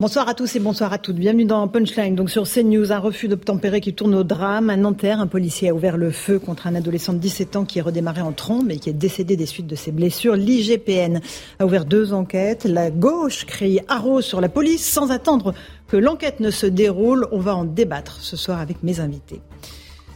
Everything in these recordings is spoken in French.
Bonsoir à tous et bonsoir à toutes. Bienvenue dans Punchline. Donc sur CNews, un refus d'obtempérer qui tourne au drame. À Nanterre, un policier a ouvert le feu contre un adolescent de 17 ans qui est redémarré en trombe et qui est décédé des suites de ses blessures. L'IGPN a ouvert deux enquêtes. La gauche crie arrose sur la police sans attendre que l'enquête ne se déroule. On va en débattre ce soir avec mes invités.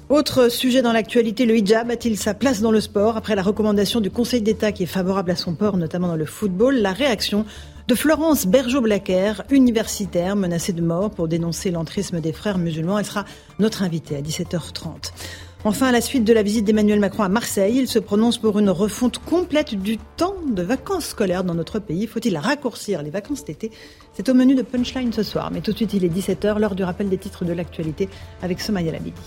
Autre sujet dans l'actualité, le hijab a-t-il sa place dans le sport? Après la recommandation du Conseil d'État qui est favorable à son port, notamment dans le football, la réaction de Florence Bergeau-Blacker, universitaire menacée de mort pour dénoncer l'entrisme des frères musulmans. Elle sera notre invitée à 17h30. Enfin, à la suite de la visite d'Emmanuel Macron à Marseille, il se prononce pour une refonte complète du temps de vacances scolaires dans notre pays. Faut-il raccourcir les vacances d'été? C'est au menu de Punchline ce soir. Mais tout de suite, il est 17h, l'heure du rappel des titres de l'actualité avec Somaya Labidi.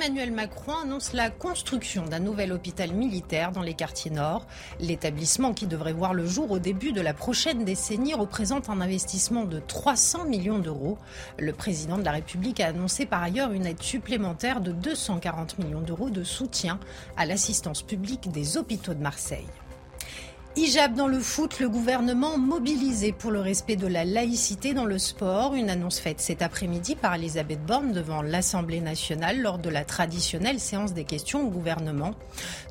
Emmanuel Macron annonce la construction d'un nouvel hôpital militaire dans les quartiers nord. L'établissement, qui devrait voir le jour au début de la prochaine décennie, représente un investissement de 300 millions d'euros. Le président de la République a annoncé par ailleurs une aide supplémentaire de 240 millions d'euros de soutien à l'assistance publique des hôpitaux de Marseille. Hijab dans le foot, le gouvernement mobilisé pour le respect de la laïcité dans le sport. Une annonce faite cet après-midi par Elisabeth Borne devant l'Assemblée nationale lors de la traditionnelle séance des questions au gouvernement.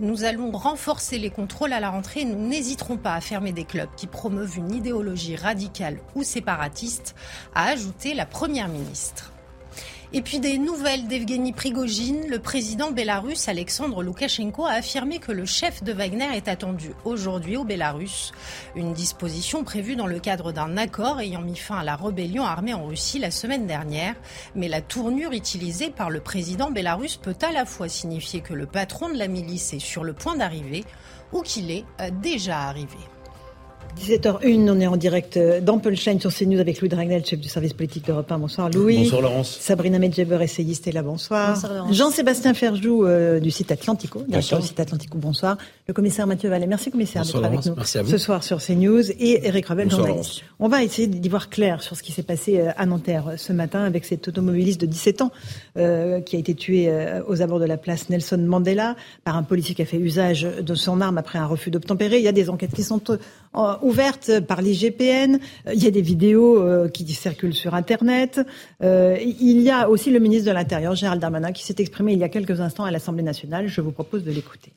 Nous allons renforcer les contrôles à la rentrée et nous n'hésiterons pas à fermer des clubs qui promeuvent une idéologie radicale ou séparatiste, a ajouté la Première ministre. Et puis des nouvelles d'Evgeny Prigogine. Le président bélarusse Alexandre Loukachenko a affirmé que le chef de Wagner est attendu aujourd'hui au Bélarus. Une disposition prévue dans le cadre d'un accord ayant mis fin à la rébellion armée en Russie la semaine dernière. Mais la tournure utilisée par le président bélarusse peut à la fois signifier que le patron de la milice est sur le point d'arriver ou qu'il est euh, déjà arrivé. 17h01, on est en direct dans Punchline sur CNews avec Louis Dragnel, chef du service politique d'Europe 1. Bonsoir Louis. Bonsoir Laurence. Sabrina Medjeber, essayiste, est là. Bonsoir. Bonsoir Laurence. Jean-Sébastien Ferjou euh, du site Atlantico, directeur du site Atlantico. Bonsoir. Le commissaire Mathieu Vallet. Merci commissaire d'être avec nous Merci à vous. ce soir sur CNews et Eric Bonsoir, journaliste. Laurence. On va essayer d'y voir clair sur ce qui s'est passé euh, à Nanterre euh, ce matin avec cet automobiliste de 17 ans euh, qui a été tué euh, aux abords de la place Nelson Mandela par un policier qui a fait usage de son arme après un refus d'obtempérer. Il y a des enquêtes qui sont ouvertes par l'IGPN. Il y a des vidéos euh, qui circulent sur Internet. Euh, il y a aussi le ministre de l'Intérieur, Gérald Darmanin, qui s'est exprimé il y a quelques instants à l'Assemblée nationale. Je vous propose de l'écouter.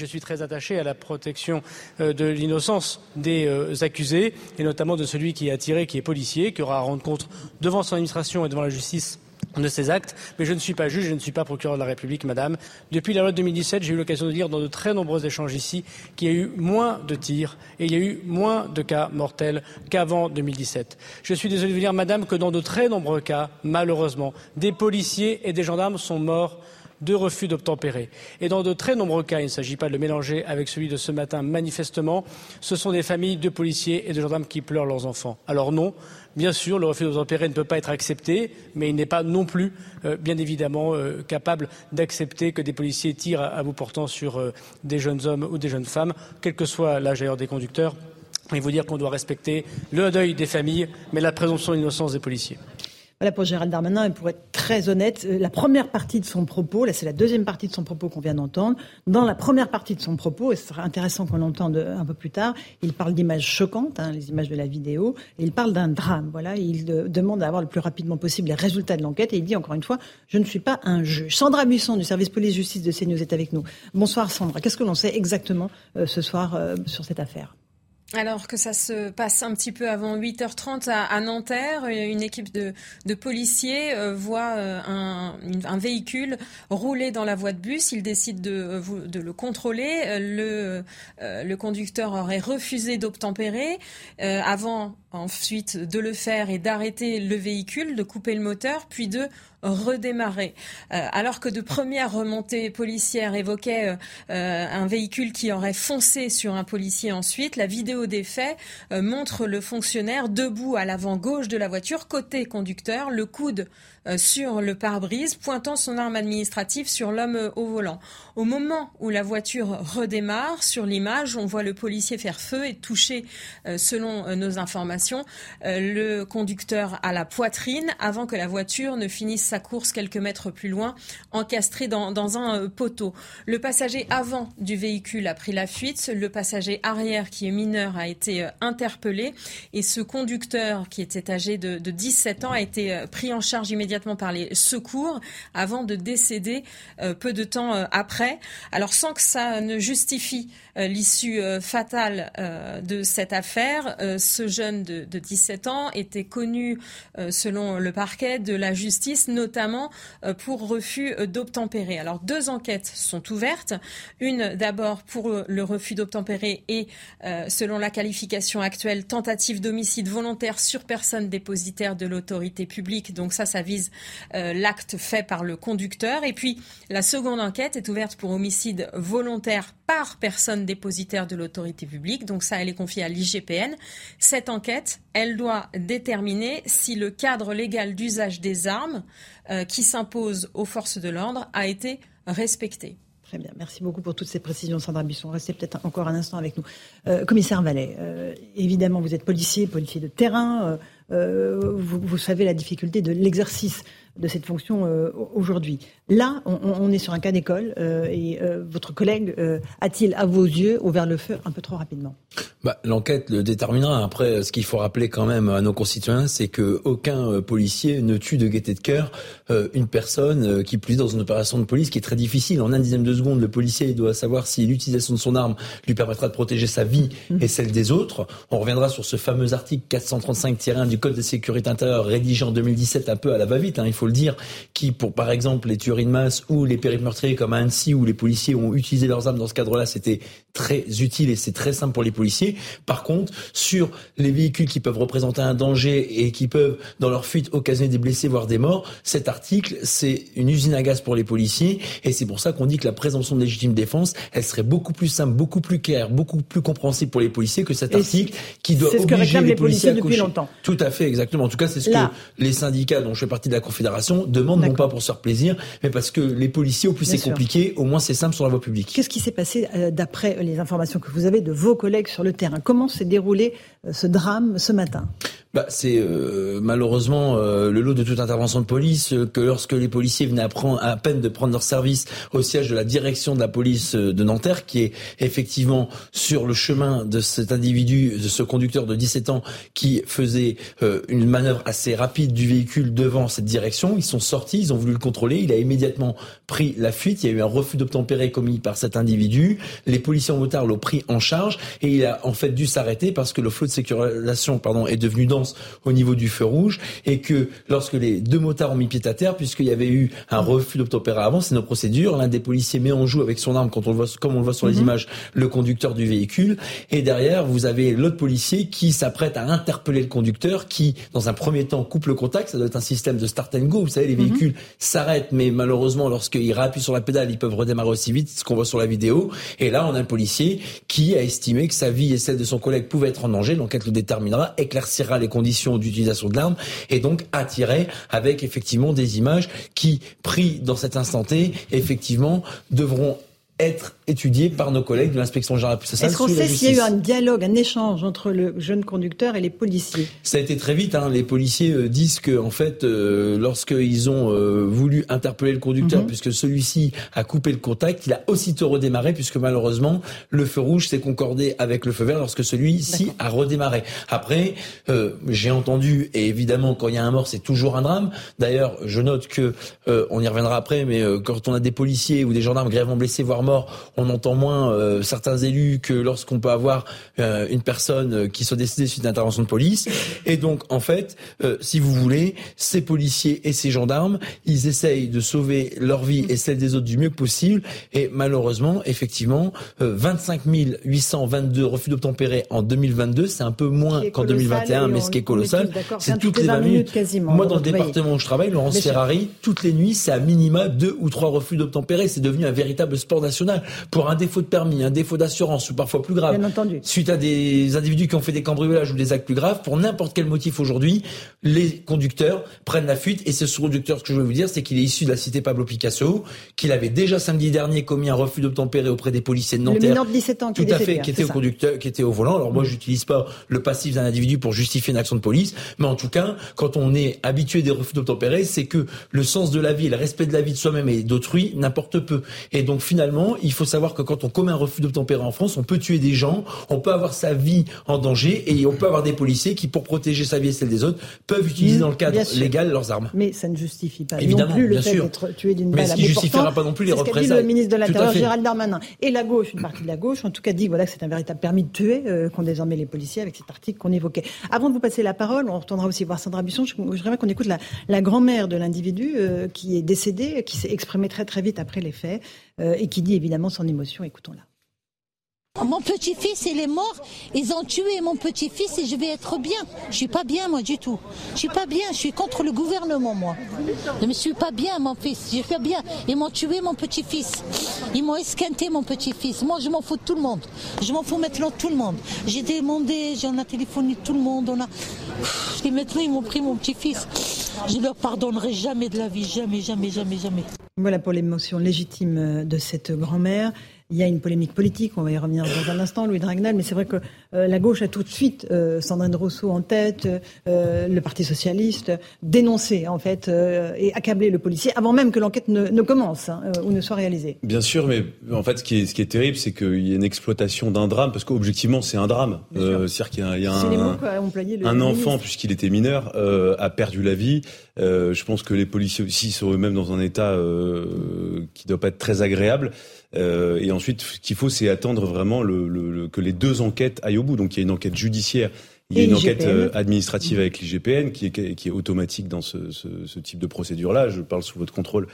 Je suis très attaché à la protection euh, de l'innocence des accusés, et notamment de celui qui a tiré, qui est policier, qui aura à rendre compte devant son administration et devant la justice de ses actes. Mais je ne suis pas juge, je ne suis pas procureur de la République, madame. Depuis la loi de 2017, j'ai eu l'occasion de lire dans de très nombreux échanges ici qu'il y a eu moins de tirs et il y a eu moins de cas mortels qu'avant 2017. Je suis désolé de vous dire, madame, que dans de très nombreux cas, malheureusement, des policiers et des gendarmes sont morts de refus d'obtempérer. Et dans de très nombreux cas, il ne s'agit pas de le mélanger avec celui de ce matin, manifestement, ce sont des familles de policiers et de gendarmes qui pleurent leurs enfants. Alors non, bien sûr, le refus d'obtempérer ne peut pas être accepté, mais il n'est pas non plus, euh, bien évidemment, euh, capable d'accepter que des policiers tirent à, bout portant sur euh, des jeunes hommes ou des jeunes femmes, quel que soit l'âge d'ailleurs des conducteurs. Il faut dire qu'on doit respecter le deuil des familles, mais la présomption d'innocence des policiers. Voilà pour Gérald Darmanin, et pour être très honnête, euh, la première partie de son propos, là c'est la deuxième partie de son propos qu'on vient d'entendre, dans la première partie de son propos, et ce sera intéressant qu'on l'entende un peu plus tard, il parle d'images choquantes, hein, les images de la vidéo, et il parle d'un drame, voilà, il de- demande à avoir le plus rapidement possible les résultats de l'enquête, et il dit encore une fois, je ne suis pas un juge. Sandra Buisson du service police-justice de CNews est avec nous. Bonsoir Sandra, qu'est-ce que l'on sait exactement euh, ce soir euh, sur cette affaire? Alors que ça se passe un petit peu avant 8h30 à, à Nanterre, une équipe de, policiers euh, voit euh, un, véhicule rouler dans la voie de bus. Ils décident de, euh, le contrôler. Euh, Le, euh, conducteur aurait refusé d'obtempérer euh, avant ensuite de le faire et d'arrêter le véhicule, de couper le moteur, puis de redémarrer. alors que de premières remontées policières évoquaient un véhicule qui aurait foncé sur un policier ensuite, la vidéo des faits montre le fonctionnaire debout à l'avant gauche de la voiture, côté conducteur, le coude euh, sur le pare-brise, pointant son arme administrative sur l'homme euh, au volant. Au moment où la voiture redémarre, sur l'image, on voit le policier faire feu et toucher, euh, selon nos informations, le conducteur à la poitrine avant que la voiture ne finisse sa course quelques mètres plus loin, encastrée dans, un poteau. Le passager avant du véhicule a pris la fuite, le passager arrière, qui est mineur, a été interpellé et ce conducteur, qui était âgé de 17 ans, a été pris en charge immédiatement par les secours avant de décéder euh, peu de temps euh, après. Alors sans que ça ne justifie euh, l'issue fatale de cette affaire, ce jeune de, de, 17 ans était connu, selon le parquet, de la justice, notamment pour refus d'obtempérer. Alors deux enquêtes sont ouvertes. Une d'abord pour le refus d'obtempérer et, selon la qualification actuelle, tentative d'homicide volontaire sur personne dépositaire de l'autorité publique. Donc ça, ça vise euh, l'acte fait par le conducteur. Et puis, la seconde enquête est ouverte pour homicide volontaire par personne dépositaire de l'autorité publique. Donc ça, elle est confiée à l'IGPN. Cette enquête, elle doit déterminer si le cadre légal d'usage des armes euh, qui s'impose aux forces de l'ordre a été respecté. Très bien, merci beaucoup pour toutes ces précisions, Sandra Bisson. Restez peut-être encore un instant avec nous. Euh, commissaire Vallet, évidemment, vous êtes policier, policier de terrain. Vous, vous, savez la difficulté de l'exercice de cette fonction euh, aujourd'hui. Là, on, est sur un cas d'école euh, et euh, votre collègue a-t-il, à vos yeux, ouvert le feu un peu trop rapidement? Bah, L'enquête le déterminera. Après, ce qu'il faut rappeler quand même à nos concitoyens, c'est que aucun policier ne tue de gaieté de cœur une personne qui plus dans une opération de police qui est très difficile. En un dixième de seconde, le policier doit savoir si l'utilisation de son arme lui permettra de protéger sa vie mmh. et celle des autres. On reviendra sur ce fameux article 435-1 du Code de sécurité intérieure rédigé en 2017 un peu à la va-vite. Hein. Il faut le dire, qui pour par exemple les tueries de masse ou les périples meurtriers comme à Annecy où les policiers ont utilisé leurs armes dans ce cadre-là, c'était très utile et c'est très simple pour les policiers. Par contre, sur les véhicules qui peuvent représenter un danger et qui peuvent, dans leur fuite, occasionner des blessés, voire des morts, cet article, c'est une usine à gaz pour les policiers et c'est pour ça qu'on dit que la présomption de légitime défense, elle serait beaucoup plus simple, beaucoup plus claire, beaucoup plus compréhensible pour les policiers que cet article qui doit obliger ce que les, policiers, depuis longtemps. Tout à fait, exactement. En tout cas, c'est ce que les syndicats dont je fais partie de la Confédération demandent non pas pour se faire plaisir, mais parce que les policiers, au plus c'est compliqué, au moins c'est simple sur la voie publique. Qu'est-ce qui s'est passé euh, d'après les informations que vous avez de vos collègues sur le terrain. Comment s'est déroulé euh, ce drame ce matin bah, c'est euh, malheureusement euh, le lot de toute intervention de police euh, que lorsque les policiers venaient à, peine de prendre leur service au siège de la direction de la police de Nanterre, qui est effectivement sur le chemin de cet individu, de ce conducteur de 17 ans, qui faisait une manœuvre assez rapide du véhicule devant cette direction. Ils sont sortis, ils ont voulu le contrôler. Il a immédiatement pris la fuite. Il y a eu un refus d'obtempérer commis par cet individu. Les policiers en motard l'ont pris en charge et il a en fait dû s'arrêter parce que le flot de circulation pardon, est devenu dense au niveau du feu rouge et que lorsque les deux motards ont mis pied à terre, puisqu'il y avait eu un refus d'obtempérer avant, c'est nos procédures, l'un des policiers met en joue avec son arme, quand on le voit, comme on le voit sur les mhm. images, le conducteur du véhicule. Et derrière, vous avez l'autre policier qui s'apprête à interpeller le conducteur, qui, dans un premier temps, coupe le contact. Ça doit être un système de start and go. Vous savez, les mhm. véhicules s'arrêtent, mais malheureusement, lorsqu'ils réappuient sur la pédale, ils peuvent redémarrer aussi vite, ce qu'on voit sur la vidéo. Et là, on a un policier qui a estimé que sa vie et celle de son collègue pouvaient être en danger. L'enquête le déterminera, éclaircira les conditions d'utilisation de l'arme et donc attirer avec effectivement des images qui, pris dans cet instant T, effectivement, devront être étudié par nos collègues de l'inspection générale Est-ce qu'on sait s'il y a eu un dialogue, un échange entre le jeune conducteur et les policiers Ça a été très vite. Hein. Les policiers euh, disent que, en fait, euh, lorsqu'ils ont euh, voulu interpeller le conducteur, mhm. puisque celui-ci a coupé le contact, il a aussitôt redémarré, puisque malheureusement, le feu rouge s'est concordé avec le feu vert lorsque celui-ci a redémarré. Après, j'ai entendu, et évidemment, quand il y a un mort, c'est toujours un drame. D'ailleurs, je note que, on y reviendra après, mais quand on a des policiers ou des gendarmes grièvement blessés, voire mort, on entend moins euh, certains élus que lorsqu'on peut avoir euh, une personne qui soit décédée suite à une intervention de police. Et donc, en fait, si vous voulez, ces policiers et ces gendarmes, ils essayent de sauver leur vie et celle des autres du mieux possible. Et malheureusement, effectivement, 25 822 refus d'obtempérer en 2022, c'est un peu moins qu'en 2021, mais ce qui est colossal, c'est toutes les 20 minutes. quasiment, Moi, dans le département où je travaille, Laurence Ferrari, toutes les nuits, c'est à minima deux ou trois refus d'obtempérer. C'est devenu un véritable sport national. Pour un défaut de permis, un défaut d'assurance ou parfois plus grave, suite à des individus qui ont fait des cambriolages ou des actes plus graves, pour n'importe quel motif aujourd'hui, les conducteurs prennent la fuite. Et ce conducteur, ce que je veux vous dire, c'est qu'il est issu de la cité Pablo Picasso, qu'il avait déjà samedi dernier commis un refus d'obtempérer auprès des policiers de Nanterre. Le de 17 ans qui Tout à fait, qui était au conducteur, qui était au volant. Alors moi, mm. j'utilise pas le passif d'un individu pour justifier une action de police, mais en tout cas, quand on est habitué des refus d'obtempérer, c'est que le sens de la vie, le respect de la vie de soi-même et d'autrui n'importe peu. Et donc finalement, il faut savoir que quand on commet un refus d'obtempérer en France, on peut tuer des gens, on peut avoir sa vie en danger et on peut avoir des policiers qui, pour protéger sa vie et celle des autres, peuvent utiliser dans le cadre légal leurs armes. Mais ça ne justifie pas Évidemment, non plus le fait d'être tué d'une balle. Mais ce qui justifiera pas non plus les représailles. Dit le ministre de l'Intérieur, Gérald Darmanin, et la gauche, une partie de la gauche, en tout cas dit voilà que c'est un véritable permis de tuer euh, qu'ont désormais les policiers avec cet article qu'on évoquait. Avant de vous passer la parole, on retournera aussi voir Sandra Busson. Je voudrais qu'on écoute la, grand-mère de l'individu euh, qui est décédé, qui s'est exprimée très très vite après les faits et qui dit évidemment son émotion. Écoutons-la. Mon petit-fils, il est mort. Ils ont tué mon petit-fils et je vais être bien. Je suis pas bien, moi, du tout. Je suis pas bien. Je suis contre le gouvernement, moi. Je ne suis pas bien, mon fils. Je suis bien. Ils m'ont tué mon petit-fils. Ils m'ont esquinté mon petit-fils. Moi, je m'en fous de tout le monde. Je m'en fous maintenant de tout le monde. J'ai demandé, j'en ai téléphoné tout le monde. On a... Et maintenant, ils m'ont pris mon petit-fils. Je leur pardonnerai jamais de la vie. Jamais, jamais, jamais, jamais. Voilà pour l'émotion légitime de cette grand-mère. Il y a une polémique politique, on va y revenir dans un instant, Louis Dragnel, mais c'est vrai que la gauche a tout de suite euh, Sandrine Rousseau en tête, euh, le Parti socialiste, dénoncé en fait et accablé le policier avant même que l'enquête ne, commence hein, ou ne soit réalisée. Bien sûr, mais en fait, ce qui est, ce qui est terrible, c'est qu'il y a une exploitation d'un drame, parce qu'objectivement, c'est un drame. C'est-à-dire qu'il y a, un, un enfant, puisqu'il était mineur, a perdu la vie. je pense que les policiers aussi sont eux-mêmes dans un état qui ne doit pas être très agréable. Euh, et ensuite, ce qu'il faut, c'est attendre vraiment le, le, que les deux enquêtes aillent au bout. Donc il y a une enquête judiciaire. Il y a une enquête euh, administrative avec l'IGPN qui est, qui est automatique dans ce, ce, ce type de procédure-là. Je parle sous votre contrôle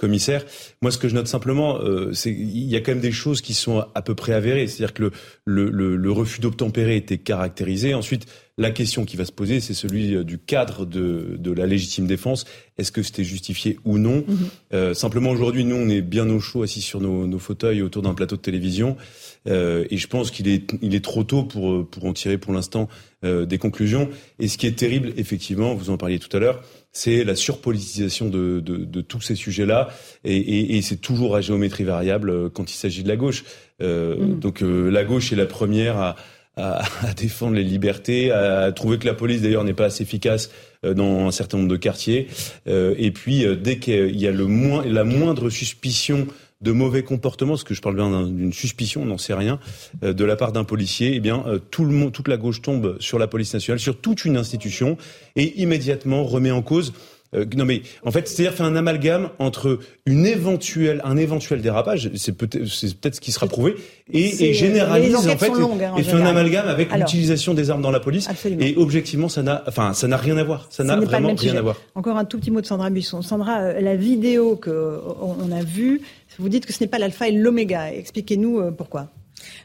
commissaire. Moi, ce que je note simplement, euh, c'est il y a quand même des choses qui sont à peu près avérées. C'est-à-dire que le, le, le, refus d'obtempérer était caractérisé. Ensuite, la question qui va se poser, c'est celui euh, du cadre de, de la légitime défense. Est-ce que c'était justifié ou non? Mhm. euh, Simplement, aujourd'hui, nous, on est bien au chaud, assis sur nos, nos fauteuils autour d'un plateau de télévision. Euh, et je pense qu'il est, il est trop tôt pour, pour en tirer pour l'instant euh, des conclusions. Et ce qui est terrible, effectivement, vous en parliez tout à l'heure, c'est la surpolitisation de, de, de tous ces sujets-là, et, et, et c'est toujours à géométrie variable euh, quand il s'agit de la gauche. Euh, mm. Donc euh, la gauche est la première à, à, à, défendre les libertés, à trouver que la police d'ailleurs n'est pas assez efficace dans un certain nombre de quartiers. et puis dès qu'il y a le moins, la moindre suspicion de mauvais comportement, parce que je parle bien d'une suspicion, on n'en sait rien, euh, de la part d'un policier, eh bien, euh, tout le monde, toute la gauche tombe sur la police nationale, sur toute une institution, et immédiatement remet en cause euh, non mais en fait, c'est-à-dire fait un amalgame entre une éventuelle, un éventuel dérapage, c'est peut-être, peut-être ce qui sera prouvé, et, et généralise en fait, hein, et fait un amalgame avec l'utilisation des armes dans la police. Et objectivement, ça n'a, enfin, ça n'a rien à voir. Ça n'a vraiment rien à voir. Encore un tout petit mot de Sandra Buisson. Sandra, la vidéo que on a vue vous dites que ce n'est pas l'alpha et l'oméga. Expliquez-nous euh, pourquoi.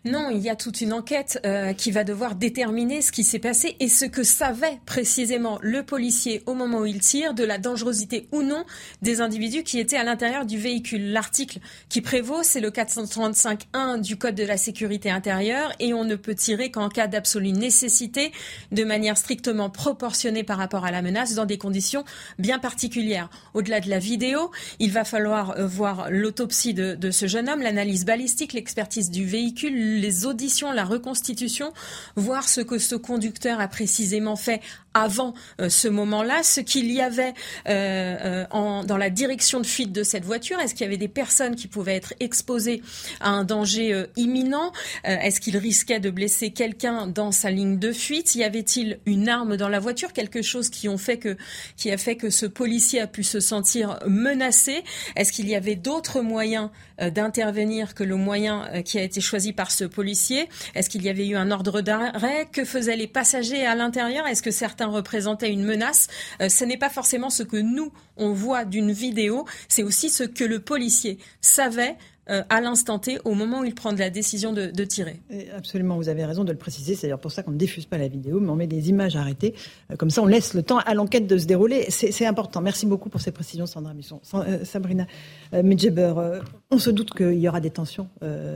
Non, il y a toute une enquête euh, qui va devoir déterminer ce qui s'est passé et ce que savait précisément le policier au moment où il tire de la dangerosité ou non des individus qui étaient à l'intérieur du véhicule. L'article qui prévaut, c'est le 435.1 du Code de la sécurité intérieure et on ne peut tirer qu'en cas d'absolue nécessité, de manière strictement proportionnée par rapport à la menace, dans des conditions bien particulières. Au-delà de la vidéo, il va falloir euh, voir l'autopsie de, de ce jeune homme, l'analyse balistique, l'expertise du véhicule véhicule, les auditions, la reconstitution, voir ce que ce conducteur a précisément fait avant euh, ce moment-là, ce qu'il y avait euh, euh, en, dans la direction de fuite de cette voiture. Est-ce qu'il y avait des personnes qui pouvaient être exposées à un danger imminent? Est-ce qu'il risquait de blesser quelqu'un dans sa ligne de fuite? Y avait-il une arme dans la voiture? Quelque chose qui, fait que, qui a fait que ce policier a pu se sentir menacé? Est-ce qu'il y avait d'autres moyens d'intervenir que le moyen qui a été choisi par ce policier Est-ce qu'il y avait eu un ordre d'arrêt? Que faisaient les passagers à l'intérieur? Est-ce que certains représentait une menace? Euh, ce n'est pas forcément ce que nous, on voit d'une vidéo, c'est aussi ce que le policier savait euh, à l'instant T, au moment où il prend la décision de, tirer. absolument, vous avez raison de le préciser. C'est d'ailleurs pour ça qu'on ne diffuse pas la vidéo, mais on met des images arrêtées. Euh, comme ça, on laisse le temps à l'enquête de se dérouler. C'est important. Merci beaucoup pour ces précisions, Sandra Misson. Sabrina Medjeber, on se doute qu'il y aura des tensions,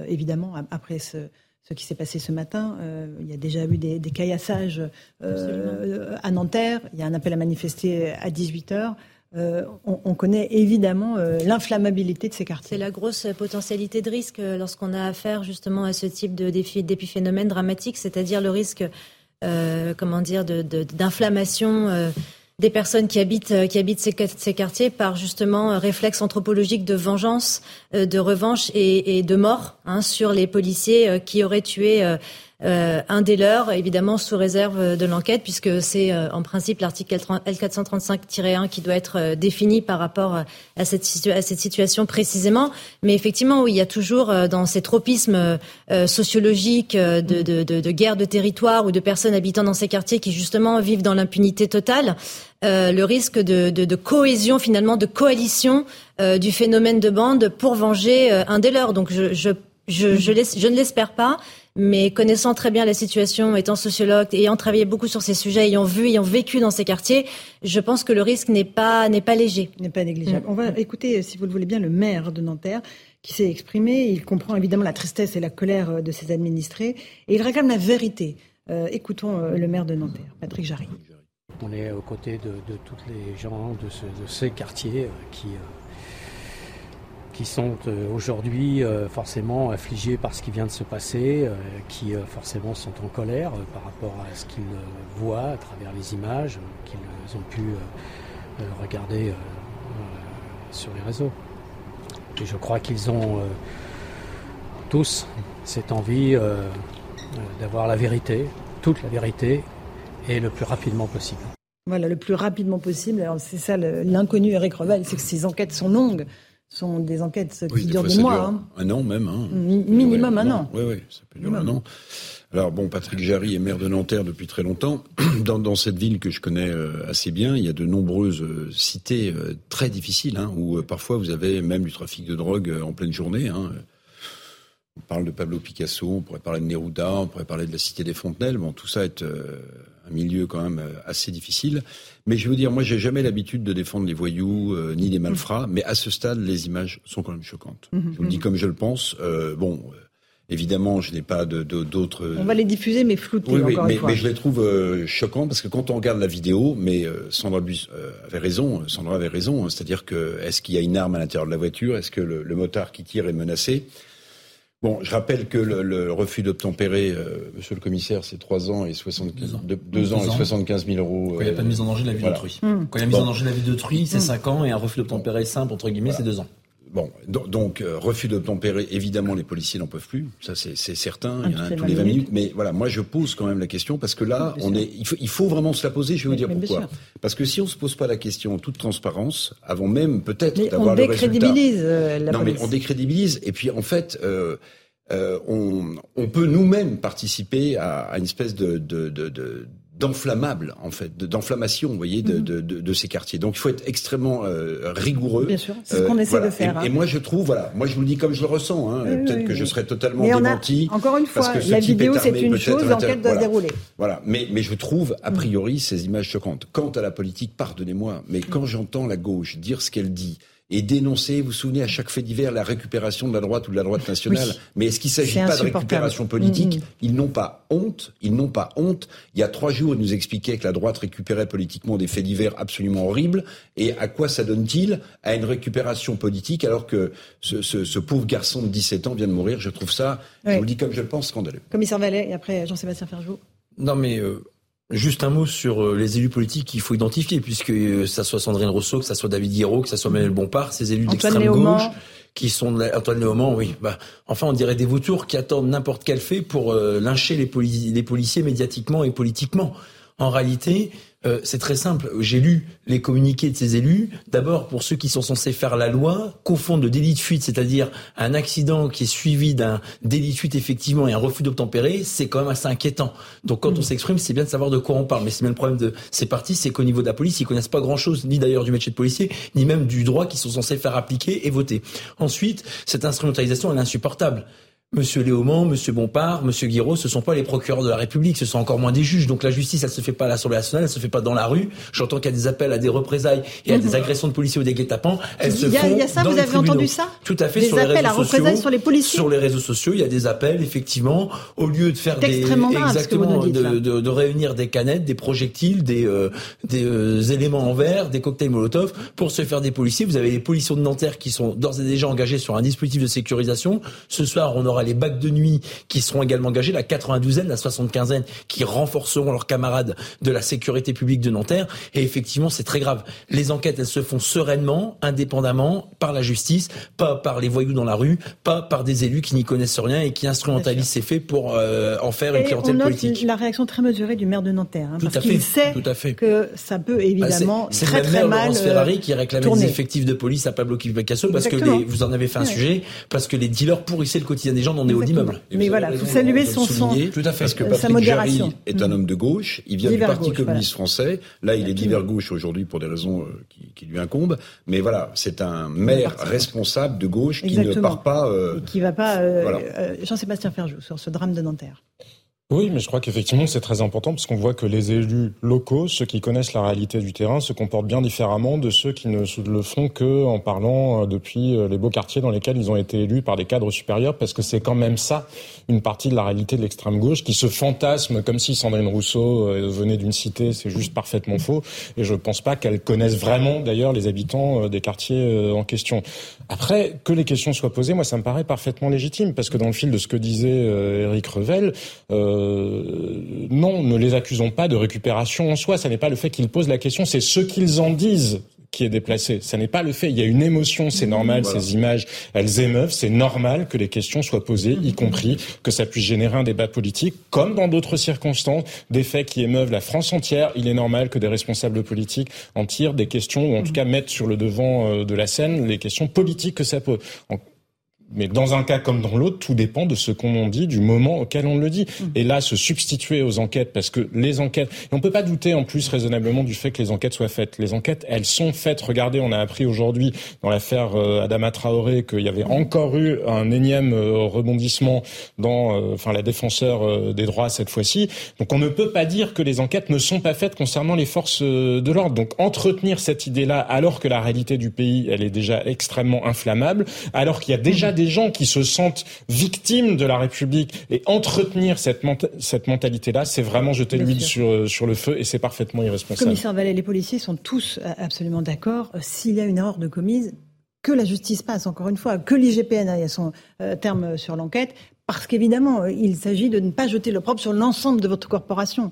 évidemment, après ce, ce qui s'est passé ce matin. Euh, il y a déjà eu des, caillassages euh, à Nanterre. Il y a un appel à manifester à 18h. Euh, on, connaît évidemment l'inflammabilité de ces quartiers. C'est la grosse potentialité de risque lorsqu'on a affaire justement à ce type de d'épiphénomène dramatique, c'est-à-dire le risque, comment dire, d'inflammation des personnes qui habitent euh, qui habitent ces, quartiers par justement euh, réflexe anthropologique de vengeance, euh, de revanche et, et de mort hein, sur les policiers qui auraient tué euh, un des leurs, évidemment sous réserve de l'enquête, puisque c'est euh, en principe l'article L435-1 qui doit être euh, défini par rapport à cette, à cette situation précisément. Mais effectivement, oui, il y a toujours dans ces tropismes sociologiques de, de, de, de, guerre de territoire ou de personnes habitant dans ces quartiers qui justement vivent dans l'impunité totale, le risque de, cohésion finalement, de coalition du phénomène de bande pour venger un des leurs. Donc je, je, je, je ne l'espère pas, mais connaissant très bien la situation, étant sociologue, ayant travaillé beaucoup sur ces sujets, ayant vu, ayant vécu dans ces quartiers, je pense que le risque n'est pas, n'est pas léger. N'est pas négligeable. Mm. On va écouter, si vous le voulez bien, le maire de Nanterre qui s'est exprimé. Il comprend évidemment la tristesse et la colère de ses administrés et il réclame la vérité. Euh, écoutons euh, le maire de Nanterre, Patrick Jarry. On est aux côtés de, de tous les gens de, de ces quartiers euh, qui qui sont euh, aujourd'hui euh, forcément affligés par ce qui vient de se passer, euh, qui forcément sont en colère par rapport à ce qu'ils voient à travers les images qu'ils ont pu regarder sur les réseaux. Et je crois qu'ils ont tous cette envie d'avoir la vérité, toute la vérité, et le plus rapidement possible. Voilà, le plus rapidement possible. c'est ça l'inconnu Eric Revel, c'est que ces enquêtes sont longues sont des enquêtes qui durent des, mois. Hein. Un an même. Hein. Minimum un an. Oui, oui, ça peut durer un an. Alors bon, Patrick Jarry est maire de Nanterre depuis très longtemps. Dans, dans cette ville que je connais euh, assez bien, il y a de nombreuses euh, cités euh, très difficiles, hein, où parfois vous avez même du trafic de drogue en pleine journée. On parle de Pablo Picasso, on pourrait parler de Neruda, on pourrait parler de la cité des Fontenelles. Bon, tout ça est un milieu quand même euh, assez difficile. Mais je veux dire, moi, j'ai jamais l'habitude de défendre les voyous euh, ni les malfrats, mais à ce stade, les images sont quand même choquantes. Mhm, je vous le dis mhm. comme je le pense. Euh, bon. Évidemment, je n'ai pas de, d'autres. On va les diffuser, mais flouter oui, encore mais, une fois. mais je les trouve euh, choquants parce que quand on regarde la vidéo, mais Sandra Bus avait raison. Sandra avait raison. Hein, c'est-à-dire que est-ce qu'il y a une arme à l'intérieur de la voiture? Est-ce que le, le, motard qui tire est menacé? Bon, je rappelle que le, refus d'obtempérer, euh, monsieur le commissaire, c'est 3 ans et 75, deux ans, et 75 000 euros. Quand il n'y a pas de mise en danger de la vie d'autrui. Mmh. Quand il y a mise en danger de la vie d'autrui, c'est 5 mmh. ans et un refus d'obtempérer simple, entre guillemets, c'est 2 ans. Bon, donc euh, refus d'obtempérer, évidemment, les policiers n'en peuvent plus, ça c'est certain, il y en a un tous les 20 minutes. Mais voilà, moi je pose quand même la question parce que là, on est, il faut, il faut, vraiment se la poser. Je vais vous dire pourquoi. Parce que si on se pose pas la question en toute transparence, avant même peut-être d'avoir le résultat. On décrédibilise euh, la Non, mais on décrédibilise. Et puis en fait. Euh, euh, on, on, peut nous-mêmes participer à, à, une espèce de, de, de, d'enflammable en fait, d'enflammation, vous voyez, de, mhm. de, de, ces quartiers. Donc il faut être extrêmement euh, rigoureux. Bien sûr, c'est ce qu'on euh, essaie de faire. Et, hein. moi je trouve, voilà, moi je vous le dis comme je le ressens. Hein, Peut-être que je serais totalement démenti. encore une fois, la vidéo c'est une chose, l'enquête doit se dérouler. Voilà, mais mais je trouve a priori ces images choquantes. Quant à la politique, pardonnez-moi, mais quand j'entends la gauche dire ce qu'elle dit et dénoncer, vous vous souvenez, à chaque fait divers, la récupération de la droite ou de la droite nationale. Mais est-ce qu'il ne s'agit pas de récupération politique mm-hmm. Ils n'ont pas honte. Ils n'ont pas honte. Il y a trois jours, ils nous expliquaient que la droite récupérait politiquement des faits divers absolument horribles. Et à quoi ça donne-t-il À une récupération politique alors que ce, ce, ce, pauvre garçon de 17 ans vient de mourir. Je trouve ça, je vous le dis comme je le pense, scandaleux. Commissaire Vallet, et après Jean-Sébastien Ferjou. Non mais... Euh, Juste un mot sur euh, les élus politiques qu'il faut identifier, puisque euh, ça soit Sandrine Rousseau, que ça soit David Guiraud, que ça soit Manuel Bompard, ces élus d'extrême gauche qui sont Antoine Léaumont, oui. Bah, enfin, on dirait des vautours qui attendent n'importe quel fait pour euh, lyncher les, les policiers médiatiquement et politiquement. En réalité, euh, c'est très simple. J'ai lu les communiqués de ces élus. D'abord, pour ceux qui sont censés faire la loi, confondre le délit de fuite, c'est-à-dire un accident qui est suivi d'un délit de fuite effectivement et un refus d'obtempérer, c'est quand même assez inquiétant. Donc quand on mmh. s'exprime, c'est bien de savoir de quoi on parle. Mais c'est bien le problème de ces partis, c'est qu'au niveau de la police, ils connaissent pas grand-chose, ni d'ailleurs du métier de policier, ni même du droit qu'ils sont censés faire appliquer et voter. Ensuite, cette instrumentalisation, elle est insupportable. Monsieur Léaumont, Monsieur Bompard, Monsieur Guiraud, ce sont pas les procureurs de la République, ce sont encore moins des juges. Donc la justice, elle se fait pas à l'Assemblée nationale, elle se fait pas dans la rue. J'entends qu'il y a des appels à des représailles et à des agressions de policiers ou des guet-apens. Elles se font Il y a ça, vous avez entendu ça Tout à fait. Des sur les appels à représailles sur les policiers. Sur les réseaux sociaux, il y a des appels, effectivement, au lieu de faire des exactement de, de, de, réunir des canettes, des projectiles, des euh, des euh, éléments en verre, des cocktails Molotov pour se faire des policiers. Vous avez les policiers de Nanterre qui sont d'ores et déjà engagés sur un dispositif de sécurisation. Ce soir, on aura les bacs de nuit qui seront également engagés, la 92e, la 75e, qui renforceront leurs camarades de la sécurité publique de Nanterre. Et effectivement, c'est très grave. Les enquêtes, elles se font sereinement, indépendamment, par la justice, pas par les voyous dans la rue, pas par des élus qui n'y connaissent rien et qui instrumentalisent ces faits pour euh, en faire une clientèle on note politique. La réaction très mesurée du maire de Nanterre, hein, tout parce fait, sait tout à fait. que ça peut évidemment bah, très très mal. Laurence Ferrari qui réclamait tourner. des effectifs de police à Pablo Picasso parce que les, vous en avez fait un sujet, parce que les dealers pourrissaient le quotidien des gens dans des hauts immeubles. Mais voilà, vous saluez son, son, Tout à fait. Parce que Patrick Jarry est un mm. homme de gauche. Il vient du Parti communiste français. Là, il est d'hiver gauche aujourd'hui pour des raisons euh, qui, qui, lui incombent. Mais voilà, c'est un maire responsable de gauche qui ne part pas. Euh, qui va pas. Euh, voilà. Euh, Jean-Sébastien Ferjou sur ce drame de Nanterre. Oui, mais je crois qu'effectivement c'est très important parce qu'on voit que les élus locaux, ceux qui connaissent la réalité du terrain, se comportent bien différemment de ceux qui ne le font que en parlant euh, depuis euh, les beaux quartiers dans lesquels ils ont été élus par des cadres supérieurs, parce que c'est quand même ça une partie de la réalité de l'extrême gauche qui se fantasme comme si Sandrine Rousseau euh, venait d'une cité, c'est juste parfaitement faux. Et je pense pas qu'elle connaisse vraiment d'ailleurs les habitants des quartiers en question. Après, que les questions soient posées, moi ça me paraît parfaitement légitime parce que dans le fil de ce que disait Eric Revel. Non, ne les accusons pas de récupération en soi. Ce n'est pas le fait qu'ils posent la question, c'est ce qu'ils en disent qui est déplacé. Ce n'est pas le fait. Il y a une émotion, c'est normal. Ces images, elles émeuvent. C'est normal que les questions soient posées, y compris que ça puisse générer un débat politique, comme dans d'autres circonstances, des faits qui émeuvent la France entière. Il est normal que des responsables politiques en tirent des questions, ou en tout cas mettent sur le devant euh, de la scène les questions politiques que ça pose mais dans un cas comme dans l'autre, tout dépend de ce qu'on dit, du moment auquel on le dit. Mmh. Et là, se substituer aux enquêtes, parce que les enquêtes, et on peut pas douter en plus raisonnablement du fait que les enquêtes soient faites. Les enquêtes, elles sont faites. Regardez, on a appris aujourd'hui dans l'affaire euh, Adama Traoré qu'il y avait encore eu un énième euh, rebondissement dans, euh, enfin, la défenseur des droits cette fois-ci. Donc, on ne peut pas dire que les enquêtes ne sont pas faites concernant les forces de l'ordre. Donc, entretenir cette idée-là, alors que la réalité du pays, elle est déjà extrêmement inflammable, alors qu'il y a déjà des gens qui se sentent victimes de la République et entretenir cette, cette mentalité-là, c'est vraiment jeter l'huile sur, euh, sur le feu et c'est parfaitement irresponsable. Commissaire Vallet, les policiers sont tous euh, absolument d'accord. Euh, s'il y a une erreur de commise, que la justice passe, encore une fois, que l'IGPN aille son terme sur l'enquête, parce qu'évidemment, il s'agit de ne pas jeter le propre sur l'ensemble de votre corporation,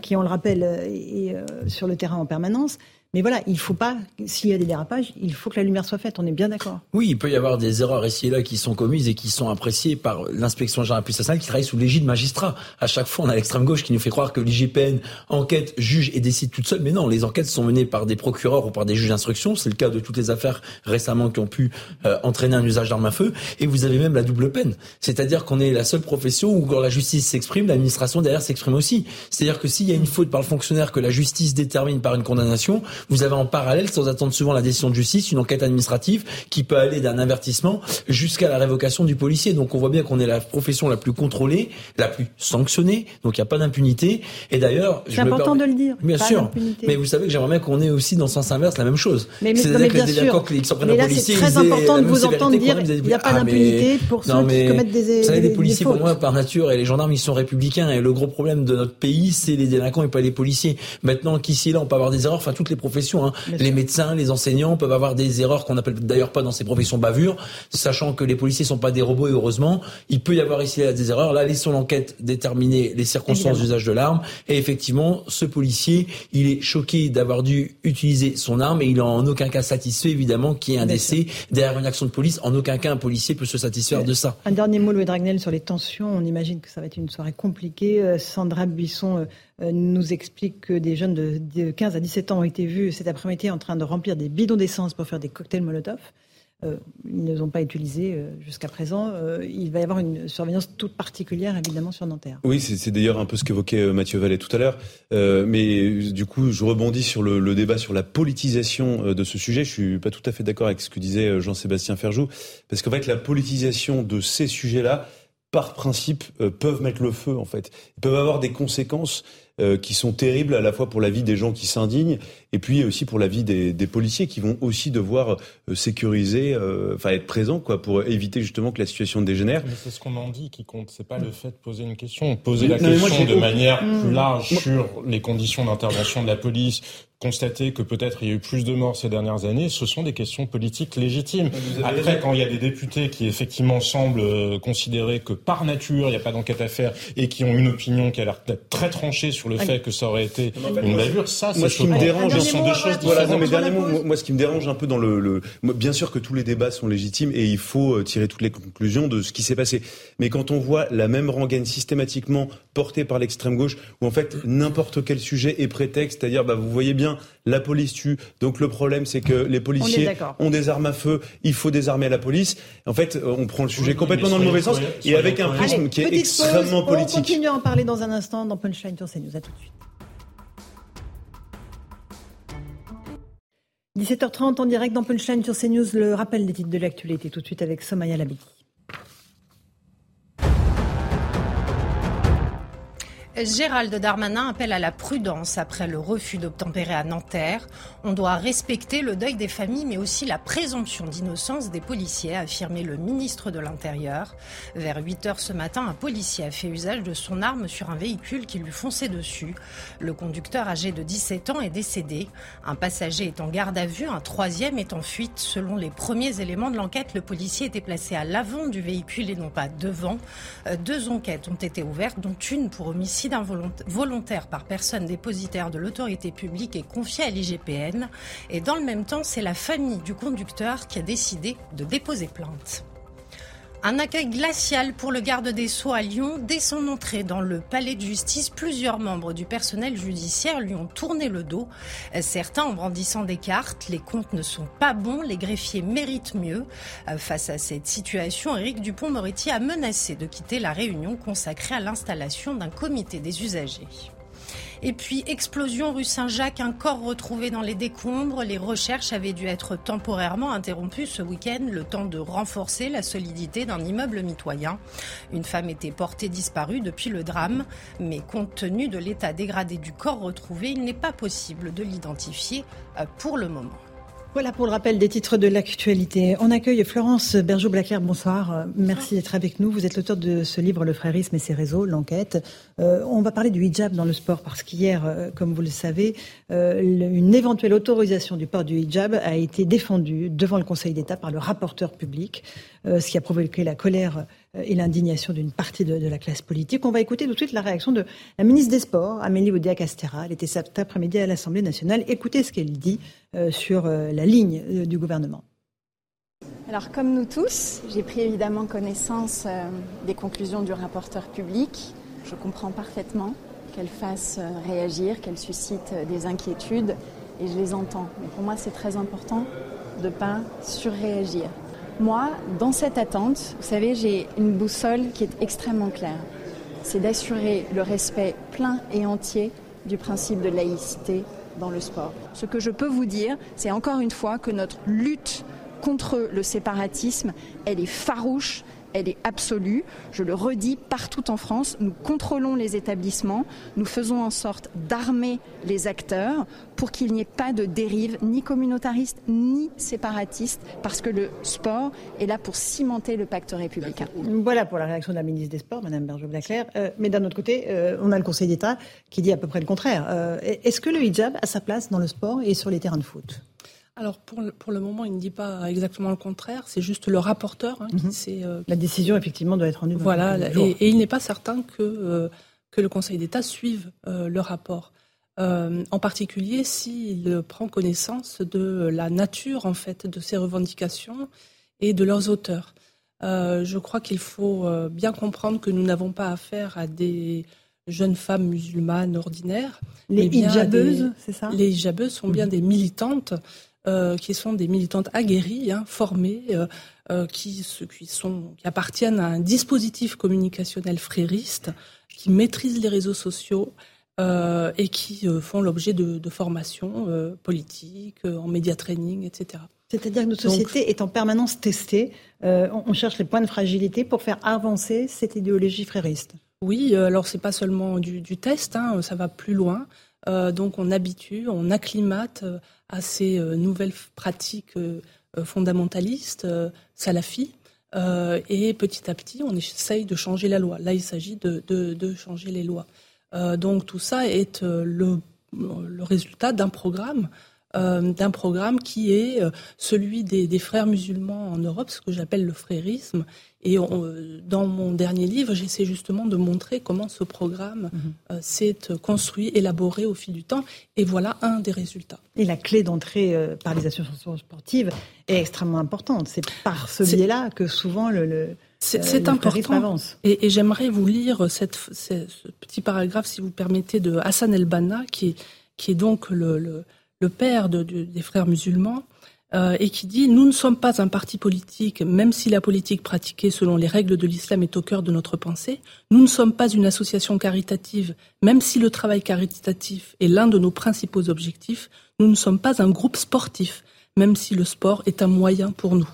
qui, on le rappelle, est sur le terrain en permanence. Mais voilà, il faut pas, s'il y a des dérapages, il faut que la lumière soit faite. On est bien d'accord. Oui, il peut y avoir des erreurs ici et là qui sont commises et qui sont appréciées par l'inspection générale puissance qui travaille sous l'égide magistrat. À chaque fois, on a l'extrême gauche qui nous fait croire que l'IGPN enquête, juge et décide toute seule. Mais non, les enquêtes sont menées par des procureurs ou par des juges d'instruction. C'est le cas de toutes les affaires récemment qui ont pu euh, entraîner un usage d'armes à feu. Et vous avez même la double peine. C'est-à-dire qu'on est la seule profession où quand la justice s'exprime, l'administration derrière s'exprime aussi. C'est-à-dire que s'il y a une faute par le fonctionnaire que la justice détermine par une condamnation, vous avez en parallèle, sans attendre souvent la décision de justice, une enquête administrative qui peut aller d'un avertissement jusqu'à la révocation du policier. Donc on voit bien qu'on est la profession la plus contrôlée, la plus sanctionnée, donc il n'y a pas d'impunité. Et d'ailleurs, c'est important de le dire. Bien sûr. Mais vous savez que j'aimerais bien qu'on ait aussi dans le sens inverse la même chose. Mais, C'est-à-dire que les s'en prennent aux policiers, c'est très important de vous entendre dire qu'il n'y a pas ah, d'impunité pour ceux qui commettent des Vous savez, les policiers, pour moi, par nature, et les gendarmes, ils sont républicains. Et le gros problème de notre pays, c'est les délinquants et pas les policiers. Maintenant, qu'ici, là, on peut avoir des erreurs. Enfin, toutes les professions. Hein. Les médecins, les enseignants peuvent avoir des erreurs qu'on appelle d'ailleurs pas dans ces professions bavures, sachant que les policiers sont pas des robots et heureusement, il peut y avoir ici des erreurs. Là, laissons l'enquête déterminer les circonstances d'usage de l'arme. Et effectivement, ce policier, il est choqué d'avoir dû utiliser son arme et il est en aucun cas satisfait, évidemment, qu'il y ait un décès derrière une action de police. En aucun cas, un policier peut se satisfaire de ça. Un dernier mot, Louis Dragnel, sur les tensions. On imagine que ça va être une soirée compliquée. Euh, Sandra Buisson euh, nous explique que des jeunes de 15 à 17 ans ont été vus cet après-midi en train de remplir des bidons d'essence pour faire des cocktails Molotov. Euh, ils ne les ont pas utilisés euh, jusqu'à présent. Euh, il va y avoir une surveillance toute particulière, évidemment, sur Nanterre. Oui, c'est d'ailleurs un peu ce qu'évoquait Mathieu Vallet tout à l'heure. mais du coup, je rebondis sur le, débat sur la politisation de ce sujet. Je suis pas tout à fait d'accord avec ce que disait Jean-Sébastien Ferjou, parce qu'en fait, la politisation de ces sujets-là, par principe, peuvent mettre le feu, en fait. Ils peuvent avoir des conséquences euh, qui sont terribles à la fois pour la vie des gens qui s'indignent et puis aussi pour la vie des, des policiers qui vont aussi devoir euh, sécuriser, euh, enfin être présents quoi pour éviter justement que la situation dégénère. Mais c'est ce qu'on en dit qui compte, c'est pas le fait de poser une question, poser la question de manière plus large sur les conditions d'intervention de la police, constater que peut-être il y a eu plus de morts ces dernières années, ce sont des questions politiques légitimes. Après, quand il y a des députés qui effectivement semblent euh, considérer que par nature il n'y a pas d'enquête à faire et qui ont une opinion qui a l'air d'être très tranchée sur le fait que ça aurait été une bavure, ça, moi, ce qui me dérange, sont deux choses différentes. Voilà, mais dernier mot, moi, ce qui me dérange un peu dans le, le, bien sûr que tous les débats sont légitimes et il faut euh, tirer toutes les conclusions de ce qui s'est passé. Mais quand on voit la même rengaine systématiquement portée par l'extrême gauche, où en fait n'importe quel sujet est prétexte, c'est-à-dire, bah, vous voyez bien la police tue. Donc le problème, c'est que les policiers ont des armes à feu, il faut désarmer la police. En fait, euh, on prend le sujet complètement dans le mauvais sens et avec un prisme qui est extrêmement politique. On continue à en parler dans un instant dans Punchline sur CNews. À tout de suite. 17h30 en direct dans Punchline sur CNews, le rappel des titres de l'actualité tout de suite avec Somaya Labidi. Gérald Darmanin appelle à la prudence après le refus d'obtempérer à Nanterre. On doit respecter le deuil des familles, mais aussi la présomption d'innocence des policiers, a affirmé le ministre de l'Intérieur. Vers 8 heures ce matin, un policier a fait usage de son arme sur un véhicule qui lui fonçait dessus. Le conducteur âgé de 17 ans est décédé. Un passager est en garde à vue, un troisième est en fuite. Selon les premiers éléments de l'enquête, le policier était placé à l'avant du véhicule et non pas devant. Euh, deux enquêtes ont été ouvertes, dont une pour homicide d'un volontaire par personne dépositaire de l'autorité publique est confié à l'IGPN. Et dans le même temps, c'est la famille du conducteur qui a décidé de déposer plainte. Un accueil glacial pour le garde des Sceaux à Lyon. Dès son entrée dans le palais de justice, plusieurs membres du personnel judiciaire lui ont tourné le dos. Certains en brandissant des cartes. Les comptes ne sont pas bons, les greffiers méritent mieux. Face à cette situation, Éric Dupont-Moretti a menacé de quitter la réunion consacrée à l'installation d'un comité des usagers. Et puis, explosion rue Saint-Jacques, un corps retrouvé dans les décombres. Les recherches avaient dû être temporairement interrompues ce week-end, le temps de renforcer la solidité d'un immeuble mitoyen. Une femme était portée disparue depuis le drame, mais compte tenu de l'état dégradé du corps retrouvé, il n'est pas possible de l'identifier euh, pour le moment. Voilà pour le rappel des titres de l'actualité. On accueille Florence Bergeau-Blaquer. Bonsoir. Merci d'être avec nous. Vous êtes l'auteur de ce livre Le frérisme et ses réseaux, l'enquête. Euh, on va parler du hijab dans le sport parce qu'hier, euh, comme vous le savez, euh, une éventuelle autorisation du port du hijab a été défendue devant le Conseil d'État par le rapporteur public, ce qui a provoqué la colère euh, et l'indignation d'une partie de, la classe politique. On va écouter tout de suite la réaction de la ministre des Sports, Amélie Oudéa-Castera. Elle était cet après-midi à l'Assemblée nationale. Écoutez ce qu'elle dit euh, sur euh, la ligne du gouvernement. Alors comme nous tous, j'ai pris évidemment connaissance des conclusions du rapporteur public. Je comprends parfaitement qu'elle fasse réagir, qu'elle suscite des inquiétudes et je les entends. Mais pour moi, c'est très important de ne pas surréagir. Moi, dans cette attente, vous savez, j'ai une boussole qui est extrêmement claire. C'est d'assurer le respect plein et entier du principe de laïcité dans le sport. Ce que je peux vous dire, c'est encore une fois que notre lutte contre le séparatisme, elle est farouche, elle est absolue. Je le redis, partout en France, nous contrôlons les établissements, nous faisons en sorte d'armer les acteurs pour qu'il n'y ait pas de dérive ni communautariste ni séparatiste, parce que le sport est là pour cimenter le pacte républicain. Voilà pour la réaction de la ministre des Sports, Madame Berger-Blaclair. Euh, mais d'un autre côté, euh, on a le Conseil d'État qui dit à peu près le contraire. Euh, est-ce que le hijab a sa place dans le sport et sur les terrains de foot? Alors pour le, pour le moment, il ne dit pas exactement le contraire. C'est juste le rapporteur hein, qui sait. Mhm. Euh, la décision effectivement doit être rendue. Voilà, et, il n'est pas certain que euh, que le Conseil d'État suive euh, le rapport. en particulier s'il prend connaissance de la nature en fait de ces revendications et de leurs auteurs. je crois qu'il faut bien comprendre que nous n'avons pas affaire à des jeunes femmes musulmanes ordinaires. Les hijabeuses, c'est ça? Les hijabeuses sont bien mhm. des militantes euh, qui sont des militantes aguerries, hein, formées, euh, euh, qui, qui, sont, qui appartiennent à un dispositif communicationnel frériste, qui maîtrisent les réseaux sociaux et qui font l'objet de, de formations politiques, en média training, etc. C'est-à-dire que notre société est en permanence testée. on cherche les points de fragilité pour faire avancer cette idéologie frériste. Oui, alors c'est pas seulement du, du test, hein, ça va plus loin. Euh, donc on habitue, on acclimate à ces euh, nouvelles pratiques fondamentalistes, salafis. et petit à petit, on essaye de changer la loi. Là, il s'agit de, changer les lois. donc tout ça est le, résultat d'un programme d'un programme qui est celui des, des, frères musulmans en Europe, ce que j'appelle le frérisme, et dans mon dernier livre, j'essaie justement de montrer comment ce programme mhm. euh, s'est construit, élaboré au fil du temps. Et voilà un des résultats. Et la clé d'entrée euh, par les associations sportives est extrêmement importante. C'est par ce biais-là que souvent le, c'est euh, important. Et, j'aimerais vous lire cette, ce petit paragraphe, si vous permettez, de Hassan El-Banna, qui est, qui est donc le, le, père de, des frères musulmans, euh, et qui dit Nous ne sommes pas un parti politique, même si la politique pratiquée selon les règles de l'islam est au cœur de notre pensée. Nous ne sommes pas une association caritative, même si le travail caritatif est l'un de nos principaux objectifs. Nous ne sommes pas un groupe sportif, même si le sport est un moyen pour nous.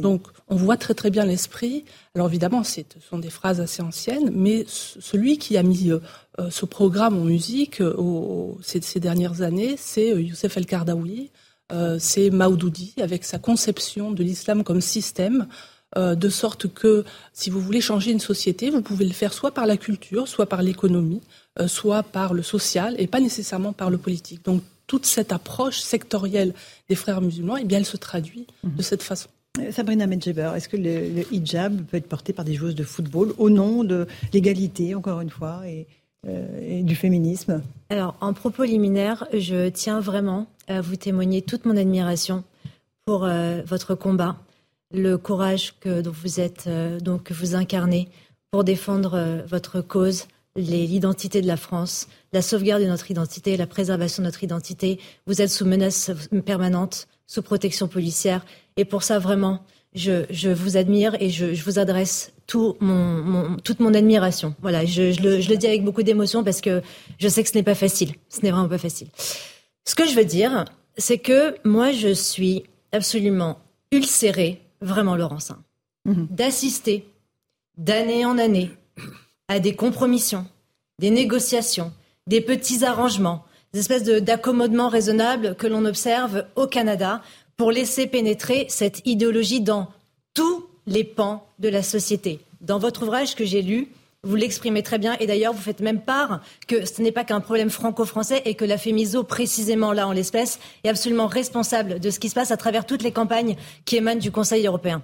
Donc, on voit très très bien l'esprit. Alors évidemment, ce sont des phrases assez anciennes, mais celui qui a mis euh, euh, ce programme en musique ces, dernières années, c'est Youssef El Kardaoui, euh, c'est Maoudoudi avec sa conception de l'islam comme système, euh, de sorte que si vous voulez changer une société, vous pouvez le faire soit par la culture, soit par l'économie, euh, soit par le social et pas nécessairement par le politique. Toute cette approche sectorielle des frères musulmans, eh bien, elle se traduit mhm. de cette façon. Sabrina Medjeber, est-ce que le, hijab peut être porté par des joueuses de football au nom de l'égalité, encore une fois, et, et du féminisme? Alors, en propos liminaire, je tiens vraiment à vous témoigner toute mon admiration pour euh, votre combat, le courage que dont vous êtes, euh, donc que vous incarnez pour défendre euh, votre cause, l'identité de la France, la sauvegarde de notre identité, la préservation de notre identité. Vous êtes sous menace permanente, sous protection policière, et pour ça vraiment, je, je vous admire et je, je vous adresse tout mon, toute mon admiration. Voilà, je, je, le, dis avec beaucoup d'émotion parce que je sais que ce n'est pas facile. Ce n'est vraiment pas facile. Ce que je veux dire, c'est que moi, je suis absolument ulcérée, vraiment, Laurencin, mhm. d'assister d'année en année à des compromissions, des négociations, des petits arrangements, des espèces d'accommodements raisonnables que l'on observe au Canada pour laisser pénétrer cette idéologie dans tous les pans de la société. Dans votre ouvrage que j'ai lu, vous l'exprimez très bien et d'ailleurs vous faites même part que ce n'est pas qu'un problème franco-français et que la FEMISO, précisément là en l'espèce, est absolument responsable de ce qui se passe à travers toutes les campagnes qui émanent du Conseil européen.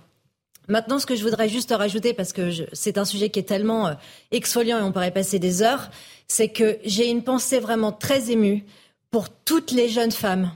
Maintenant, ce que je voudrais juste rajouter, parce que c'est un sujet qui est tellement euh, exfoliant et on pourrait passer des heures, c'est que j'ai une pensée vraiment très émue pour toutes les jeunes femmes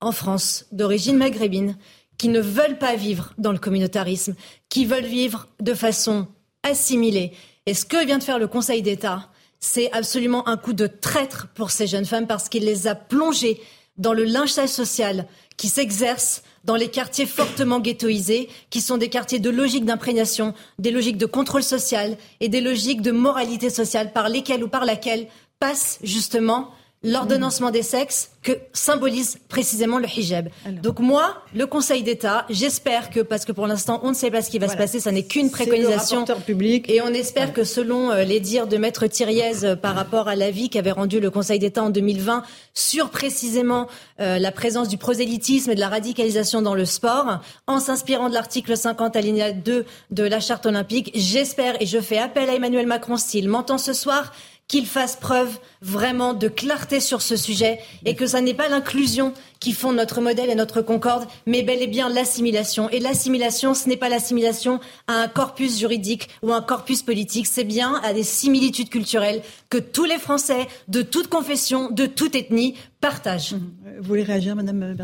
en France d'origine maghrébine qui ne veulent pas vivre dans le communautarisme, qui veulent vivre de façon assimilée. Et ce que vient de faire le Conseil d'État, c'est absolument un coup de traître pour ces jeunes femmes parce qu'il les a plongées dans le lynchage social qui s'exerce dans les quartiers fortement ghettoisés, qui sont des quartiers de logique d'imprégnation, des logiques de contrôle social et des logiques de moralité sociale par lesquelles ou par laquelle passe justement l'ordonnancement des sexes que symbolise précisément le hijab. Donc moi, le Conseil d'État, j'espère que, parce que pour l'instant, on ne sait pas ce qui va se passer, ça n'est qu'une préconisation. public. Et on espère que selon euh, les dires de Maître Thiriez euh, par rapport à l'avis qu'avait rendu le Conseil d'État en 2020 sur précisément euh, la présence du prosélytisme et de la radicalisation dans le sport, en s'inspirant de l'article 50 alinéa 2 de la Charte olympique, j'espère et je fais appel à Emmanuel Macron s'il m'entend ce soir, qu'il fasse preuve vraiment de clarté sur ce sujet et que ça n'est pas l'inclusion qui font notre modèle et notre concorde, mais bel et bien l'assimilation. Et l'assimilation, ce n'est pas l'assimilation à un corpus juridique ou un corpus politique, c'est bien à des similitudes culturelles que tous les Français, de toute confession, de toute ethnie, partagent. Vous voulez réagir, Madame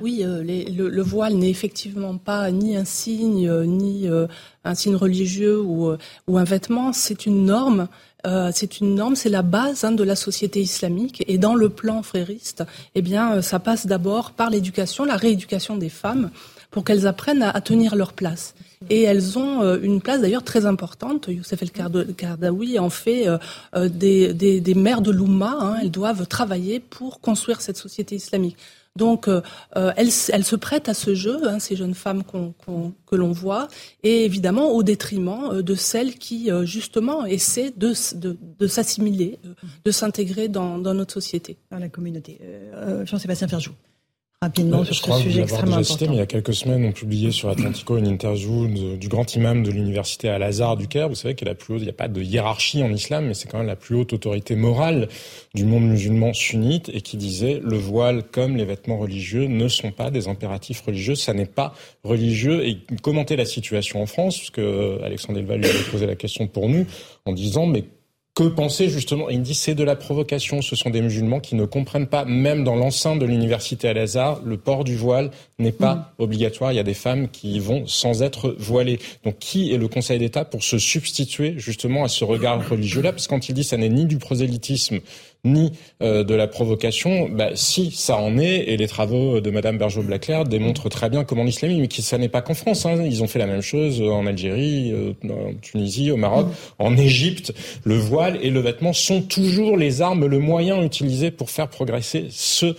Oui, euh, le, voile n'est effectivement pas ni un signe, euh, ni euh, un signe religieux ou, ou un vêtement, c'est une norme euh, c'est une norme, c'est la base hein, de la société islamique. Et dans le plan frériste, eh bien, euh, ça passe d'abord par l'éducation, la rééducation des femmes, pour qu'elles apprennent à, tenir leur place. Et elles ont euh, une place d'ailleurs très importante. Youssef El Kardaoui en fait des, des, mères de l'Oumma. Hein. elles doivent travailler pour construire cette société islamique. Donc, euh, euh, elles, se prêtent à ce jeu, hein, ces jeunes femmes que l'on voit, et évidemment au détriment euh, de celles qui, justement, essaient de, s'assimiler, de s'intégrer dans, notre société. Dans la communauté. Jean-Sébastien Ferjou rapidement sur ce sujet extrêmement important. mais il y a quelques semaines, on publiait sur Atlantico une interview du grand imam de l'université Al-Azhar du Caire. Vous savez qu'il la plus haute, il n'y a pas de hiérarchie en islam, mais c'est quand même la plus haute autorité morale du monde musulman sunnite et qui disait le voile comme les vêtements religieux ne sont pas des impératifs religieux, ça n'est pas religieux. Et commenter la situation en France, parce que Alexandre Delval lui avait posé la question pour nous, en disant mais que penser justement? Il dit c'est de la provocation. Ce sont des musulmans qui ne comprennent pas, même dans l'enceinte de l'université Al-Azhar, le port du voile n'est pas mm. obligatoire. Il y a des femmes qui y vont sans être voilées. Donc qui est le Conseil d'État pour se substituer justement à ce regard religieux-là? Parce que quand il dit ça n'est ni du prosélytisme ni euh, de la provocation, bah, si ça en est, et les travaux de Madame Bergeau-Blaclair démontrent très bien comment l'islamisme, mais qui, ça n'est pas qu'en France, hein, ils ont fait la même chose en Algérie, euh, en Tunisie, au Maroc, mm. en Égypte, le voile et le vêtement sont toujours les armes, le moyen utilisé pour faire progresser ce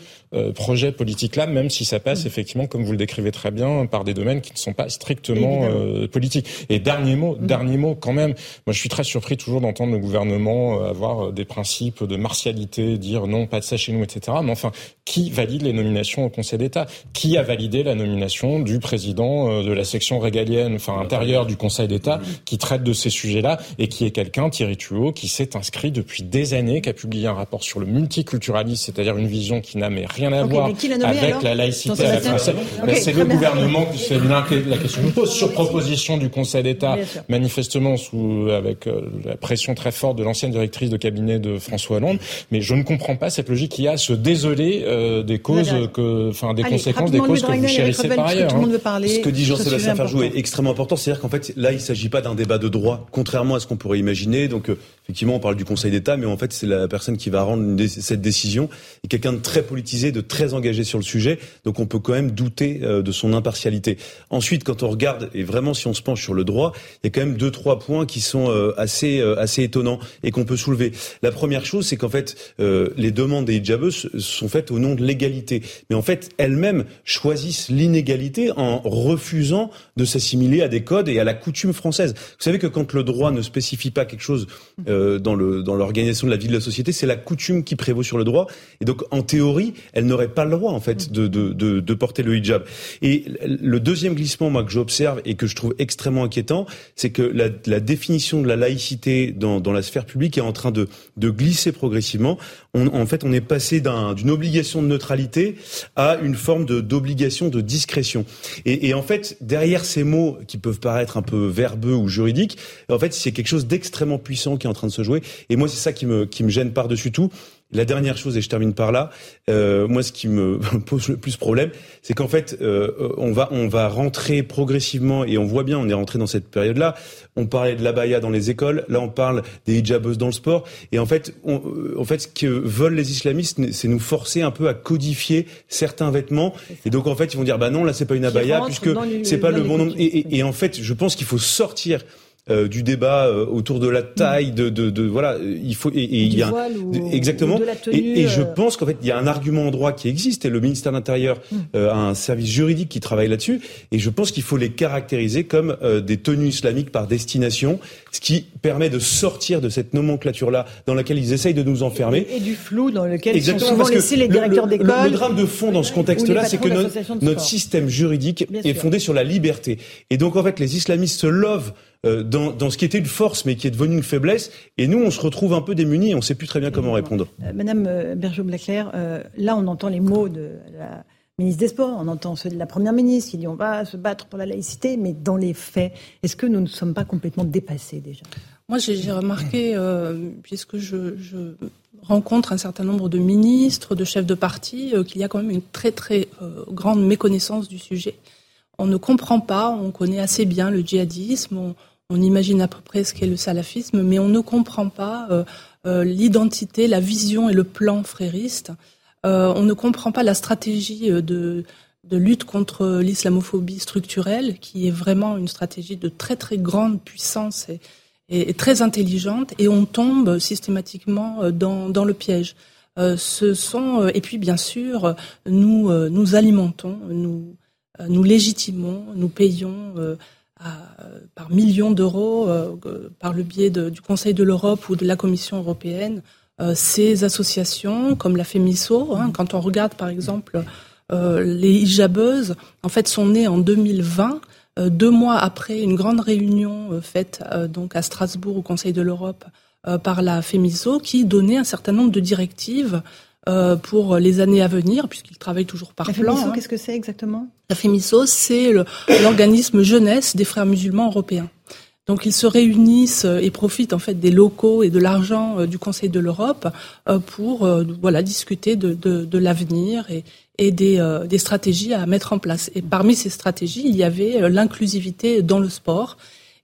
projet politique-là, même si ça passe mm. effectivement, comme vous le décrivez très bien, par des domaines qui ne sont pas strictement euh, politiques. Et dernier mot, mm. dernier mot quand même. Moi, je suis très surpris toujours d'entendre le gouvernement euh, avoir des principes de martialité, dire non, pas de ça chez nous, etc. Mais enfin, qui valide les nominations au Conseil d'État? Qui a validé la nomination du président de la section régalienne, enfin intérieure du Conseil d'État, qui traite de ces sujets-là et qui est quelqu'un, Thierry Thuot, qui s'est inscrit depuis des années, qui a publié un rapport sur le multiculturalisme, c'est-à-dire une vision qui n'a mais rien à voir avec la laïcité à la française. c'est le gouvernement, c'est la question que je pose, sur proposition du Conseil d'État, manifestement sous, avec euh, la pression très forte de l'ancienne directrice de cabinet de François Hollande. Mais je ne comprends pas cette logique qui a à se désoler euh, des causes, que, enfin des conséquences des causes que vous chérissez par ailleurs. Hein. Ce que dit Jean-Sébastien Ferjou est extrêmement important, c'est-à-dire qu'en fait, là, il ne s'agit pas d'un débat de droit, contrairement à ce qu'on pourrait imaginer. Donc, euh, effectivement, on parle du Conseil d'État, mais en fait, c'est la personne qui va rendre cette décision et quelqu'un de très politisé, de très engagé sur le sujet. Donc, on peut quand même douter euh, de son impartialité. Ensuite, quand on regarde et vraiment si on se penche sur le droit, il y a quand même deux trois points qui sont euh, assez euh, assez étonnants et qu'on peut soulever. La première chose, c'est qu'en fait, les demandes des hijabeuses sont faites au nom de l'égalité, mais en fait, elles-mêmes choisissent l'inégalité en refusant de s'assimiler à des codes et à la coutume française. Vous savez que quand le droit ne spécifie pas quelque chose dans le dans l'organisation de la vie de la société, c'est la coutume qui prévaut sur le droit. Et donc, en théorie, elle n'aurait pas le droit en fait de, de, de, de, porter le hijab. Et le deuxième glissement, moi, que j'observe et que je trouve extrêmement inquiétant, c'est que la, la, définition de la laïcité dans, dans la sphère publique est en train de, de glisser progressivement. On, en fait, on est passé d'une obligation de neutralité à une forme d'obligation de, discrétion. Et, et en fait, derrière ces mots qui peuvent paraître un peu verbeux ou juridiques, en fait, c'est quelque chose d'extrêmement puissant qui est en train de se jouer. Et moi, c'est ça qui me, qui me gêne par-dessus tout. La dernière chose, et je termine par là, euh, moi, ce qui me pose le plus problème, c'est qu'en fait, euh, on va on va rentrer progressivement, et on voit bien, on est rentré dans cette période-là. On parlait de l'abaya dans les écoles, là, on parle des hijabeuses dans le sport, et en fait, on, en fait, ce que veulent les islamistes, c'est nous forcer un peu à codifier certains vêtements, et donc en fait, ils vont dire, bah non, là, c'est pas une abaya, puisque c'est pas le bon nombre. Et, et, et en fait, je pense qu'il faut sortir euh, du débat euh, autour de la taille, de, de, de voilà, il faut et, il y a exactement. et, je euh. pense qu'en fait il y a un argument en droit qui existe et le ministère de l'Intérieur mm. a un service juridique qui travaille là-dessus et je pense qu'il faut les caractériser comme des tenues islamiques par destination, ce qui permet de sortir de cette nomenclature-là dans laquelle ils essayent de nous enfermer et, du flou dans lequel ils sont souvent laissés les directeurs d'école. Le, le, drame de fond dans ce contexte-là, c'est que notre, notre système juridique est fondé sur la liberté et donc en fait les islamistes se lovent euh, dans, dans, ce qui était une force mais qui est devenu une faiblesse. Et nous, on se retrouve un peu démunis et on ne sait plus très bien comment répondre. Euh, Madame euh, Bergeau-Blaclair, là, on entend les mots de la ministre des Sports, on entend ceux de la Première ministre qui dit on va se battre pour la laïcité, mais dans les faits, est-ce que nous ne sommes pas complètement dépassés déjà? Moi, j'ai remarqué, puisque je, je, rencontre un certain nombre de ministres, de chefs de parti, qu'il y a quand même une très très grande méconnaissance du sujet. On ne comprend pas, on connaît assez bien le djihadisme, on, imagine à peu près ce qu'est le salafisme, mais on ne comprend pas euh, euh, l'identité, la vision et le plan frériste. Euh, on ne comprend pas la stratégie de, lutte contre l'islamophobie structurelle, qui est vraiment une stratégie de très très grande puissance et, très intelligente, et on tombe systématiquement dans, le piège. ce sont et puis bien sûr nous nous alimentons, nous nous légitimons, nous payons par millions d'euros euh, par le biais du Conseil de l'Europe ou de la Commission européenne euh, ces associations comme la FEMISO. Hein, quand on regarde par exemple euh, les hijabeuses, en fait, sont nées en 2020 deux mois après une grande réunion faite donc à Strasbourg au Conseil de l'Europe par la FEMISO qui donnait un certain nombre de directives euh, pour les années à venir, puisqu'il travaille toujours par la plan. FEMISO, hein. qu'est-ce que c'est exactement? La FEMISO, c'est l'organisme jeunesse des frères musulmans européens. Donc ils se réunissent et profitent en fait des locaux et de l'argent euh, du Conseil de l'Europe euh, pour voilà discuter de, de, de l'avenir et, et des, des, stratégies à mettre en place. Et parmi ces stratégies, il y avait l'inclusivité dans le sport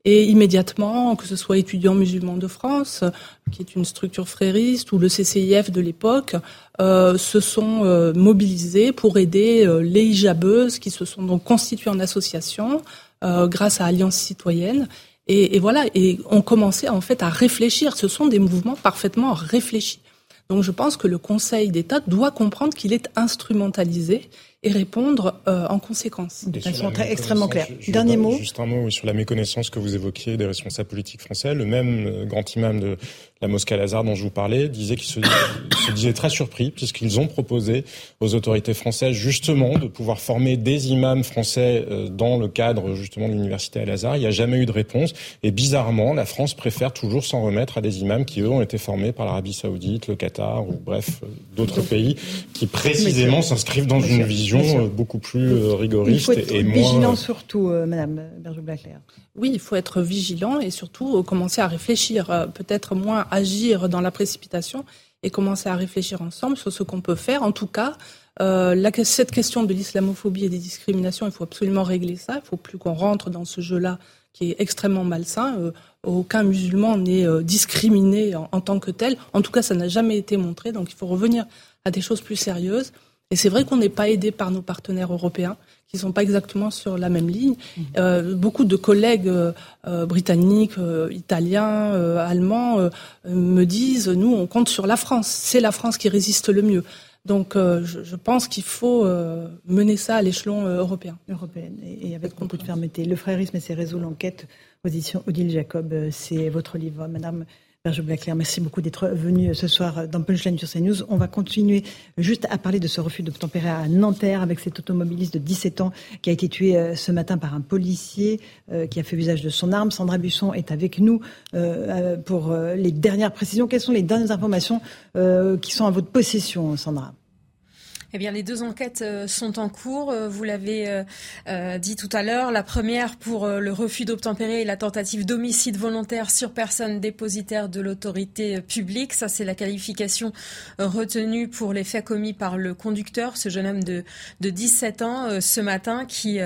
et immédiatement, que ce soit étudiants musulmans de France, qui est une structure frériste, ou le CCIF de l'époque, euh, se sont euh, mobilisés pour aider euh, les hijabeuses qui se sont donc constituées en association euh, grâce à Alliance citoyenne. Et, et, voilà, et on commençait en fait à réfléchir. Ce sont des mouvements parfaitement réfléchis. Donc je pense que le Conseil d'État doit comprendre qu'il est instrumentalisé et répondre euh, en conséquence. De façon très, extrêmement claire. Dernier mot. Juste un mot sur la méconnaissance que vous évoquiez des responsables politiques français. Le même euh, grand imam de la mosquée Al-Azhar dont je vous parlais disait qu'il se, se, disait très surpris puisqu'ils ont proposé aux autorités françaises justement de pouvoir former des imams français euh, dans le cadre justement de l'université Al-Azhar. Il n'y a jamais eu de réponse et bizarrement, la France préfère toujours s'en remettre à des imams qui eux ont été formés par l'Arabie Saoudite, le Qatar ou bref d'autres pays qui précisément s'inscrivent dans une vision euh, beaucoup plus euh, rigoriste il faut être et vigilant euh, surtout, Madame Berger-Blaclair. Oui, il faut être vigilant et surtout commencer à réfléchir, peut-être moins agir dans la précipitation et commencer à réfléchir ensemble sur ce qu'on peut faire. En tout cas, la, cette question de l'islamophobie et des discriminations, il faut absolument régler ça. Il ne faut plus qu'on rentre dans ce jeu-là qui est extrêmement malsain. aucun musulman n'est discriminé en, en, tant que tel. En tout cas, ça n'a jamais été montré. Donc, il faut revenir à des choses plus sérieuses. Et c'est vrai qu'on n'est pas aidé par nos partenaires européens qui ne sont pas exactement sur la même ligne. Mmh. Euh, beaucoup de collègues euh, euh britanniques, euh, italiens, euh, allemands me disent, nous, on compte sur la France. C'est la France qui résiste le mieux. Donc je, je, pense qu'il faut mener ça à l'échelon européen. Européenne, et, et avec beaucoup de fermeté. Le frérisme et ses réseaux, l'enquête, position Odile Jacob, c'est votre livre, Madame Berge Blaclair, merci beaucoup d'être venu ce soir dans Punchline sur CNews. On va continuer juste à parler de ce refus d'obtempérer à Nanterre avec cet automobiliste de 17 ans qui a été tué euh, ce matin par un policier euh, qui a fait usage de son arme. Sandra Busson est avec nous euh, pour les dernières précisions. Quelles sont les dernières informations qui sont à votre possession, Sandra? Eh bien, les deux enquêtes euh, sont en cours. Euh, vous l'avez euh, dit tout à l'heure. La première pour le refus d'obtempérer et la tentative d'homicide volontaire sur personne dépositaire de l'autorité publique. Ça, c'est la qualification retenue pour les faits commis par le conducteur, ce jeune homme de, de 17 ans, ce matin, qui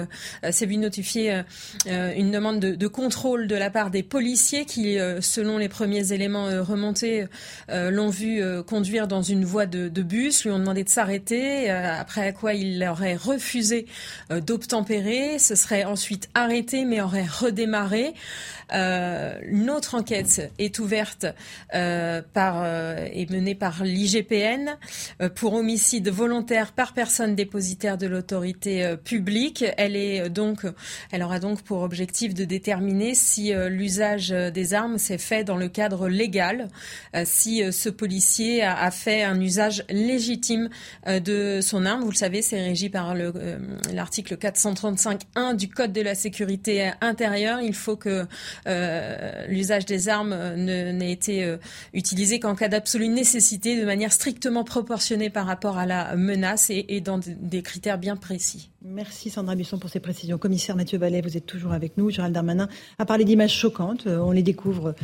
s'est vu notifier une demande de, contrôle de la part des policiers qui, selon les premiers éléments remontés, l'ont vu conduire dans une voie de bus, lui ont demandé de s'arrêter euh, après quoi il aurait refusé euh, d'obtempérer, ce serait ensuite arrêté mais aurait redémarré. Une autre enquête est ouverte par et menée par l'IGPN pour homicide volontaire par personne dépositaire de l'autorité publique. Elle est donc, elle aura donc pour objectif de déterminer si l'usage des armes s'est fait dans le cadre légal, si ce policier a fait un usage légitime de son arme. Vous le savez, c'est régi par l'article 435.1 du Code de la sécurité intérieure. Il faut que euh, l'usage des armes n'ait été euh, utilisé qu'en cas d'absolue nécessité, de manière strictement proportionnée par rapport à la menace et, dans des critères bien précis. Merci Sandra Busson pour ces précisions. Commissaire Mathieu Vallet, vous êtes toujours avec nous. Gérald Darmanin a parlé d'images choquantes. Euh, on les découvre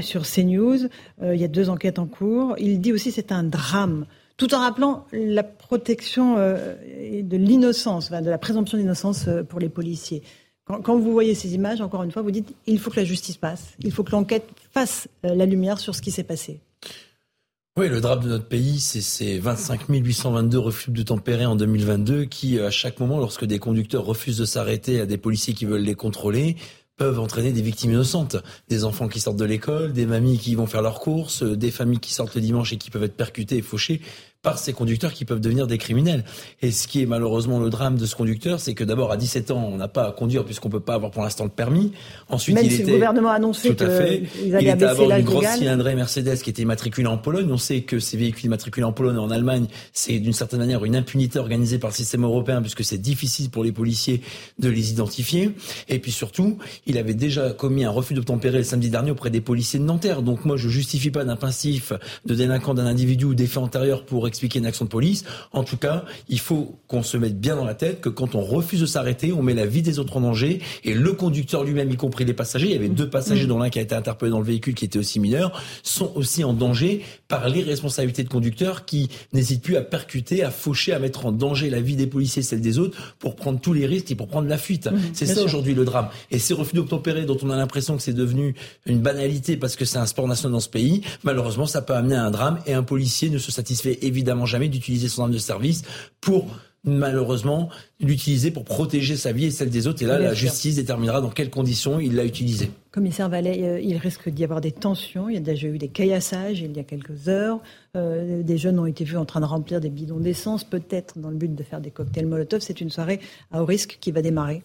sur CNews. il y a deux enquêtes en cours. Il dit aussi c'est un drame tout en rappelant la protection euh, de l'innocence, de la présomption d'innocence euh, pour les policiers. Quand, vous voyez ces images, encore une fois, vous dites il faut que la justice passe, il faut que l'enquête fasse euh, la lumière sur ce qui s'est passé. Oui, le drame de notre pays, c'est ces 25 822 refus de tempérer en 2022 qui, à chaque moment, lorsque des conducteurs refusent de s'arrêter à des policiers qui veulent les contrôler, peuvent entraîner des victimes innocentes, des enfants qui sortent de l'école, des mamies qui vont faire leurs courses, des familles qui sortent le dimanche et qui peuvent être percutées et fauchées par ces conducteurs qui peuvent devenir des criminels. Et ce qui est malheureusement le drame de ce conducteur, c'est que d'abord à 17 ans, on n'a pas à conduire puisqu'on peut pas avoir pour l'instant le permis. Ensuite, Même il si était, le gouvernement a annoncé tout à fait, il était à bord d'une grosse cylindrée Mercedes qui était immatriculée en Pologne. On sait que ces véhicules immatriculés en Pologne et en Allemagne, c'est d'une certaine manière une impunité organisée par le système européen puisque c'est difficile pour les policiers de les identifier. Et puis surtout, il avait déjà commis un refus d'obtempérer le samedi dernier auprès des policiers de Nanterre. Donc moi, je justifie pas d'un principe de délinquant d'un individu ou d'effet antérieur pour expliquer une action de police. En tout cas, il faut qu'on se mette bien dans la tête que quand on refuse de s'arrêter, on met la vie des autres en danger. Et le conducteur lui-même, y compris les passagers, il y avait deux passagers dont l'un qui a été interpellé dans le véhicule qui était aussi mineur, sont aussi en danger par l'irresponsabilité de conducteurs qui n'hésitent plus à percuter, à faucher, à mettre en danger la vie des policiers et celle des autres pour prendre tous les risques et pour prendre la fuite. Mmh, c'est ça aujourd'hui le drame. Et ces refus d'obtempérer dont on a l'impression que c'est devenu une banalité parce que c'est un sport national dans ce pays, malheureusement, ça peut amener à un drame et un policier ne se satisfait évidemment jamais d'utiliser son arme de service pour malheureusement l'utiliser pour protéger sa vie et celle des autres. Et là, la justice déterminera dans quelles conditions il l'a utilisé. Commissaire Vallet, euh, il risque d'y avoir des tensions. Il y a déjà eu des caillassages il y a quelques heures. Euh, des jeunes ont été vus en train de remplir des bidons d'essence, peut-être dans le but de faire des cocktails Molotov. C'est une soirée à haut risque qui va démarrer.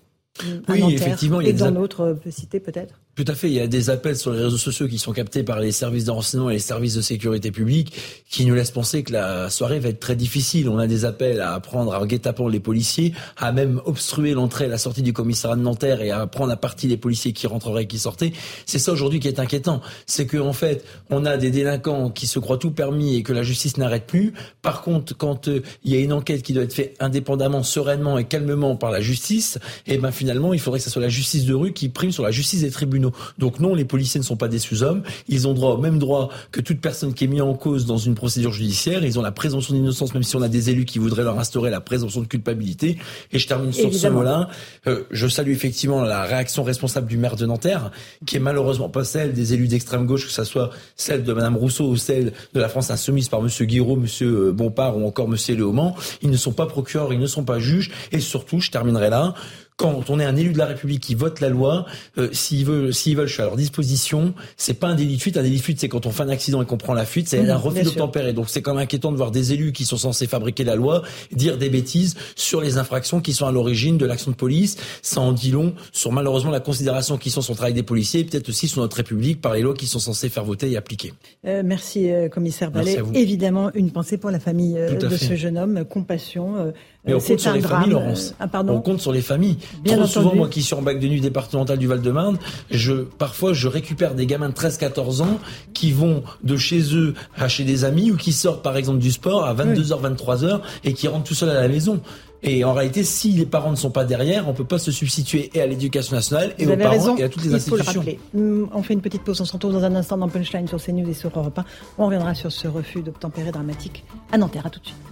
Oui, effectivement. Il y a et dans d'autres peut-être tout à fait. Il y a des appels sur les réseaux sociaux qui sont captés par les services de renseignement et les services de sécurité publique qui nous laissent penser que la soirée va être très difficile. On a des appels à prendre à guet-apens les policiers, à même obstruer l'entrée et la sortie du commissariat de Nanterre et à prendre à partie les policiers qui rentreraient et qui sortaient. C'est ça aujourd'hui qui est inquiétant. C'est que, en fait, on a des délinquants qui se croient tout permis et que la justice n'arrête plus. Par contre, quand euh, il y a une enquête qui doit être faite indépendamment, sereinement et calmement par la justice, et eh ben finalement, il faudrait que ce soit la justice de rue qui prime sur la justice des tribunaux. Donc non, les policiers ne sont pas des sous-hommes. Ils ont droit au même droit que toute personne qui est mise en cause dans une procédure judiciaire. Ils ont la présomption d'innocence, même si on a des élus qui voudraient leur instaurer la présomption de culpabilité. Et je termine sur ce mot-là. Euh, je salue effectivement la réaction responsable du maire de Nanterre, qui est malheureusement pas celle des élus d'extrême gauche, que ce soit celle de Madame Rousseau ou celle de la France insoumise par Monsieur Guiraud, Monsieur Bompard ou encore Monsieur Léaumont. Ils ne sont pas procureurs, ils ne sont pas juges. Et surtout, je terminerai là, quand on est un élu de la République qui vote la loi, euh, s'ils veulent, s'ils veulent, je suis à leur disposition. C'est pas un délit de fuite. Un délit de fuite, c'est quand on fait un accident et qu'on prend la fuite. C'est mmh, un refus d'obtempérer. Donc c'est quand même inquiétant de voir des élus qui sont censés fabriquer la loi dire des bêtises sur les infractions qui sont à l'origine de l'action de police. Ça en dit long sur malheureusement la considération qui sont sur le travail des policiers et peut-être aussi sur notre République par les lois qui sont censées faire voter et appliquer. Euh, merci, euh, commissaire Ballet. Évidemment, une pensée pour la famille de ce jeune homme. Compassion. Mais on compte sur les familles, Laurence. Ah, pardon on compte sur les familles. Bien Trop souvent, moi qui suis en bac de nuit départemental du Val-de-Marne, je, parfois, je récupère des gamins de 13-14 ans qui vont de chez eux à chez des amis ou qui sortent, par exemple, du sport à 22h, 23h et qui rentrent tout seuls à la maison. Et en réalité, si les parents ne sont pas derrière, on peut pas se substituer et à l'éducation nationale et aux parents et à toutes les institutions. Hum, on fait une petite pause, on se retrouve dans un instant dans Punchline sur CNews et sur Europe 1. On reviendra sur ce refus d'obtempérer dramatique à Nanterre. À tout de suite.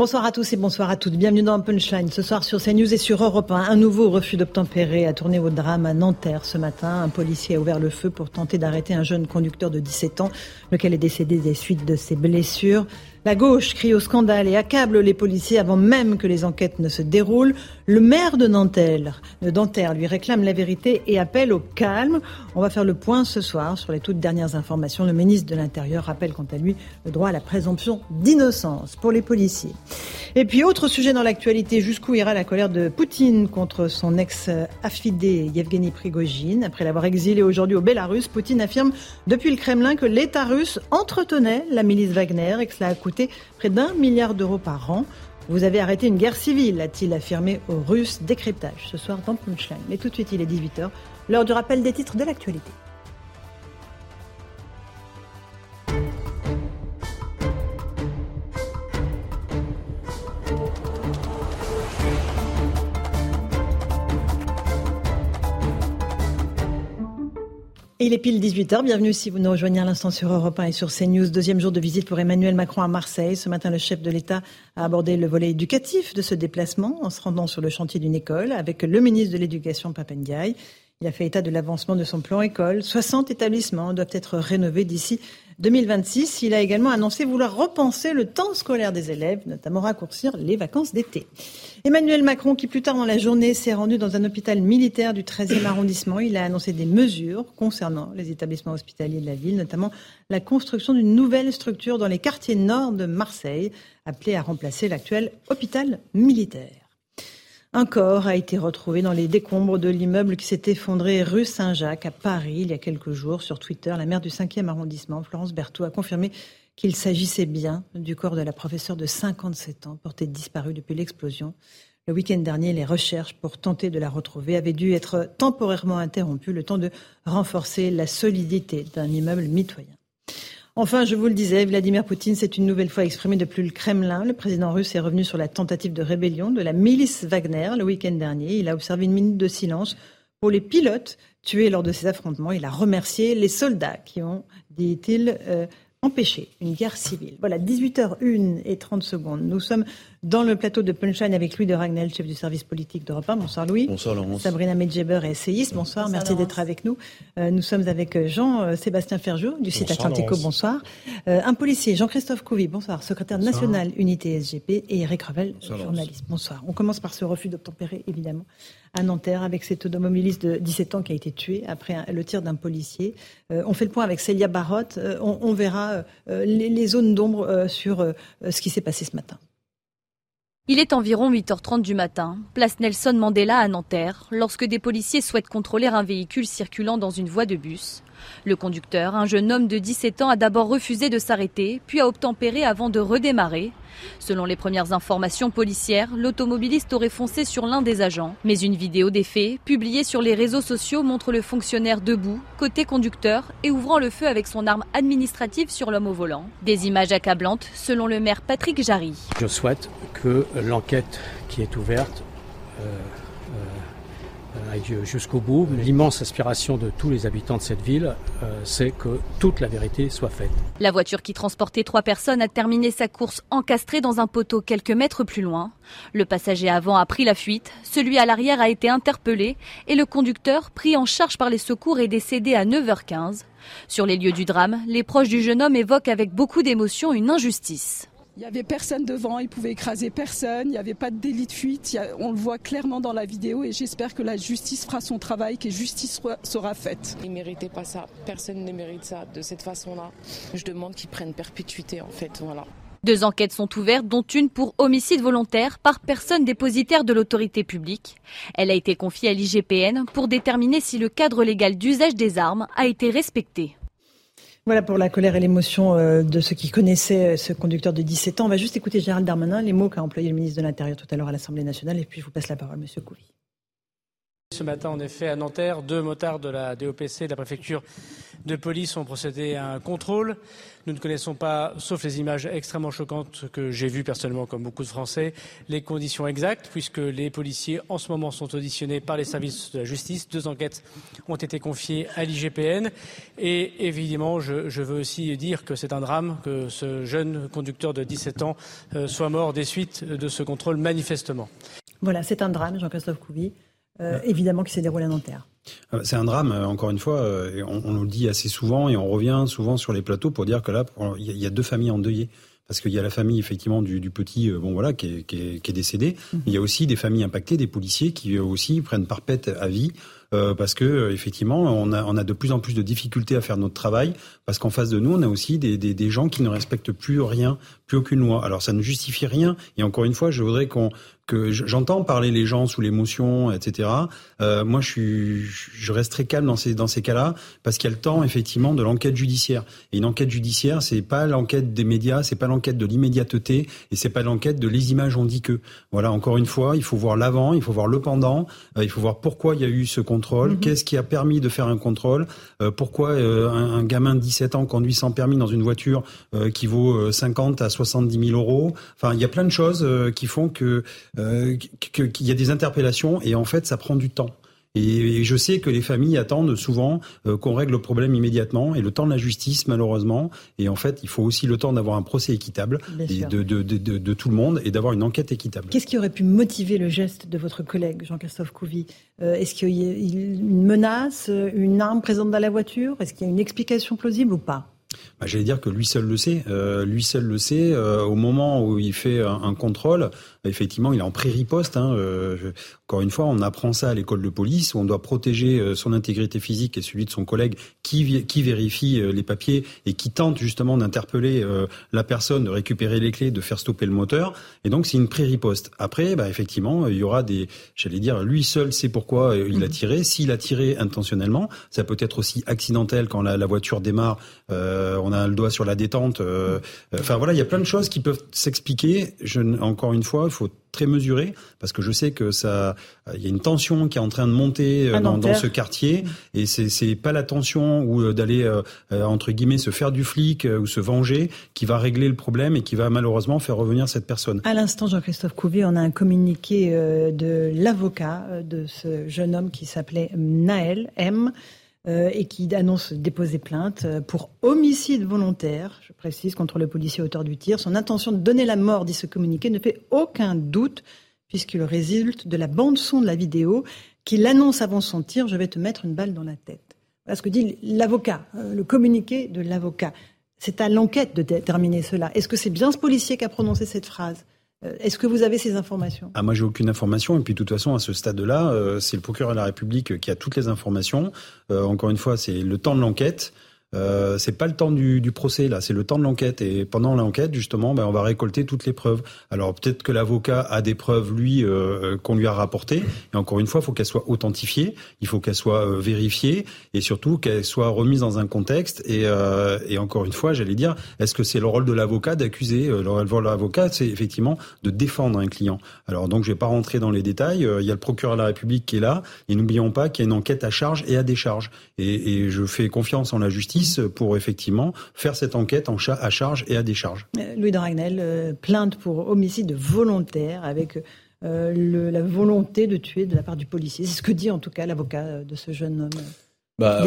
Bonsoir à tous et bonsoir à toutes. Bienvenue dans Punchline. Ce soir sur CNews et sur Europe 1, un nouveau refus d'obtempérer a tourné au drame à Nanterre ce matin. Un policier a ouvert le feu pour tenter d'arrêter un jeune conducteur de 17 ans, lequel est décédé des suites de ses blessures. La gauche crie au scandale et accable les policiers avant même que les enquêtes ne se déroulent. Le maire de Nanterre, de lui réclame la vérité et appelle au calme. On va faire le point ce soir sur les toutes dernières informations. Le ministre de l'Intérieur rappelle quant à lui le droit à la présomption d'innocence pour les policiers. Et puis autre sujet dans l'actualité, jusqu'où ira la colère de Poutine contre son ex-affidé Yevgeny Prigogine? Après l'avoir exilé aujourd'hui au Bélarus, Poutine affirme depuis le Kremlin que l'État russe entretenait la milice Wagner et que cela a coûté près d'un milliard d'euros par an. Vous avez arrêté une guerre civile, a-t-il affirmé aux Russes. Décryptage ce soir dans Punchline. Mais tout de suite, il est 18h, l'heure du rappel des titres de l'actualité. Il est pile 18h. Bienvenue si vous nous rejoignez à l'instant sur Europe 1 et sur CNews. Deuxième jour de visite pour Emmanuel Macron à Marseille. Ce matin, le chef de l'État a abordé le volet éducatif de ce déplacement en se rendant sur le chantier d'une école avec le ministre de l'Éducation, Papendiaï. Il a fait état de l'avancement de son plan école. 60 établissements doivent être rénovés d'ici 2026. Il a également annoncé vouloir repenser le temps scolaire des élèves, notamment raccourcir les vacances d'été. Emmanuel Macron, qui plus tard dans la journée s'est rendu dans un hôpital militaire du 13e arrondissement, il a annoncé des mesures concernant les établissements hospitaliers de la ville, notamment la construction d'une nouvelle structure dans les quartiers nord de Marseille, appelée à remplacer l'actuel hôpital militaire. Un corps a été retrouvé dans les décombres de l'immeuble qui s'est effondré rue Saint-Jacques à Paris il y a quelques jours. Sur Twitter, la maire du 5e arrondissement, Florence Berthaud, a confirmé qu'il s'agissait bien du corps de la professeure de 57 ans, portée disparue depuis l'explosion. Le week-end dernier, les recherches pour tenter de la retrouver avaient dû être temporairement interrompues, le temps de renforcer la solidité d'un immeuble mitoyen. Enfin, je vous le disais, Vladimir Poutine s'est une nouvelle fois exprimé depuis le Kremlin. Le président russe est revenu sur la tentative de rébellion de la milice Wagner le week-end dernier. Il a observé une minute de silence pour les pilotes tués lors de ces affrontements. Il a remercié les soldats qui ont, dit-il, euh, empêcher une guerre civile. Voilà, 18h01 et 30 secondes. Nous sommes dans le plateau de Punchline avec Louis de Ragnel, chef du service politique d'Europe 1. Bonsoir Louis. Bonsoir Laurence. Sabrina Medjeber, essayiste. Bonsoir, merci d'être avec nous. Euh, nous sommes avec euh, Jean-Sébastien Ferjou du site Atlantico. Bonsoir. Euh, un policier, Jean-Christophe Couvi. Bonsoir. Secrétaire national Unité SGP et Eric Revel, journaliste. Bonsoir. On commence par ce refus d'obtempérer, évidemment à Nanterre avec cet automobiliste de 17 ans qui a été tué après le tir d'un policier. Euh, on fait le point avec Célia Barotte. Euh, on, verra euh, les, zones d'ombre sur ce qui s'est passé ce matin. Il est environ 8h30 du matin, place Nelson Mandela à Nanterre, lorsque des policiers souhaitent contrôler un véhicule circulant dans une voie de bus. Le conducteur, un jeune homme de 17 ans, a d'abord refusé de s'arrêter, puis a obtempéré avant de redémarrer. Selon les premières informations policières, l'automobiliste aurait foncé sur l'un des agents. Mais une vidéo des faits, publiée sur les réseaux sociaux, montre le fonctionnaire debout, côté conducteur, et ouvrant le feu avec son arme administrative sur l'homme au volant. Des images accablantes, selon le maire Patrick Jarry. Je souhaite que l'enquête qui est ouverte euh, jusqu'au bout. L'immense aspiration de tous les habitants de cette ville, euh, c'est que toute la vérité soit faite. La voiture qui transportait trois personnes a terminé sa course encastrée dans un poteau quelques mètres plus loin. Le passager avant a pris la fuite, celui à l'arrière a été interpellé et le conducteur, pris en charge par les secours, est décédé à 9h15. Sur les lieux du drame, les proches du jeune homme évoquent avec beaucoup d'émotion une injustice. Il n'y avait personne devant, il pouvait écraser personne, il n'y avait pas de délit de fuite, on le voit clairement dans la vidéo et j'espère que la justice fera son travail, que justice sera faite. Il ne méritait pas ça, personne ne mérite ça de cette façon-là. Je demande qu'ils prennent perpétuité en fait, voilà. Deux enquêtes sont ouvertes, dont une pour homicide volontaire par personne dépositaire de l'autorité publique. Elle a été confiée à l'IGPN pour déterminer si le cadre légal d'usage des armes a été respecté. Voilà pour la colère et l'émotion euh, de ceux qui connaissaient euh, ce conducteur de 17 ans. On va juste écouter Gérald Darmanin, les mots qu'a employé le ministre de l'Intérieur tout à l'heure à l'Assemblée nationale, et puis je vous passe la parole, Monsieur Coury. Ce matin, en effet, à Nanterre, deux motards de la DOPC, de la préfecture de police, ont procédé à un contrôle. Nous ne connaissons pas, sauf les images extrêmement choquantes que j'ai vues personnellement, comme beaucoup de Français, les conditions exactes, puisque les policiers, en ce moment, sont auditionnés par les services de la justice. Deux enquêtes ont été confiées à l'IGPN. Et évidemment, je, veux aussi dire que c'est un drame que ce jeune conducteur de 17 ans euh, soit mort des suites de ce contrôle, manifestement. Voilà, c'est un drame, Jean-Christophe Couvi. Euh, évidemment qui s'est déroulé à Nanterre. Euh, c'est un drame, euh, encore une fois, et on, nous le dit assez souvent et on revient souvent sur les plateaux pour dire que là, il y a deux familles endeuillées parce qu'il y a la famille effectivement du, du petit, bon voilà, qui est, qui est, qui est décédé. Mmh. Il y a aussi des familles impactées, des policiers qui aussi prennent parpette à vie euh, parce que euh, effectivement, on a, on a de plus en plus de difficultés à faire notre travail, parce qu'en face de nous, on a aussi des, des, des, gens qui ne respectent plus rien, plus aucune loi. Alors ça ne justifie rien. Et encore une fois, je voudrais qu'on que j'entends parler les gens sous l'émotion, etc. Euh, moi, je suis, je reste très calme dans ces dans ces cas-là parce qu'il y a le temps effectivement de l'enquête judiciaire. Et une enquête judiciaire, c'est pas l'enquête des médias, c'est pas l'enquête de l'immédiateté et c'est pas l'enquête de les images on dit que. Voilà, encore une fois, il faut voir l'avant, il faut voir le pendant, euh, il faut voir pourquoi il y a eu ce contrôle, mhm. qu'est-ce qui a permis de faire un contrôle, euh, pourquoi un, un, gamin de 17 ans conduit sans permis dans une voiture euh, qui vaut 50 à 70 000 euros. Enfin, il y a plein de choses qui font que euh, qu'il y a des interpellations et en fait ça prend du temps. Et, je sais que les familles attendent souvent euh, qu'on règle le problème immédiatement et le temps de la justice malheureusement. Et en fait, il faut aussi le temps d'avoir un procès équitable de, de, de, de, tout le monde et d'avoir une enquête équitable. Qu'est-ce qui aurait pu motiver le geste de votre collègue Jean-Christophe Couvi euh, Est-ce qu'il y a une menace, une arme présente dans la voiture? Est-ce qu'il y a une explication plausible ou pas? Bah, J'allais dire que lui seul le sait. Euh, lui seul le sait. Euh, au moment où il fait un, un contrôle, effectivement, il est en pré-riposte. Hein, euh, encore une fois, on apprend ça à l'école de police, où on doit protéger euh, son intégrité physique et celui de son collègue qui, qui vérifie euh, les papiers et qui tente justement d'interpeller la personne, de récupérer les clés, de faire stopper le moteur. Et donc, c'est une pré-riposte. Après, bah, effectivement, il y aura des... J'allais dire, lui seul sait pourquoi il a mmh. tiré. S'il a tiré intentionnellement, ça peut être aussi accidentel quand la, la voiture démarre. on a le doigt sur la détente. Enfin voilà, il y a plein de choses qui peuvent s'expliquer. Je, encore une fois, il faut très mesurer parce que je sais que ça, il y a une tension qui est en train de monter euh, dans, dans, ce quartier et c'est c'est pas la tension ou euh, d'aller euh, entre guillemets se faire du flic ou se venger qui va régler le problème et qui va malheureusement faire revenir cette personne. À l'instant, Jean-Christophe Couvier, on a un communiqué de l'avocat de ce jeune homme qui s'appelait Naël M. Euh, et qui annonce déposer plainte euh, pour homicide volontaire, je précise, contre le policier auteur du tir. Son intention de donner la mort, dit ce communiqué, ne fait aucun doute puisqu'il résulte de la bande-son de la vidéo qu'il annonce avant son tir, je vais te mettre une balle dans la tête. Voilà ce que dit l'avocat, euh, le communiqué de l'avocat. C'est à l'enquête de déterminer cela. Est-ce que c'est bien ce policier qui a prononcé cette phrase? Est-ce que vous avez ces informations? Ah moi j'ai aucune information et puis de toute façon à ce stade-là, euh, c'est le procureur de la République qui a toutes les informations. Euh, encore une fois, c'est le temps de l'enquête. Euh, c'est pas le temps du, du procès là, c'est le temps de l'enquête. Et pendant l'enquête, justement, ben, on va récolter toutes les preuves. Alors peut-être que l'avocat a des preuves lui euh, qu'on lui a rapportées. Et encore une fois, il faut qu'elles soient authentifiées, il faut qu'elles soient euh, vérifiées et surtout qu'elles soient remises dans un contexte. Et, euh, et encore une fois, j'allais dire, est-ce que c'est le rôle de l'avocat d'accuser Le rôle de l'avocat, c'est effectivement de défendre un client. Alors donc, je vais pas rentrer dans les détails. Il y a le procureur de la République qui est là. Et n'oublions pas qu'il y a une enquête à charge et à décharge. Et, et je fais confiance en la justice pour effectivement faire cette enquête en à charge et à décharge. Euh, Louis de Ragnel, euh, plainte pour homicide volontaire avec euh, la volonté de tuer de la part du policier. C'est ce que dit en tout cas l'avocat de ce jeune homme. Bah,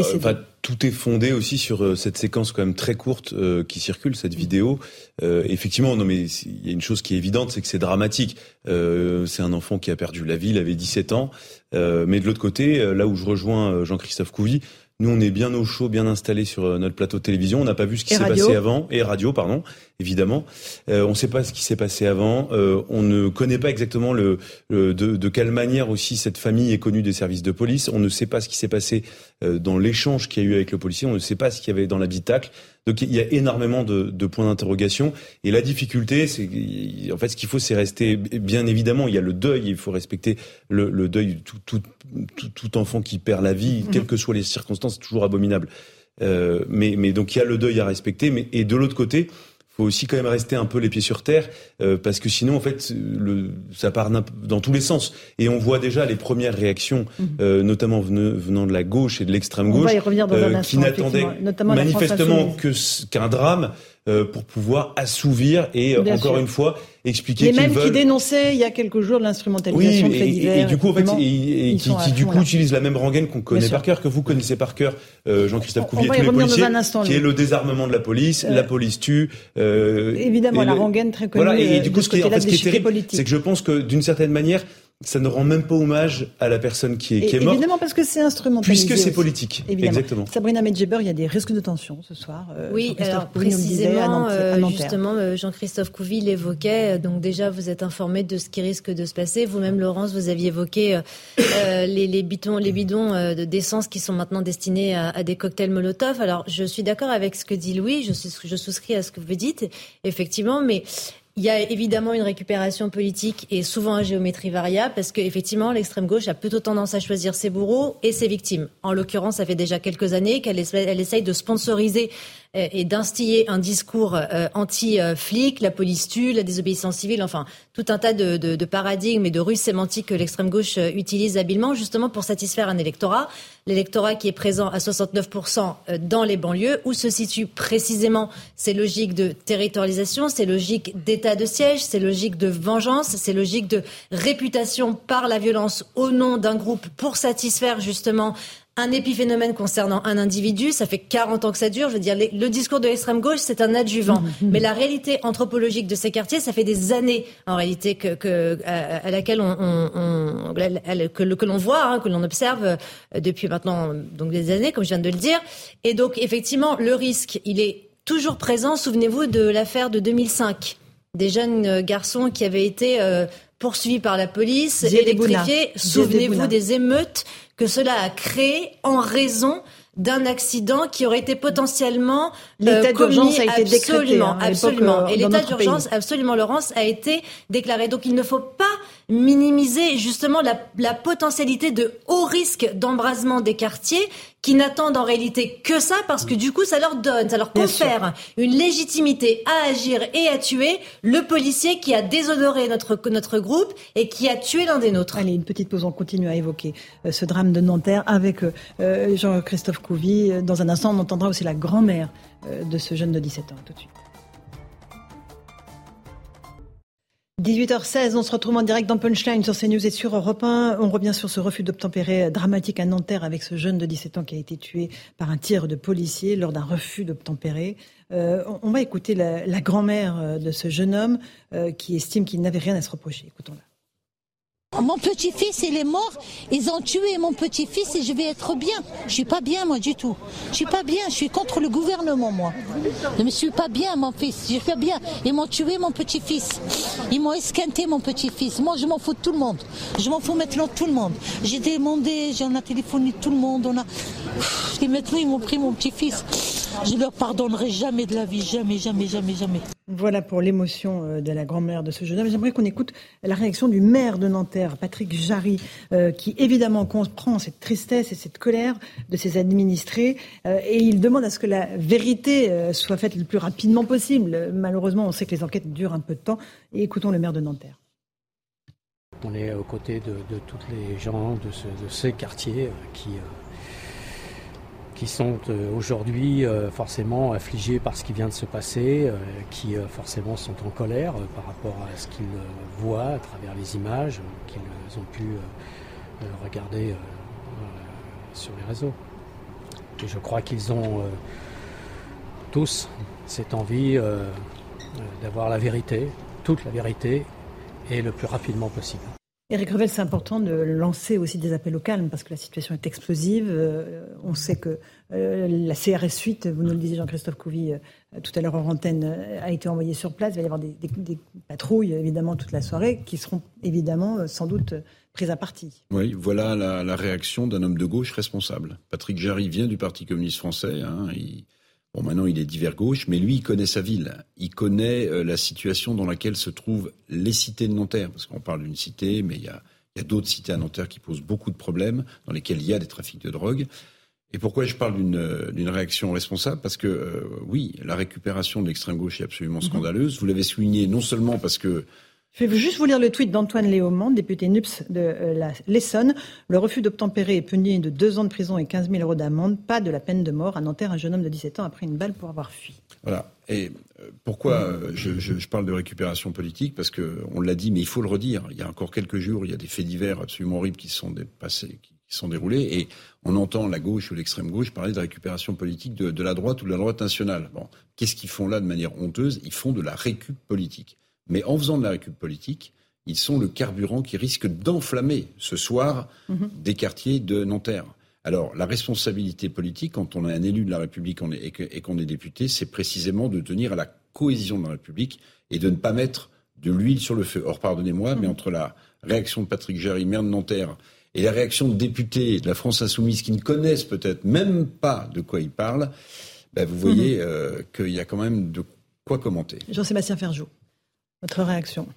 tout est fondé aussi sur cette séquence quand même très courte qui circule, cette vidéo. effectivement, non mais il y a une chose qui est évidente, c'est que c'est dramatique. c'est un enfant qui a perdu la vie, il avait 17 ans. mais de l'autre côté, là où je rejoins Jean-Christophe Couvi, nous, on est bien au chaud, bien installé sur euh, notre plateau de télévision. On n'a pas vu ce qui s'est passé avant et radio, pardon, évidemment. Euh, on ne sait pas ce qui s'est passé avant. Euh, on ne connaît pas exactement le, de, de, quelle manière aussi cette famille est connue des services de police. On ne sait pas ce qui s'est passé dans l'échange qu'il y a eu avec le policier. On ne sait pas ce qu'il y avait dans l'habitacle. Donc il y a énormément de, de points d'interrogation. Et la difficulté, c'est en fait ce qu'il faut, c'est rester. Bien évidemment, il y a le deuil. Il faut respecter le, le deuil. Tout, tout, tout, tout, enfant qui perd la vie, quelles que soient les circonstances, c'est toujours abominable. Euh, mais, mais donc il y a le deuil à respecter. Mais et de l'autre côté, faut aussi quand même rester un peu les pieds sur terre euh, parce que sinon en fait le, ça part dans tous les sens et on voit déjà les premières réactions mhm. euh, notamment venant, de la gauche et de l'extrême gauche euh, qui n'attendaient manifestement que qu'un drame euh, pour pouvoir assouvir et euh, encore une fois expliquer les mêmes veulent... qui dénonçaient il y a quelques jours l'instrumentalisation oui, de faits divers. Et, du coup, en fait, et, qui, qui du coup utilisent la même rengaine qu'on connaît par cœur, que vous connaissez par cœur, euh, Jean-Christophe Couvier, tous les policiers, instant, qui est le désarmement de la police, la police tue. évidemment, la rengaine très connue. Voilà, et, du coup, ce qui, en fait, ce qui est terrible, c'est que je pense que d'une certaine manière, ça ne rend même pas hommage à la personne qui est, qui est morte. Évidemment, parce que c'est instrumentalisé. Puisque c'est politique. Évidemment. Exactement. Sabrina Medjeber, il y a des risques de tension ce soir. Euh, oui, alors précisément, euh, justement, euh, Jean-Christophe Couvi l'évoquait. Donc déjà, vous êtes informé de ce qui risque de se passer. Vous-même, Laurence, vous aviez évoqué les, les, bidons, les bidons d'essence qui sont maintenant destinés à, à, des cocktails Molotov. Alors, je suis d'accord avec ce que dit Louis. Je, je souscris à ce que vous dites, effectivement, mais il y a évidemment une récupération politique et souvent à géométrie variable parce qu'effectivement, l'extrême gauche a plutôt tendance à choisir ses bourreaux et ses victimes. En l'occurrence, ça fait déjà quelques années qu'elle essaye de sponsoriser et d'instiller un discours euh, anti-flic, la police tue, la désobéissance civile, enfin tout un tas de, de, de paradigmes et de ruses sémantiques que l'extrême gauche euh, utilise habilement justement pour satisfaire un électorat, l'électorat qui est présent à 69% dans les banlieues, où se situent précisément ces logiques de territorialisation, ces logiques d'état de siège, ces logiques de vengeance, ces logiques de réputation par la violence au nom d'un groupe pour satisfaire justement un épiphénomène concernant un individu, ça fait 40 ans que ça dure. Je veux dire, le discours de l'extrême gauche, c'est un adjuvant. Mmh, mmh. Mais la réalité anthropologique de ces quartiers, ça fait des années, en réalité, que, que à, laquelle on, on, que, que l'on voit, hein, que l'on observe euh, depuis maintenant donc des années, comme je viens de le dire. Et donc, effectivement, le risque, il est toujours présent. Souvenez-vous de l'affaire de 2005, des jeunes euh, garçons qui avaient été euh, poursuivis par la police, électrifiés. Souvenez-vous des émeutes que cela a créé en raison d'un accident qui aurait été potentiellement euh, l'état d'urgence a été absolument, décrété, absolument. Euh, et l'état d'urgence, absolument, Laurence, a été déclaré. Donc il ne faut pas minimiser justement la, la potentialité de haut risque d'embrasement des quartiers qui n'attendent en réalité que ça parce que du coup ça leur donne, ça leur confère une légitimité à agir et à tuer le policier qui a déshonoré notre, notre groupe et qui a tué l'un des nôtres. Allez, une petite pause, on continue à évoquer euh, ce drame de Nanterre avec euh, Jean-Christophe Couvi. Dans un instant, on entendra aussi la grand-mère euh, de ce jeune de 17 ans. Tout de suite. 18h16, on se retrouve en direct dans Punchline sur CNews et sur Europe 1. On revient sur ce refus d'obtempérer dramatique à Nanterre avec ce jeune de 17 ans qui a été tué par un tir de policier lors d'un refus d'obtempérer. Euh, on va écouter la, grand-mère euh, de ce jeune homme qui estime qu'il n'avait rien à se reprocher. Écoutons-la. Mon petit-fils, il est mort. Ils ont tué mon petit-fils et je vais être bien. Je suis pas bien, moi, du tout. Je suis pas bien. Je suis contre le gouvernement, moi. Je me suis pas bien, mon fils. Je suis bien. Ils m'ont tué mon petit-fils. Ils m'ont esquinté mon petit-fils. Moi, je m'en fous de tout le monde. Je m'en fous maintenant de tout le monde. J'ai demandé, j'en ai téléphoné tout le monde. On a... Et maintenant, ils m'ont pris mon petit-fils. Je leur pardonnerai jamais de la vie. Jamais, jamais, jamais, jamais. Voilà pour l'émotion euh, de la grand-mère de ce jeune homme. J'aimerais qu'on écoute la réaction du maire de Nanterre, Patrick Jarry, euh, qui évidemment comprend cette tristesse et cette colère de ses administrés. Euh, et il demande à ce que la vérité soit faite le plus rapidement possible. Malheureusement, on sait que les enquêtes durent un peu de temps. Et écoutons le maire de Nanterre. On est aux côtés de, de tous les gens de, de ces quartiers qui qui sont euh, aujourd'hui euh, forcément affligés par ce qui vient de se passer, euh, qui forcément sont en colère par rapport à ce qu'ils voient à travers les images qu'ils ont pu regarder sur les réseaux. Et je crois qu'ils ont tous cette envie d'avoir la vérité, toute la vérité, et le plus rapidement possible. Eric Revel, c'est important de lancer aussi des appels au calme parce que la situation est explosive. Euh, on sait que euh, la CRS 8, vous nous le disiez Jean-Christophe Couvi euh, tout à l'heure en antenne, a été envoyée sur place. Il va y avoir des, patrouilles évidemment toute la soirée qui seront évidemment sans doute prises à partie. Oui, voilà la, réaction d'un homme de gauche responsable. Patrick Jarry vient du Parti communiste français. Hein, Bon, maintenant, il est divers gauche, mais lui, il connaît sa ville. Il connaît euh, la situation dans laquelle se trouvent les cités de Nanterre. Parce qu'on parle d'une cité, mais il y a, d'autres cités à Nanterre qui posent beaucoup de problèmes, dans lesquelles il y a des trafics de drogue. Et pourquoi je parle d'une euh, réaction responsable? Parce que, euh, oui, la récupération de l'extrême gauche est absolument mhm. scandaleuse. Vous l'avez souligné non seulement parce que je vais juste vous lire le tweet d'Antoine Léaumont, député NUPS de euh, l'Essonne. Le refus d'obtempérer est puni de deux ans de prison et 15 000 euros d'amende, pas de la peine de mort. À Nanterre, un jeune homme de 17 ans a pris une balle pour avoir fui. Voilà. Et euh, pourquoi euh, je, parle de récupération politique? Parce que on l'a dit, mais il faut le redire. Il y a encore quelques jours, il y a des faits divers absolument horribles qui sont sont déroulés, et on entend la gauche ou l'extrême gauche parler de récupération politique de, la droite ou de la droite nationale. Qu'est-ce qu'ils font là de manière honteuse? Ils font de la récup politique. Mais en faisant de la récup politique, ils sont le carburant qui risque d'enflammer ce soir mhm. des quartiers de Nanterre. Alors, la responsabilité politique, quand on est un élu de la République et qu'on est député, c'est précisément de tenir à la cohésion de la République et de ne pas mettre de l'huile sur le feu. Or, pardonnez-moi, mais mhm. entre la réaction de Patrick Jarry, maire de Nanterre, et la réaction de députés de la France insoumise qui ne connaissent peut-être même pas de quoi ils parlent, ben, vous voyez mhm. euh, qu'il y a quand même de quoi commenter. Jean-Sébastien Ferjou, votre réaction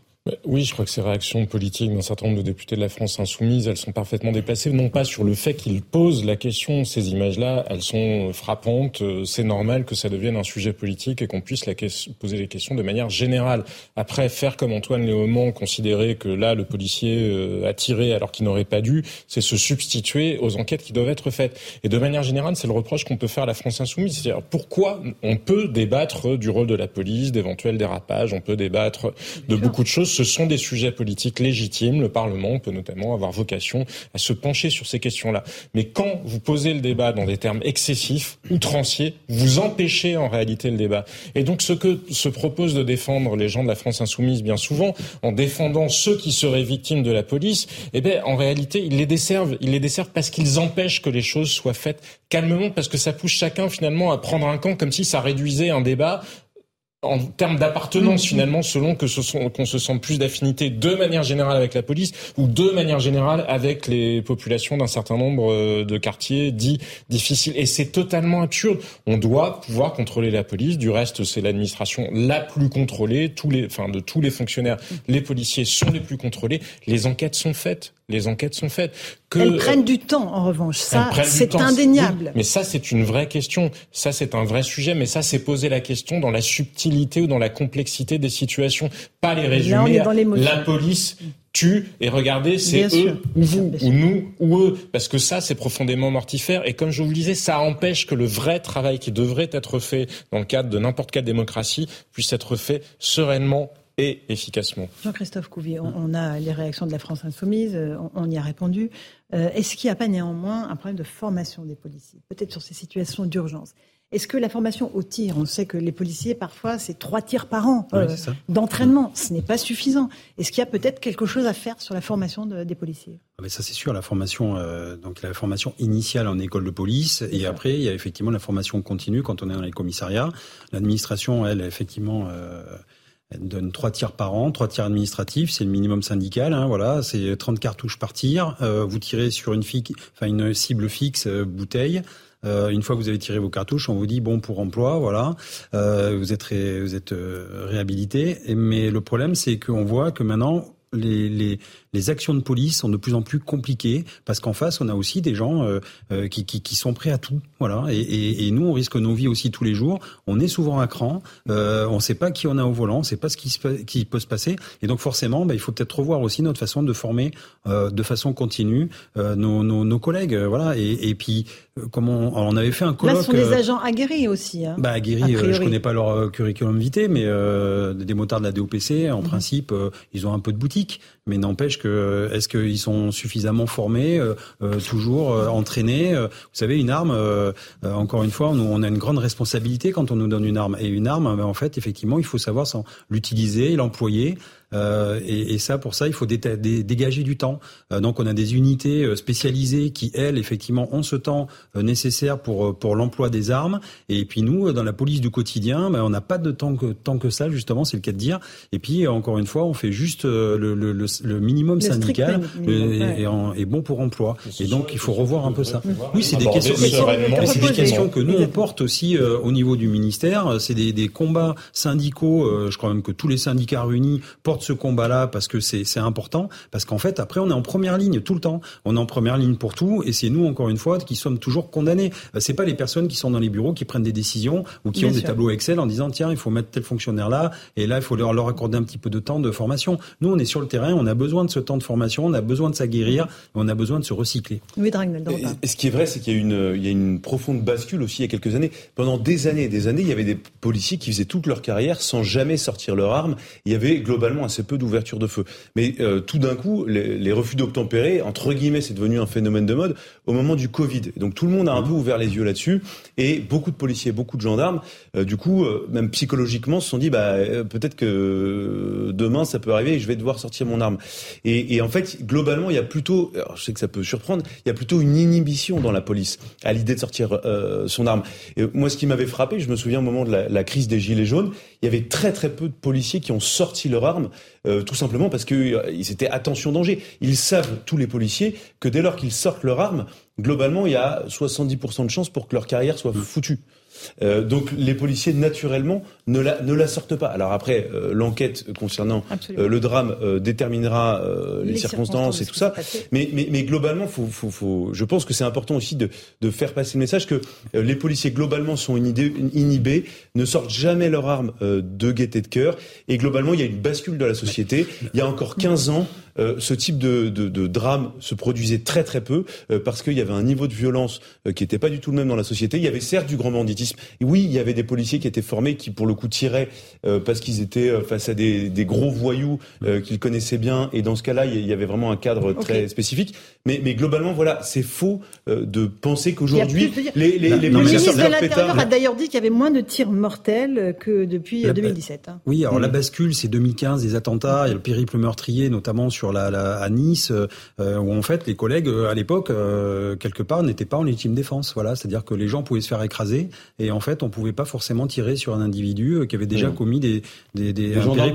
oui, je crois que ces réactions politiques d'un certain nombre de députés de la France insoumise, elles sont parfaitement déplacées, non pas sur le fait qu'ils posent la question, ces images-là, elles sont frappantes, c'est normal que ça devienne un sujet politique et qu'on puisse la poser les questions de manière générale. Après, faire comme Antoine Léaumont, considérer que là, le policier euh, a tiré alors qu'il n'aurait pas dû, c'est se substituer aux enquêtes qui doivent être faites. Et de manière générale, c'est le reproche qu'on peut faire à la France insoumise. C'est-à-dire, pourquoi on peut débattre du rôle de la police, d'éventuels dérapages, on peut débattre de beaucoup de choses ce sont des sujets politiques légitimes. Le Parlement peut notamment avoir vocation à se pencher sur ces questions-là. Mais quand vous posez le débat dans des termes excessifs, outranciers, vous empêchez en réalité le débat. Et donc ce que se propose de défendre les gens de la France insoumise bien souvent, en défendant ceux qui seraient victimes de la police, eh bien en réalité ils les desservent. Ils les desservent parce qu'ils empêchent que les choses soient faites calmement, parce que ça pousse chacun finalement à prendre un camp comme si ça réduisait un débat en termes d'appartenance mm. finalement, selon que ce sont qu'on se sent plus d'affinité de manière générale avec la police ou de manière générale avec les populations d'un certain nombre euh, de quartiers dits difficiles. Et c'est totalement absurde. On doit pouvoir contrôler la police. Du reste, c'est l'administration la plus contrôlée. Tous les, enfin, de tous les fonctionnaires, les policiers sont les plus contrôlés. Les enquêtes sont faites les enquêtes sont faites. Que, elles prennent du temps, en revanche. Ça, c'est indéniable. mais ça, c'est une vraie question. Ça, c'est un vrai sujet. Mais ça, c'est poser la question dans la subtilité ou dans la complexité des situations. Pas les résumer. la police tue et regardez, c'est eux ou vous ou nous ou eux. Parce que ça, c'est profondément mortifère. Et comme je vous le disais, ça empêche que le vrai travail qui devrait être fait dans le cadre de n'importe quelle démocratie puisse être fait sereinement et efficacement. Jean-Christophe Couvier, on, a les réactions de la France insoumise, euh, on, y a répondu. Euh, est-ce qu'il n'y a pas néanmoins un problème de formation des policiers, peut-être sur ces situations d'urgence? Est-ce que la formation au tir, on sait que les policiers, parfois, c'est trois tirs par an euh, d'entraînement. Ce n'est pas suffisant. Est-ce qu'il y a peut-être quelque chose à faire sur la formation des policiers? Ah, mais Ça, c'est sûr. La formation, donc la formation initiale en école de police. Et après, il y a effectivement la formation continue quand on est dans les commissariats. L'administration, elle, effectivement... Elle donne trois tirs par an, trois tirs administratifs, c'est le minimum syndical. Hein, voilà, c'est 30 cartouches par tir. Euh, vous tirez sur une, enfin une cible fixe, euh, bouteille. Euh, une fois que vous avez tiré vos cartouches, on vous dit bon pour emploi, voilà, vous êtes vous êtes réhabilité. Mais le problème, c'est qu'on voit que maintenant les, les, les, actions de police sont de plus en plus compliquées parce qu'en face, on a aussi des gens euh, euh, qui, qui, qui, sont prêts à tout. Voilà. Et, et, et, nous, on risque nos vies aussi tous les jours. On est souvent à cran. Euh, on ne sait pas qui on a au volant. On ne sait pas ce qui, se, qui peut se passer. Et donc, forcément, bah, il faut peut-être revoir aussi notre façon de former euh, de façon continue nos, nos, nos, collègues. Voilà. Et, et puis, comment on, avait fait un colloque. Là, ce sont des agents aguerris aussi. Hein, bah, aguerris, je connais pas leur curriculum vitae, mais des motards de la DOPC, en principe, ils ont un peu de boutique mais n'empêche que est-ce qu'ils sont suffisamment formés, euh, euh, toujours euh, entraînés Vous savez, une arme, encore une fois, on a une grande responsabilité quand on nous donne une arme. Et une arme, ben, en fait, effectivement, il faut savoir l'utiliser, l'employer. Euh, et, et, ça, pour ça, il faut dégager du temps. Euh, donc, on a des unités euh, spécialisées qui, elles, effectivement, ont ce temps nécessaire pour pour l'emploi des armes. Et puis nous, dans la police du quotidien, ben, on n'a pas de temps que tant que ça, justement, c'est le cas de dire. Et puis, encore une fois, on fait juste le, le, le, minimum syndical et, bon pour emploi. Et donc, il faut revoir un peu ça. Oui, c'est des questions. c'est des questions que nous on porte aussi au niveau du ministère. C'est des, des combats syndicaux. je crois même que tous les syndicats réunis portent ce combat-là parce que c'est important, parce qu'en fait, après, on est en première ligne tout le temps. On est en première ligne pour tout, et c'est nous, encore une fois, qui sommes toujours condamnés. Euh, c'est pas les personnes qui sont dans les bureaux qui prennent des décisions ou qui ont des tableaux Excel en disant tiens, il faut mettre tel fonctionnaire là, et là, il faut leur, leur accorder un petit peu de temps de formation. Nous, on est sur le terrain, on a besoin de ce temps de formation, on a besoin de s'aguerrir, on a besoin de se recycler. Oui, et, ce qui est vrai, c'est qu'il y a une, il y a une profonde bascule aussi il y a quelques années. Pendant des années et des années, il y avait des policiers qui faisaient toute leur carrière sans jamais sortir leur arme. Il y avait globalement assez peu d'ouverture de feu. Mais euh, tout d'un coup, les, les refus d'obtempérer, entre guillemets, c'est devenu un phénomène de mode au moment du Covid. Et donc tout le monde a un peu ouvert les yeux là-dessus, et beaucoup de policiers, beaucoup de gendarmes, euh, du coup, euh, même psychologiquement, se sont dit, bah peut-être que demain ça peut arriver et je vais devoir sortir mon arme. Et, et en fait, globalement, il y a plutôt, alors je sais que ça peut surprendre, il y a plutôt une inhibition dans la police à l'idée de sortir son arme. Et moi, ce qui m'avait frappé, je me souviens au moment de la, la crise des gilets jaunes, il y avait très très peu de policiers qui ont sorti leur arme, euh, tout simplement parce qu'ils euh, étaient attention danger. Ils savent, tous les policiers, que dès lors qu'ils sortent leur arme, globalement, il y a 70% de chances pour que leur carrière soit foutue. Euh, donc les policiers naturellement ne la, ne la sortent pas. Alors après, euh, l'enquête concernant euh, le drame déterminera les, circonstances, et tout ça. Mais, mais, mais, globalement, faut, faut, faut, je pense que c'est important aussi de, de faire passer le message que les policiers globalement sont inhibés, ne sortent jamais leur arme de gaieté de cœur. Et globalement, il y a une bascule de la société. Il y a encore 15 ans, ce type de, de, de, drame se produisait très très peu parce qu'il y avait un niveau de violence qui n'était pas du tout le même dans la société. Il y avait certes du grand banditisme oui, il y avait des policiers qui étaient formés, qui pour le coup tiraient euh, parce qu'ils étaient euh, face à des, gros voyous euh, qu'ils connaissaient bien. Et dans ce cas-là, il y avait vraiment un cadre très spécifique. Mais, globalement, voilà, c'est faux de penser qu'aujourd'hui les, les, les, le ministre de l'Intérieur a d'ailleurs dit qu'il y avait moins de tirs mortels que depuis 2017. Hein. Oui, alors la mm. bascule, c'est 2015, des attentats, il y a le périple meurtrier, notamment sur la, à Nice, où en fait les collègues à l'époque quelque part n'étaient pas en légitime défense. Voilà, c'est-à-dire que les gens pouvaient se faire écraser et en fait, on pouvait pas forcément tirer sur un individu euh, qui avait déjà mmh. commis des, des, des les gendarmes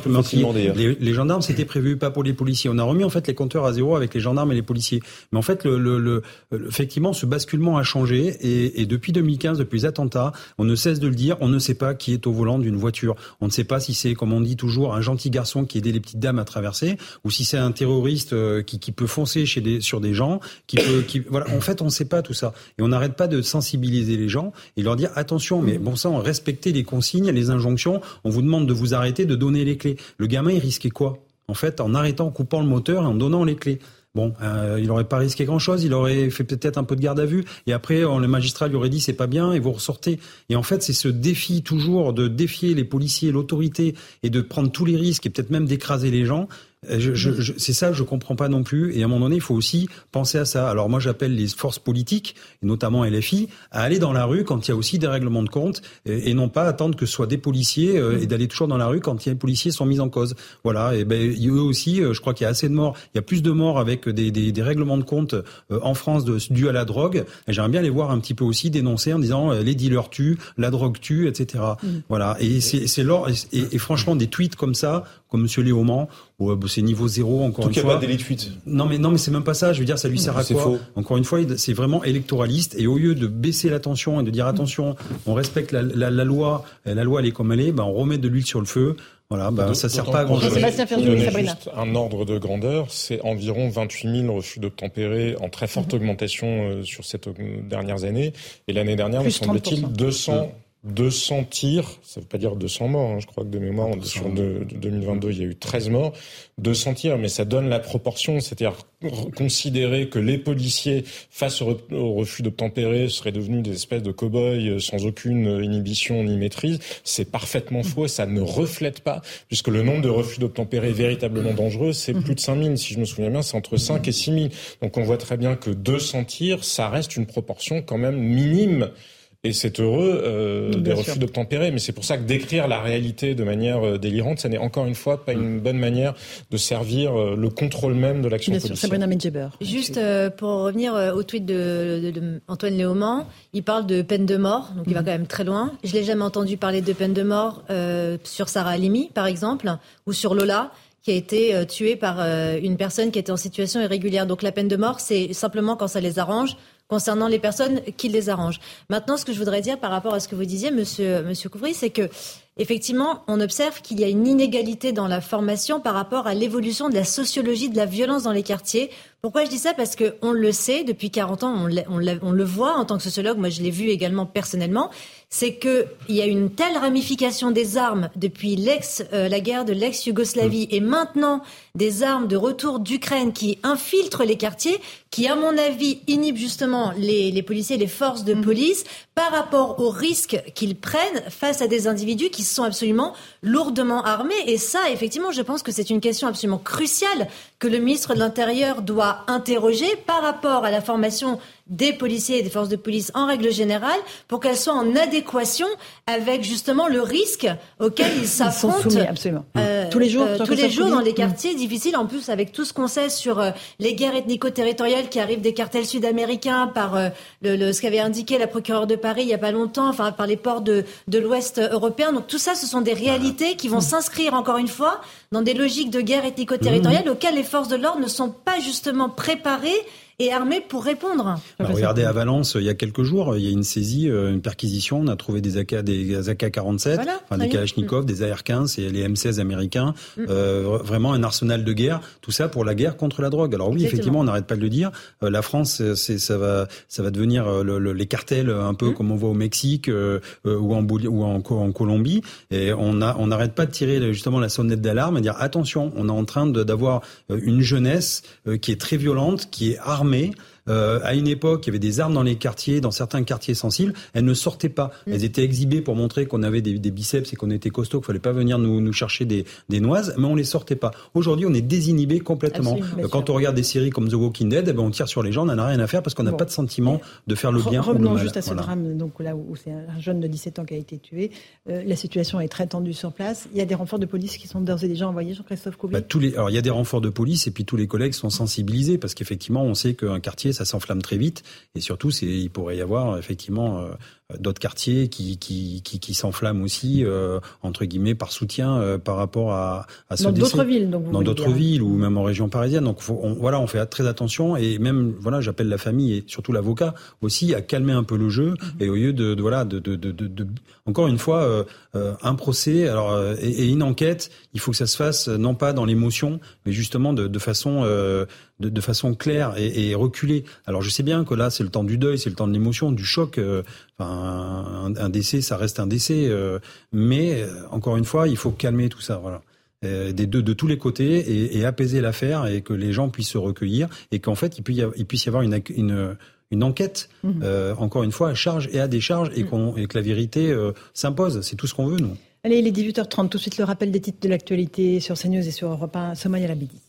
les, les, gendarmes, c'était prévu pas pour les policiers. On a remis en fait les compteurs à zéro avec les gendarmes et les policiers. Mais en fait, le, le, le effectivement, ce basculement a changé et, et, depuis 2015, depuis les attentats, on ne cesse de le dire, on ne sait pas qui est au volant d'une voiture. On ne sait pas si c'est, comme on dit toujours, un gentil garçon qui aidait les petites dames à traverser, ou si c'est un terroriste euh, qui, qui peut foncer chez des, sur des gens, qui peut, qui, voilà. En fait, on ne sait pas tout ça, et on n'arrête pas de sensibiliser les gens et leur dire attention mais bon sang, respectez les consignes, les injonctions. On vous demande de vous arrêter, de donner les clés. Le gamin, il risquait quoi? En fait, en arrêtant, en coupant le moteur et en donnant les clés. Bon, euh, il aurait pas risqué grand-chose, il aurait fait peut-être un peu de garde à vue, et après, le magistrat lui aurait dit c'est pas bien, et vous ressortez. Et en fait, c'est ce défi toujours de défier les policiers, l'autorité, et de prendre tous les risques, et peut-être même d'écraser les gens. Euh, je, je, je, c'est ça je comprends pas non plus. Et à un moment donné, il faut aussi penser à ça. Alors moi, j'appelle les forces politiques, et notamment LFI, à aller dans la rue quand il y a aussi des règlements de compte, et, non pas attendre que ce soit des policiers euh, et d'aller toujours dans la rue quand les policiers sont mis en cause. Voilà. Et ben eux aussi, euh, je crois qu'il y a assez de morts. Il y a plus de morts avec des, des, des règlements de compte en France dus à la drogue. Et j'aimerais bien les voir un petit peu aussi dénoncer en disant les dealers tuent, la drogue tue, etc. Mm. Voilà. Et c'est, c'est et, et, franchement des tweets comme ça, comme Monsieur Léaumont, bah, c'est niveau zéro encore une fois. Pas délit de fuite. Non mais non mais c'est même pas ça. Je veux dire, ça lui sert à quoi faux. Encore une fois, c'est vraiment électoraliste et au lieu de baisser l'attention et de dire attention, on respecte la, la, la loi, la loi elle est comme elle est, ben on remet de l'huile sur le feu. Voilà, ben, ça sert pas à grand chose. Juste un ordre de grandeur, c'est environ 28 000 refus d'obtempérer en très forte mhm. augmentation euh, sur ces euh, dernières années. Et l'année dernière, me semble-t-il, 200 200 tirs, ça ne veut pas dire 200 morts, hein, je crois que de mémoire, sur de, 2022, il y a eu 13 morts, 200 tirs, mais ça donne la proportion, c'est-à-dire considérer que les policiers, face au, refus d'obtempérer, seraient devenus des espèces de cow-boys euh, sans aucune inhibition ni maîtrise, c'est parfaitement faux et ça ne reflète pas, puisque le nombre de refus d'obtempérer véritablement dangereux, c'est plus de 5000, si je me souviens bien, c'est entre 5 et 6000. Donc on voit très bien que 200 tirs, ça reste une proportion quand même minime et c'est heureux euh, des refus d'obtempérer. Mais c'est pour ça que décrire la réalité de manière euh, délirante, ça n'est encore une fois pas une bonne manière de servir euh, le contrôle même de l'action policière. Sabrina Juste euh, pour revenir au tweet de, de, de Antoine Léaumont, il parle de peine de mort, donc il va mhm. quand même très loin. Je l'ai jamais entendu parler de peine de mort sur Sarah Halimi, par exemple, ou sur Lola qui a été tuée par une personne qui était en situation irrégulière. Donc la peine de mort, c'est simplement quand ça les arrange concernant les personnes qui les arrangent. Maintenant, ce que je voudrais dire par rapport à ce que vous disiez, monsieur, monsieur Couvry, c'est que effectivement, on observe qu'il y a une inégalité dans la formation par rapport à l'évolution de la sociologie de la violence dans les quartiers. Pourquoi je dis ça? Parce qu'on le sait, depuis 40 ans, on, on, on, le voit en tant que sociologue, moi je l'ai vu également personnellement, c'est qu'il y a une telle ramification des armes depuis l'ex, euh, la guerre de l'ex-Yougoslavie et maintenant des armes de retour d'Ukraine qui infiltrent les quartiers, qui à mon avis inhibent justement les, les policiers, les forces de mm. police par rapport aux risques qu'ils prennent face à des individus qui sont absolument lourdement armés. Et ça, effectivement, je pense que c'est une question absolument cruciale que le ministre de l'Intérieur doit interroger par rapport à la formation des policiers et des forces de police en règle générale pour qu'elles soient en adéquation avec justement le risque auquel ils s'affrontent absolument. Euh, tous les jours, euh, tous les jours dans des quartiers difficiles. En plus, avec tout ce qu'on sait sur euh, les guerres ethnico-territoriales qui arrivent des cartels sud-américains par le, ce qu'avait indiqué la procureure de Paris il y a pas longtemps, enfin par les ports de, de l'Ouest européen. Donc tout ça, ce sont des réalités qui vont s'inscrire encore une fois dans des logiques de guerre ethnico-territoriale mmh. auxquelles les forces de l'ordre ne sont pas justement préparées et armés pour répondre. Bah, regardez à Valence, il y a quelques jours, il y a une saisie, euh, une perquisition. On a trouvé des AK, des AK-47, des Kalachnikov, des AR-15 et les M16 américains. Mm. Euh, vraiment un arsenal de guerre. Tout ça pour la guerre contre la drogue. Alors oui, effectivement, on n'arrête pas de le dire. Euh, la France, c'est ça va, ça va devenir les cartels un peu mm. comme on voit au Mexique ou en ou en, en, Colombie. Et on a, on n'arrête pas de tirer justement la sonnette d'alarme et dire attention, on est en train d'avoir une jeunesse qui est très violente, qui est armée armée euh, à une époque, il y avait des armes dans les quartiers, dans certains quartiers sensibles. Elles ne sortaient pas. Mm. Elles étaient exhibées pour montrer qu'on avait des, biceps et qu'on était costaud, qu'il fallait pas venir nous, chercher des, noises, mais on les sortait pas. Aujourd'hui, on est désinhibé complètement. Euh, quand on regarde des séries comme The Walking Dead, eh ben, on tire sur les gens, on n'en a rien à faire parce qu'on n'a pas de sentiment de faire le bien. Revenons juste à ce drame, donc là où c'est un jeune de 17 ans qui a été tué. Euh, la situation est très tendue sur place. Il y a des renforts de police qui sont d'ores et déjà envoyés, Jean-Christophe Courbet bah, tous les, Alors, il y a des renforts de police et puis tous les collègues sont sensibilisés parce qu'effectivement, on sait qu'un quartier, ça s'enflamme très vite. Et surtout, il pourrait y avoir effectivement euh, d'autres quartiers qui, qui, qui, qui s'enflamment aussi, euh, entre guillemets, par soutien euh, par rapport à, à ce Dans d'autres villes, donc Dans d'autres villes ou même en région parisienne. Donc faut, on, voilà, on fait très attention et même, voilà, j'appelle la famille et surtout l'avocat aussi à calmer un peu le jeu mhm. et au lieu de, de voilà, de, de, de, de, encore une fois, euh, euh un procès alors et, et, une enquête, il faut que ça se fasse non pas dans l'émotion, mais justement de, de façon de, de, façon claire et, et, reculée. Alors je sais bien que là c'est le temps du deuil, c'est le temps de l'émotion, du choc. Enfin, un, décès, ça reste un décès. Euh, mais euh, encore une fois, il faut calmer tout ça. Voilà. Euh, des deux, de tous les côtés et, apaiser l'affaire et que les gens puissent se recueillir et qu'en fait il, puisse y avoir une, une, enquête, mhm. encore une fois, à charge et à décharge et, mhm. et que la vérité s'impose. C'est tout ce qu'on veut, nous. Allez, il est 18h30. Tout de suite, le rappel des titres de l'actualité sur CNews et sur Europe 1. Somaya Labidi.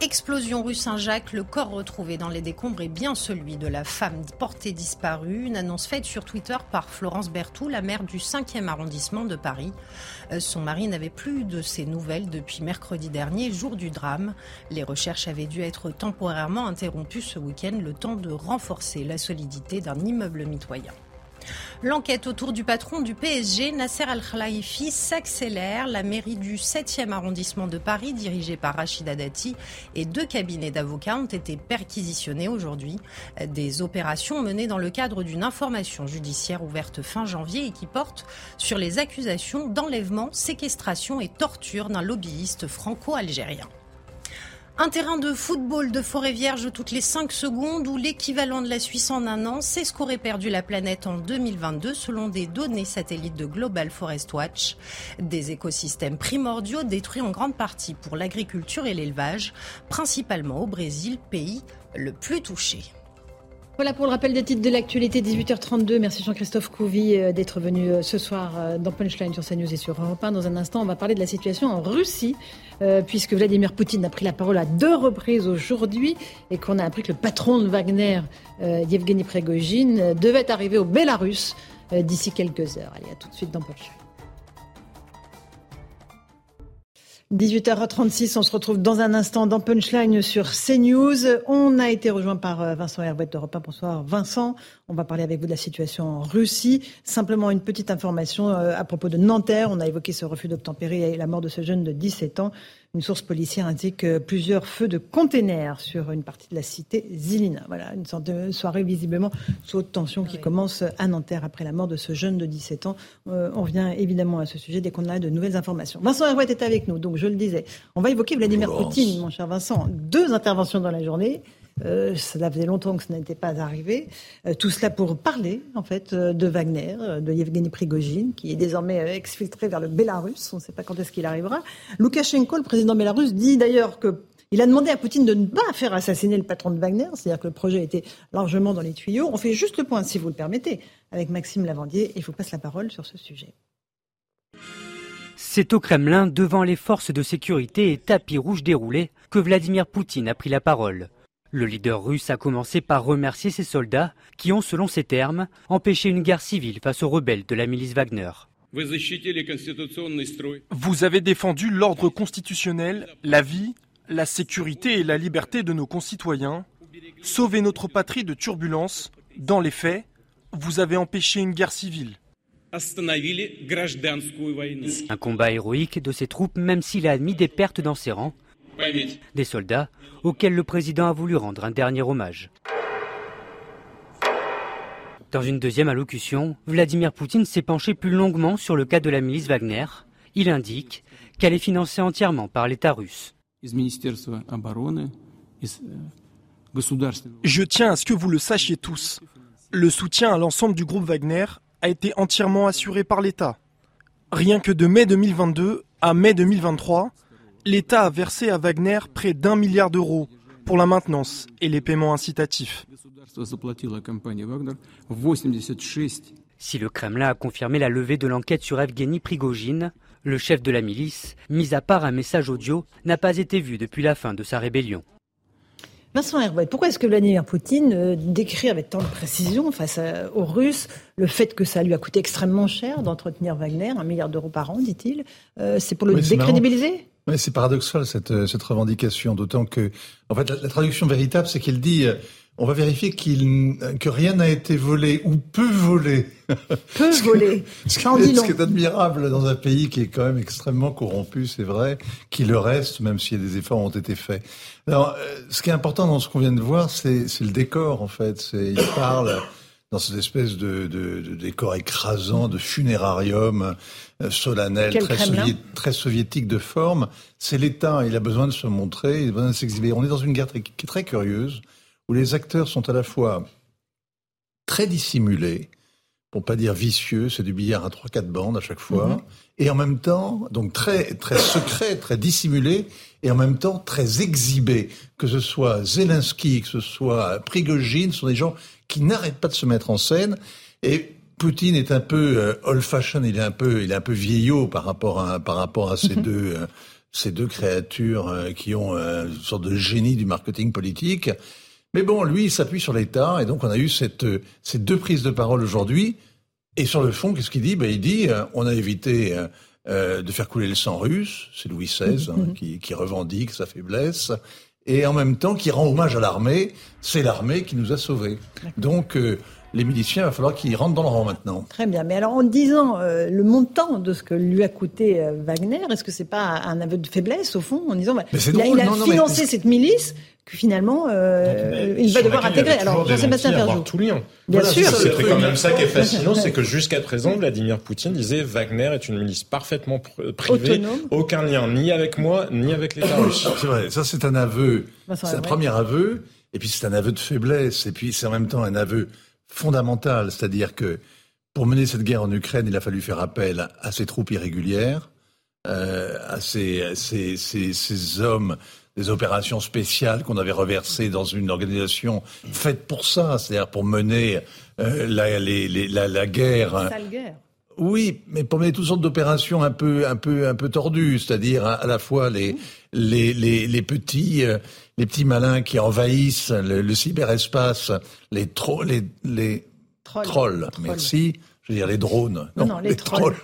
Explosion rue Saint-Jacques, le corps retrouvé dans les décombres est bien celui de la femme portée disparue. Une annonce faite sur Twitter par Florence Berthoud, la maire du 5e arrondissement de Paris. Euh, son mari n'avait plus de ses nouvelles depuis mercredi dernier, jour du drame. Les recherches avaient dû être temporairement interrompues ce week-end, le temps de renforcer la solidité d'un immeuble mitoyen. L'enquête autour du patron du PSG, Nasser Al-Khelaifi, s'accélère. La mairie du 7e arrondissement de Paris, dirigée par Rachida Dati, et deux cabinets d'avocats ont été perquisitionnés aujourd'hui. Des opérations menées dans le cadre d'une information judiciaire ouverte fin janvier et qui porte sur les accusations d'enlèvement, séquestration et torture d'un lobbyiste franco-algérien. Un terrain de football de forêt vierge toutes les 5 secondes ou l'équivalent de la Suisse en un an, c'est ce qu'aurait perdu la planète en 2022 selon des données satellites de Global Forest Watch. Des écosystèmes primordiaux détruits en grande partie pour l'agriculture et l'élevage, principalement au Brésil, pays le plus touché. Voilà pour le rappel des titres de l'actualité, 18h32. Merci Jean-Christophe Couvi euh, d'être venu euh, ce soir euh, dans Punchline sur CNews et sur Europe 1. Dans un instant, on va parler de la situation en Russie, puisque Vladimir Poutine a pris la parole à deux reprises aujourd'hui et qu'on a appris que le patron de Wagner, Yevgeny Prigogine, devait arriver au Bélarus d'ici quelques heures. Allez, à tout de suite dans Punchline. 18h36, on se retrouve dans un instant dans Punchline sur CNews. On a été rejoint par euh, Vincent Hervé d'Europe 1. Bonsoir Vincent. On va parler avec vous de la situation en Russie. Simplement une petite information euh, à propos de Nanterre. On a évoqué ce refus d'obtempérer et la mort de ce jeune de 17 ans. Une source policière indique plusieurs feux de containers sur une partie de la cité Zilina. Voilà, une sorte de soirée visiblement sous haute tension qui commence à Nanterre après la mort de ce jeune de 17 ans. Euh, on revient évidemment à ce sujet dès qu'on a de nouvelles informations. Vincent Herouet est avec nous, donc je le disais. On va évoquer Vladimir Poutine, mon cher Vincent. Deux interventions dans la journée. Euh, ça faisait longtemps que ce n'était pas arrivé. Euh, tout cela pour parler, en fait, euh, de Wagner, de Yevgeny Prigogine, qui est désormais exfiltré vers le Bélarus. On ne sait pas quand est-ce qu'il arrivera. Loukachenko, le président bélarus, dit d'ailleurs que Il a demandé à Poutine de ne pas faire assassiner le patron de Wagner, c'est-à-dire que le projet était largement dans les tuyaux. On fait juste le point, si vous le permettez, avec Maxime Lavandier, et je vous passe la parole sur ce sujet. C'est au Kremlin, devant les forces de sécurité et tapis rouges déroulés, que Vladimir Poutine a pris la parole. Le leader russe a commencé par remercier ses soldats qui ont, selon ses termes, empêché une guerre civile face aux rebelles de la milice Wagner. Vous avez défendu l'ordre constitutionnel, la vie, la sécurité et la liberté de nos concitoyens, sauvé notre patrie de turbulences. Dans les faits, vous avez empêché une guerre civile. Un combat héroïque de ses troupes, même s'il a admis des pertes dans ses rangs, des soldats auxquels le président a voulu rendre un dernier hommage. Dans une deuxième allocution, Vladimir Poutine s'est penché plus longuement sur le cas de la milice Wagner. Il indique qu'elle est financée entièrement par l'État russe. Je tiens à ce que vous le sachiez tous. Le soutien à l'ensemble du groupe Wagner a été entièrement assuré par l'État. Rien que de mai 2022 à mai 2023, l'État a versé à Wagner près d'un milliard d'euros pour la maintenance et les paiements incitatifs. Si le Kremlin a confirmé la levée de l'enquête sur Evgeny Prigogine, le chef de la milice, mis à part un message audio, n'a pas été vu depuis la fin de sa rébellion. Vincent Herbert, pourquoi est-ce que Vladimir Poutine euh, décrit avec tant de précision face aux Russes le fait que ça lui a coûté extrêmement cher d'entretenir Wagner, un milliard d'euros par an, dit-il euh, C'est pour le décrédibiliser? C'est paradoxal cette, euh, cette revendication, d'autant que, en fait, la, traduction véritable, c'est qu'il dit, euh, on va vérifier qu'il, que rien n'a été volé ou peu volé. Peu volé. ce, qui, ce qui est admirable dans un pays qui est quand même extrêmement corrompu, c'est vrai, qu'il le reste, même a des efforts ont été faits. Alors, euh, ce qui est important dans ce qu'on vient de voir, c'est, le décor, en fait. Il parle dans cette espèce de, de, de décor écrasant, de funérarium euh, solennel, très, très, soviétique de forme. C'est l'État, il a besoin de se montrer, il a besoin de s'exhiber. On est dans une guerre très curieuse, où les acteurs sont à la fois très dissimulés, pour pas dire vicieux, c'est du billard à trois quatre bandes à chaque fois, mhm. et en même temps, donc très très secret, très dissimulé, et en même temps très exhibé. Que ce soit Zelensky, que ce soit Prigogine, ce sont des gens qui n'arrête pas de se mettre en scène. Et Poutine est un peu euh, old-fashioned, il est un peu, il est un peu vieillot par rapport à, par rapport à ces mhm. deux, euh, ces deux créatures euh, qui ont une sorte de génie du marketing politique. Mais bon, lui, il s'appuie sur l'État, et donc on a eu cette, ces deux prises de parole aujourd'hui. Et sur le fond, qu'est-ce qu'il dit? Ben, Il dit, on a évité de faire couler le sang russe, c'est Louis XVI hein, mhm. qui, qui revendique sa faiblesse et en même temps qui rend hommage à l'armée. C'est l'armée qui nous a sauvés. Donc euh, les miliciens, il va falloir qu'ils rentrent dans le rang maintenant. Très bien. Mais alors, en disant euh, le montant de ce que lui a coûté euh, Wagner, est-ce que c'est pas un aveu de faiblesse, au fond, en disant bah, il, a, financé cette milice que finalement, euh, il va devoir intégrer. Alors, Jean-Sébastien Ferjou. tout lien. Bien sûr. C'est quand même ça qui est fascinant, c'est que jusqu'à présent, Vladimir Poutine disait Wagner est une milice parfaitement privée, aucun lien ni avec moi, ni avec l'État russe. C'est vrai, ça c'est un aveu, c'est un premier aveu, et puis c'est un aveu de faiblesse, et puis c'est en même temps un aveu fondamental, c'est-à-dire que pour mener cette guerre en Ukraine, il a fallu faire appel à ces troupes irrégulières, euh, à ces, ces, ces, ces, hommes des opérations spéciales qu'on avait reversées dans une organisation faite pour ça, c'est-à-dire pour mener euh, la, les, la, la, guerre. guerre. Oui, mais pour mener toutes sortes d'opérations un peu, un peu, un peu tordues, c'est-à-dire à, la fois les, les, les, les, petits, euh, les petits malins qui envahissent le, cyberespace, les, tro les, les trolls. Merci. Je veux dire les drones. Non, non, les, trolls.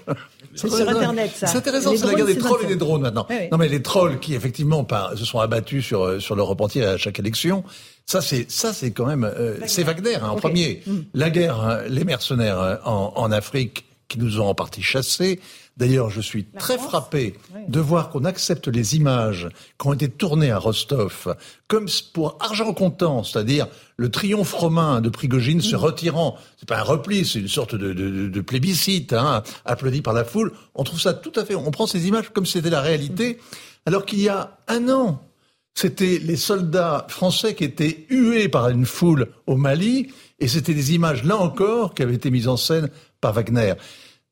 C'est sur Internet, ça. C'est intéressant, c'est la guerre des trolls et des drones maintenant. Non, mais les trolls qui, effectivement, par, se sont abattus sur, euh, sur l'Europe entière à chaque élection, ça, c'est, ça, c'est quand même, euh, c'est Wagner, hein, en premier. Hmm. La guerre, hein, les mercenaires en, en Afrique, qui nous ont en partie chassés. D'ailleurs, je suis très frappé de voir qu'on accepte les images qui ont été tournées à Rostov comme pour argent comptant, c'est-à-dire le triomphe romain de Prigogine se mm. retirant. C'est pas un repli, c'est une sorte de, de, de plébiscite, hein, applaudi par la foule. On trouve ça tout à fait. On prend ces images comme si c'était la réalité, alors qu'il y a un an, c'était les soldats français qui étaient hués par une foule au Mali, et c'était des images, là encore, qui avaient été mises en scène par Wagner.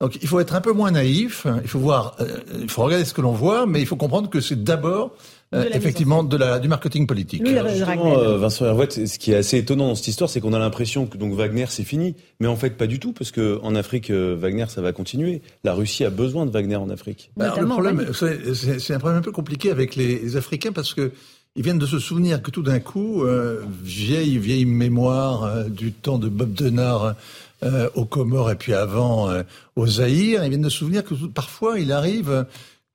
Donc il faut être un peu moins naïf, il faut voir, euh, il faut regarder ce que l'on voit, mais il faut comprendre que c'est d'abord effectivement de la, du marketing politique. Justement, Vincent Hervouet, ce qui est assez étonnant dans cette histoire, c'est qu'on a l'impression que donc Wagner c'est fini, mais en fait pas du tout, parce que en Afrique, Wagner ça va continuer. La Russie a besoin de Wagner en Afrique. Alors, le problème, c'est un problème un peu compliqué avec les, les Africains parce que ils viennent de se souvenir que tout d'un coup, euh, vieille vieille mémoire euh, du temps de Bob Denard euh, aux Comores et puis avant euh, au Zaïre, ils viennent de se souvenir que parfois il arrive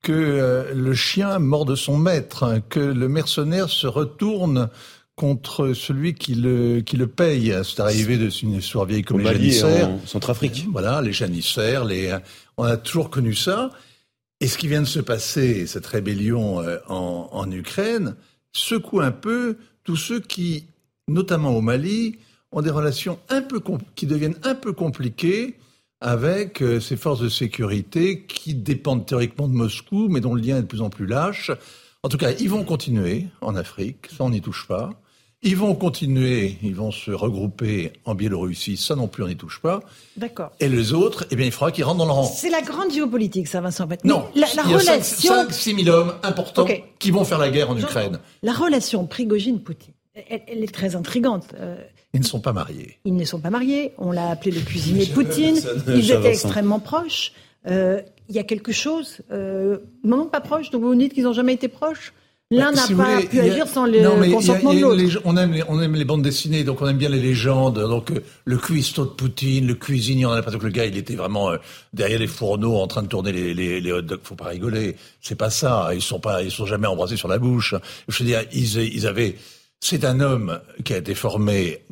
que euh, le chien mord de son maître, que le mercenaire se retourne contre celui qui le qui le paye. C'est arrivé de une histoire vieille comme les janissaires. En Centrafrique. Voilà, les janissaires, les on a toujours connu ça. Et ce qui vient de se passer, cette rébellion en, en Ukraine, secoue un peu tous ceux qui, notamment au Mali, ont des relations un peu qui deviennent un peu compliquées avec euh, ces forces de sécurité qui dépendent théoriquement de Moscou, mais dont le lien est de plus en plus lâche. En tout cas, ils vont continuer en Afrique, ça on n'y touche pas. Ils vont continuer, ils vont se regrouper en Biélorussie, ça non plus on n'y touche pas. D'accord. Et les autres, eh bien il faudra qu'ils rentrent dans le rang. C'est la grande géopolitique, ça Vincent Non, la, la il y relation... 5, 6 000 hommes importants qui vont faire la guerre en Ukraine. La relation Prigogine-Poutine, elle, est très intrigante. Euh, ils ne sont pas mariés. Ils ne sont pas mariés. On l'a appelé le cuisinier de Poutine. Ils étaient extrêmement proches. Euh, il y a quelque chose, euh, non, pas proche. Donc vous dites qu'ils n'ont jamais été proches. L'un n'a pas pu agir sans le consentement de l'autre. On aime, les, on aime les bandes dessinées, donc on aime bien les légendes. Donc euh, le cuistot de Poutine, le cuisinier, on a l'impression que le gars, il était vraiment euh, derrière les fourneaux en train de tourner les, les, les hot dogs. Faut pas rigoler. C'est pas ça. Ils sont pas, ils sont jamais embrassés sur la bouche. Je veux dire, ils, ils avaient. C'est un homme qui a été formé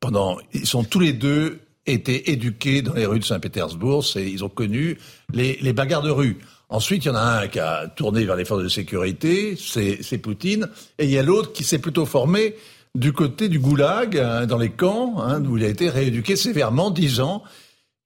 pendant. Ils sont tous les deux été éduqués dans les rues de Saint-Pétersbourg. Ils ont connu les, bagarres de rue. Ensuite, il y en a un qui a tourné vers les forces de sécurité, c'est Poutine, et il y a l'autre qui s'est plutôt formé du côté du goulag, hein, dans les camps, hein, où il a été rééduqué sévèrement, dix ans,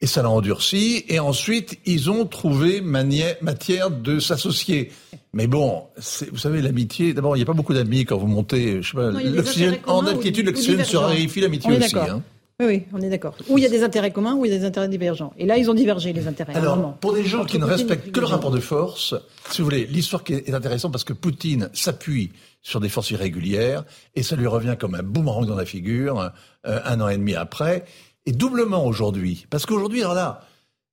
et ça l'a endurci, et ensuite, ils ont trouvé matière de s'associer. Mais bon, vous savez, l'amitié, d'abord, il n'y a pas beaucoup d'amis quand vous montez, je sais pas, en altitude, l'oxygène se raréfie l'amitié aussi. Hein. Oui, oui, on est d'accord. Ou il y a des intérêts communs, ou il y a des intérêts divergents. Et là, ils ont divergé, les intérêts. Alors, pour des gens qui ne respectent que le rapport de force, si vous voulez, l'histoire qui est intéressante parce que Poutine s'appuie sur des forces irrégulières et ça lui revient comme un boomerang dans la figure euh, un an et demi après. Et doublement aujourd'hui. Parce qu'aujourd'hui, alors là,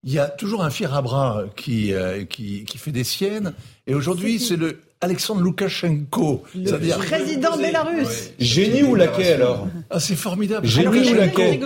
il y a toujours un fier à bras qui, euh, qui, qui fait des siennes. Et aujourd'hui, c'est le Alexandre Loukachenko. Le président bélarus. Génie ou laquais alors ah, C'est formidable. Génie ou laquais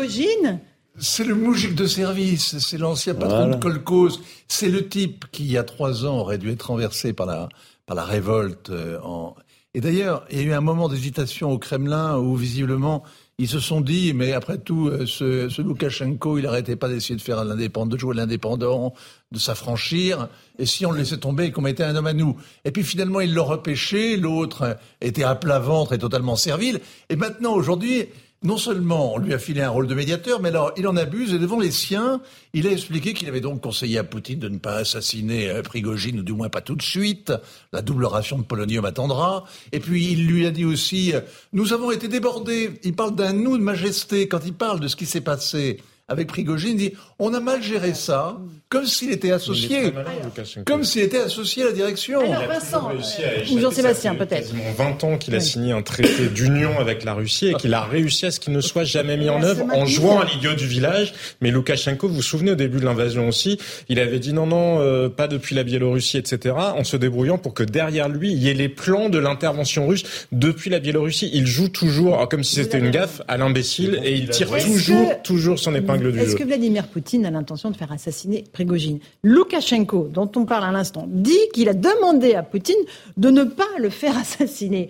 c'est le moujik de service, c'est l'ancien patron de Kolkhoz, c'est le type qui, il y a trois ans, aurait dû être renversé par la, par la révolte. Euh, en... Et d'ailleurs, il y a eu un moment d'hésitation au Kremlin où, visiblement, ils se sont dit, mais après tout, euh, ce, ce Loukachenko, il n'arrêtait pas d'essayer de faire l'indépendant, de jouer l'indépendant, de s'affranchir. Et si on le laissait tomber qu'on mettait un homme à nous? Et puis finalement, ils l'ont repêché. L'autre était à plat ventre et totalement servile. Et maintenant, aujourd'hui, non seulement on lui a filé un rôle de médiateur, mais alors il en abuse et devant les siens, il a expliqué qu'il avait donc conseillé à Poutine de ne pas assassiner euh, Prigogine, ou du moins pas tout de suite. La double ration de polonium attendra. Et puis il lui a dit aussi, euh, nous avons été débordés. Il parle d'un nous de majesté quand il parle de ce qui s'est passé avec Prigogine, dit on a mal géré ça, comme s'il était associé, comme s'il était associé à la direction. Alors Vincent, ou Jean-Sébastien peut-être. quasiment 20 ans qu'il a signé un traité d'union avec la Russie et qu'il a réussi à ce qu'il ne soit jamais mis en œuvre en jouant à l'idiot du village. Mais Loukachenko, vous vous souvenez au début de l'invasion aussi, il avait dit non, non, euh, pas depuis la Biélorussie, etc., en se débrouillant pour que derrière lui, il y ait les plans de l'intervention russe depuis la Biélorussie. Il joue toujours, comme si c'était une gaffe, à l'imbécile et il tire toujours, toujours son épingle est-ce que Vladimir Poutine a l'intention de faire assassiner Prigogine Loukachenko, dont on parle à l'instant, dit qu'il a demandé à Poutine de ne pas le faire assassiner.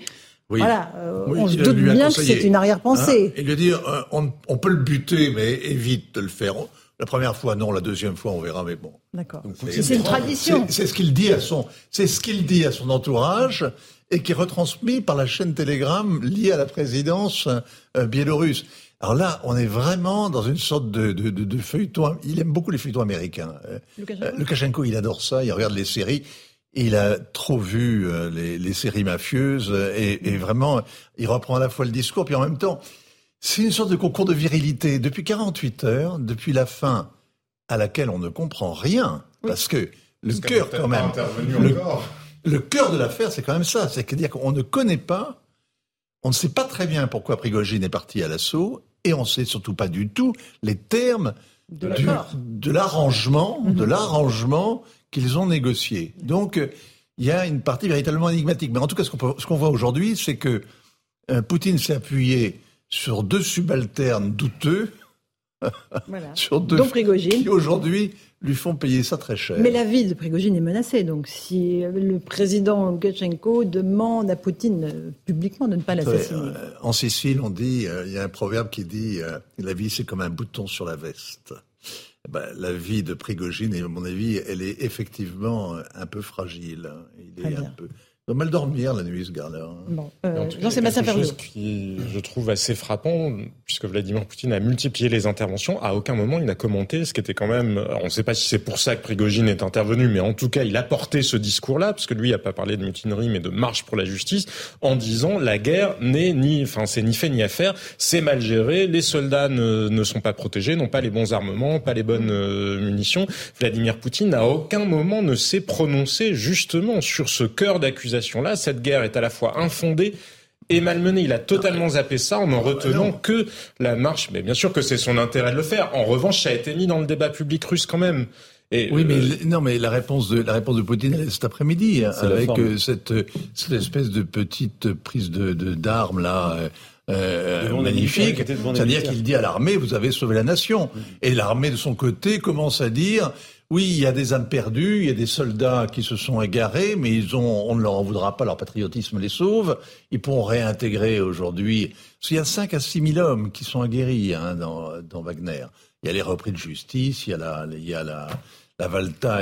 Voilà, euh, on se doute bien que c'est une arrière-pensée. Hein il lui a dit euh, on, peut le buter, mais évite de le faire. La première fois, non. La deuxième fois, on verra. Mais bon. D'accord. C'est une tradition. C'est ce qu'il dit à son, c'est ce qu'il dit à son entourage et qui est retransmis par la chaîne Telegram liée à la présidence euh, biélorusse. Alors là, on est vraiment dans une sorte de, de, de, de feuilleton. Il aime beaucoup les feuilletons américains. Euh, Lukashenko, il adore ça. Il regarde les séries. Il a trop vu euh, les, les, séries mafieuses et, et, vraiment, il reprend à la fois le discours puis en même temps, c'est une sorte de concours de virilité. Depuis 48 heures, depuis la fin à laquelle on ne comprend rien, parce que le cœur quand même, le, le cœur de l'affaire, c'est quand même ça. C'est-à-dire qu'on ne connaît pas, on ne sait pas très bien pourquoi Prigogine est parti à l'assaut, et on ne sait surtout pas du tout les termes de l'arrangement, de mhm. l'arrangement qu'ils ont négocié. Donc, il y a une partie véritablement énigmatique. Mais en tout cas, ce qu'on voit aujourd'hui, c'est que euh, Poutine s'est appuyé sur deux subalternes douteux, sur deux qui aujourd'hui lui font payer ça très cher. Mais la vie de Prigogine est menacée. Donc si le président Loukachenko demande à Poutine euh, publiquement de ne pas l'assassiner. Euh, en Sicile, on dit, il y a un proverbe qui dit la vie c'est comme un bouton sur la veste. Eh ben, la vie de Prigogine, à mon avis, elle est effectivement un peu fragile. Il est un peu doit mal dormir la nuit, ce gars-là. Bon, euh, Jean-Sébastien chose qui, je trouve assez frappant, puisque Vladimir Poutine a multiplié les interventions, à aucun moment il n'a commenté ce qui était quand même... On ne sait pas si c'est pour ça que Prigogine est intervenu, mais en tout cas, il a porté ce discours-là, parce que lui n'a pas parlé de mutinerie, mais de marche pour la justice, en disant la guerre n'est ni... Enfin, c'est ni fait ni à faire, c'est mal géré, les soldats ne, ne, sont pas protégés, n'ont pas les bons armements, pas les bonnes euh, munitions. Vladimir Poutine, à aucun moment, ne s'est prononcé justement sur ce cœur d'accusation Cette guerre est à la fois infondée et malmenée. Il a totalement zappé ça en ne retenant que la marche. Mais bien sûr que c'est son intérêt de le faire. En revanche, ça a été mis dans le débat public russe quand même. Et oui, mais euh, non, mais la réponse de la réponse de Poutine elle, cet après-midi hein, avec euh, cette cette espèce de petite prise de d'armes là. Euh, magnifique. C'est-à-dire qu'il dit à l'armée, vous avez sauvé la nation. Et l'armée, de son côté, commence à dire, oui, il y a des âmes perdues, il y a des soldats qui se sont égarés, mais ils ont, on ne leur en voudra pas, leur patriotisme les sauve. Ils pourront réintégrer aujourd'hui. Il y a 5 à 6 000 hommes qui sont aguerris hein, dans, Wagner. Il y a les repris de justice, il y a la,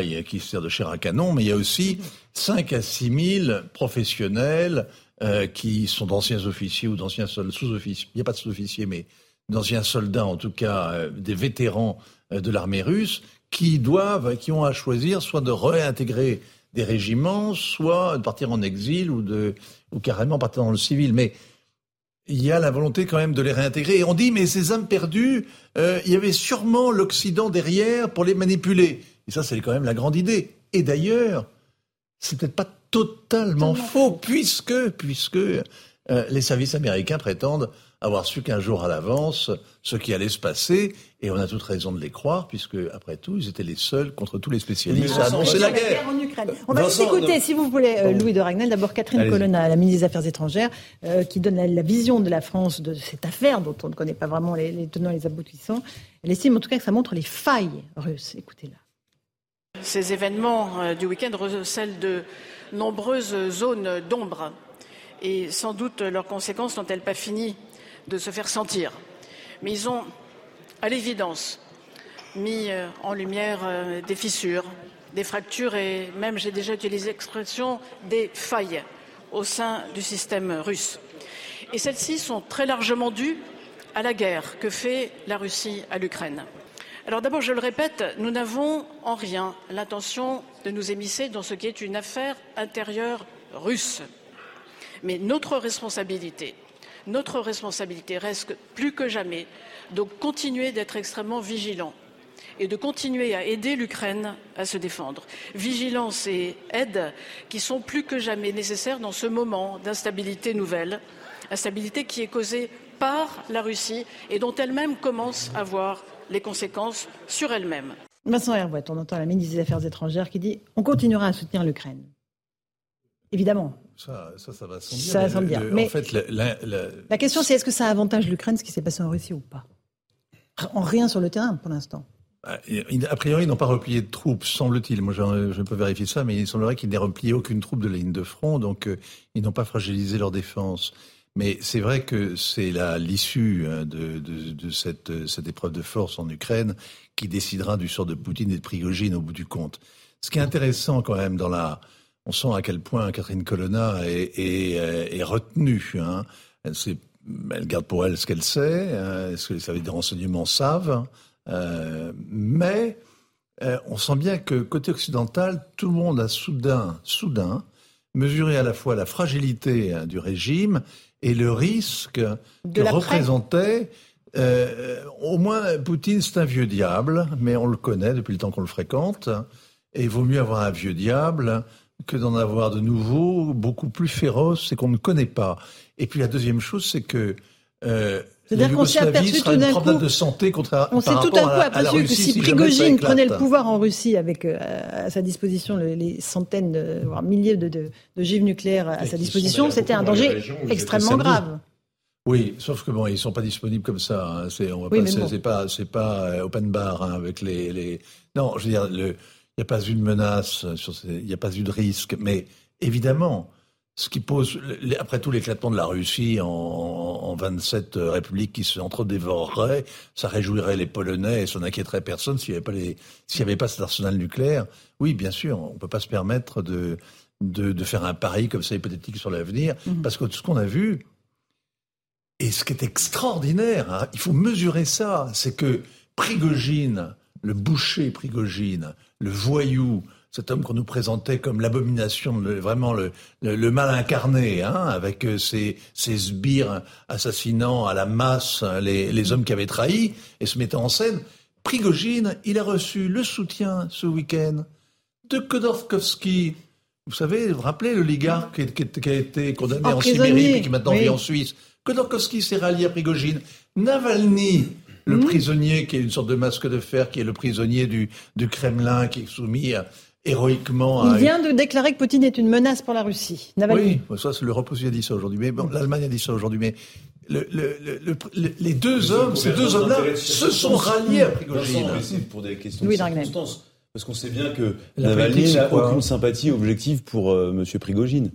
il qui sert de chair à canon, mais il y a aussi 5 à 6 000 professionnels euh, qui sont d'anciens officiers ou d'anciens sous-officiers. Il n'y a pas de sous-officiers, mais d'anciens soldats, en tout cas euh, des vétérans euh, de l'armée russe, qui doivent, qui ont à choisir soit de réintégrer des régiments, soit de partir en exil ou de, ou carrément partir dans le civil. Mais il y a la volonté quand même de les réintégrer. Et on dit, mais ces âmes perdues, euh, il y avait sûrement l'Occident derrière pour les manipuler. Et ça, c'est quand même la grande idée. Et d'ailleurs, c'est peut-être pas totalement faux, puisque, puisque euh, les services américains prétendent avoir su qu'un jour à l'avance ce qui allait se passer, et on a toute raison de les croire, puisque après tout, ils étaient les seuls contre tous les spécialistes à annoncer la guerre. En Ukraine. On va écouter, si vous voulez, euh, Louis de Ragnel, d'abord Catherine Colonna, la ministre des Affaires étrangères, euh, qui donne la, vision de la France de cette affaire dont on ne connaît pas vraiment les, les tenants et les aboutissants. Elle estime en tout cas que ça montre les failles russes. Écoutez-la. Ces événements euh, du week-end recèlent de nombreuses zones d'ombre et sans doute leurs conséquences n'ont-elles pas fini de se faire sentir. Mais ils ont, à l'évidence, mis euh, en lumière euh, des fissures, des fractures et même, j'ai déjà utilisé l'expression, des failles au sein du système russe. Et celles-ci sont très largement dues à la guerre que fait la Russie à l'Ukraine. Alors d'abord, je le répète, nous n'avons en rien l'intention de nous émisser dans ce qui est une affaire intérieure russe. Mais notre responsabilité, notre responsabilité reste plus que jamais de continuer d'être extrêmement vigilants et de continuer à aider l'Ukraine à se défendre. Vigilance et aide qui sont plus que jamais nécessaires dans ce moment d'instabilité nouvelle, instabilité qui est causée par la Russie et dont elle-même commence à voir les conséquences sur elle-même. Vincent Herbouet, on entend la ministre des Affaires étrangères qui dit on continuera à soutenir l'Ukraine. Évidemment, ça, ça, ça va sans dire. Mais, en fait, la, question, c'est est-ce que ça avantage l'Ukraine, ce qui s'est passé en Russie ou pas? En rien sur le terrain, pour l'instant. Ah, a priori, ils n'ont pas replié de troupes, semble-t-il. Moi, je peux vérifier ça, mais il semblerait qu'ils n'aient replié aucune troupe de la ligne de front, donc euh, ils n'ont pas fragilisé leur défense. Mais c'est vrai que c'est l'issue hein, de, de, de cette, cette, épreuve de force en Ukraine qui décidera du sort de Poutine et de Prigogine au bout du compte. Ce qui est intéressant quand même dans la, on sent à quel point Catherine Colonna est, retenue. Hein. Elle, garde pour elle ce qu'elle sait, hein, ce que les services de renseignement savent, euh, mais euh, on sent bien que côté occidental, tout le monde a soudain, soudain, mesuré à la fois la fragilité hein, du régime et le risque que représentait euh, au moins, Poutine, c'est un vieux diable, mais on le connaît depuis le temps qu'on le fréquente. Et il vaut mieux avoir un vieux diable que d'en avoir de nouveaux, beaucoup plus féroces et qu'on ne connaît pas. Et puis la deuxième chose, c'est que euh, c'est-à-dire qu'on s'est aperçu tout d'un coup. de santé contre, on s'est tout d'un coup aperçu que si Prigogine prenait le pouvoir en Russie avec euh, à sa disposition les, centaines, voire milliers de, de, de ogives nucléaires à sa disposition, c'était un danger extrêmement grave. Oui, sauf que bon, ils sont pas disponibles comme ça. Hein. C'est, on va pas, c'est, pas, c'est pas euh, open bar hein, avec les, les. Non, je veux dire, il n'y a pas eu de menace, il n'y a pas eu de risque, mais évidemment, ce qui pose, après tout l'éclatement de la Russie en, en 27 euh, républiques qui se dévoreraient, ça réjouirait les Polonais et ça n'inquiéterait personne s'il n'y avait avait pas cet arsenal nucléaire. Oui, bien sûr, on peut pas se permettre de, de, de faire un pari comme ça hypothétique sur l'avenir, mhm. parce que tout ce qu'on a vu, et ce qui est extraordinaire, hein, il faut mesurer ça, c'est que Prigogine, le boucher Prigogine, le voyou, cet homme qu'on nous présentait comme l'abomination, vraiment le, le, mal incarné, hein, avec euh, ses, ses, sbires assassinant à la masse les, les hommes qui avaient trahi et se mettant en scène. Prigogine, il a reçu le soutien ce week-end de Khodorkovsky. Vous savez, vous vous rappelez l'oligarque qui, qui, a été condamné en, Sibérie et qui maintenant vit en Suisse. Khodorkovsky s'est rallié à Prigogine. Navalny, le hmm. prisonnier qui est une sorte de masque de fer, qui est le prisonnier du, du Kremlin, qui est soumis à, héroïquement. Il vient de déclarer que Poutine est une menace pour la Russie. Oui, ça, l'Europe aussi a dit ça aujourd'hui. Mais bon, l'Allemagne a dit ça aujourd'hui. Mais le, le, les deux hommes, ces deux hommes-là, se sont ralliés à Prigogine. pour des questions de circonstances. Parce qu'on sait bien que Navalny n'a aucune sympathie objective pour euh, M. Prigogine.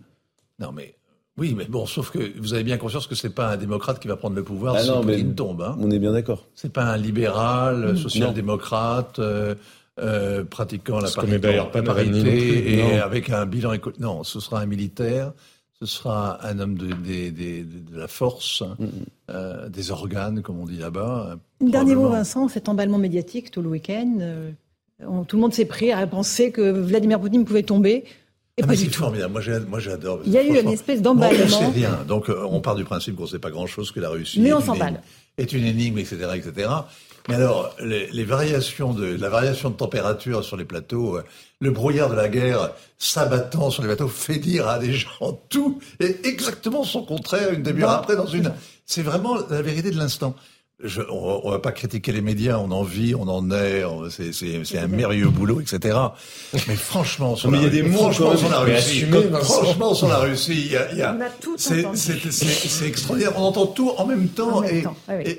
Non, mais oui, mais bon, sauf que vous avez bien conscience que c'est pas un démocrate qui va prendre le pouvoir ah si Poutine tombe. Hein. On est bien d'accord. C'est pas un libéral, social-démocrate. Euh, euh, pratiquant la parité, et avec un bilan économique. Non, ce sera un militaire, ce sera un homme de, de, la force, mm, mm. euh, des organes, comme on dit là-bas. Dernier mot, Vincent, cet emballement médiatique tout le week-end. Euh, tout le monde s'est pris à penser que Vladimir Poutine pouvait tomber. Ah, pas du tout. formidable. Moi, j'adore. Il y a eu une espèce d'emballement. on ne sait rien. Donc, on part du principe qu'on ne sait pas grand-chose que la Russie. Mais on s'emballe. Est une énigme, etc., etc. Mais alors, les, variations de la variation de température sur les plateaux, euh, le brouillard de la guerre s'abattant sur les bateaux fait dire à des gens tout et exactement son contraire une demi-heure après dans une. C'est vraiment la vérité de l'instant je, on, on, va pas critiquer les médias, on en vit, on en est, c'est un merveilleux boulot, etc. Mais franchement, sur il y a des mots franchement, sur la Russie, franchement, sur la Russie, il y a, c'est extraordinaire. On entend tout en même temps, et,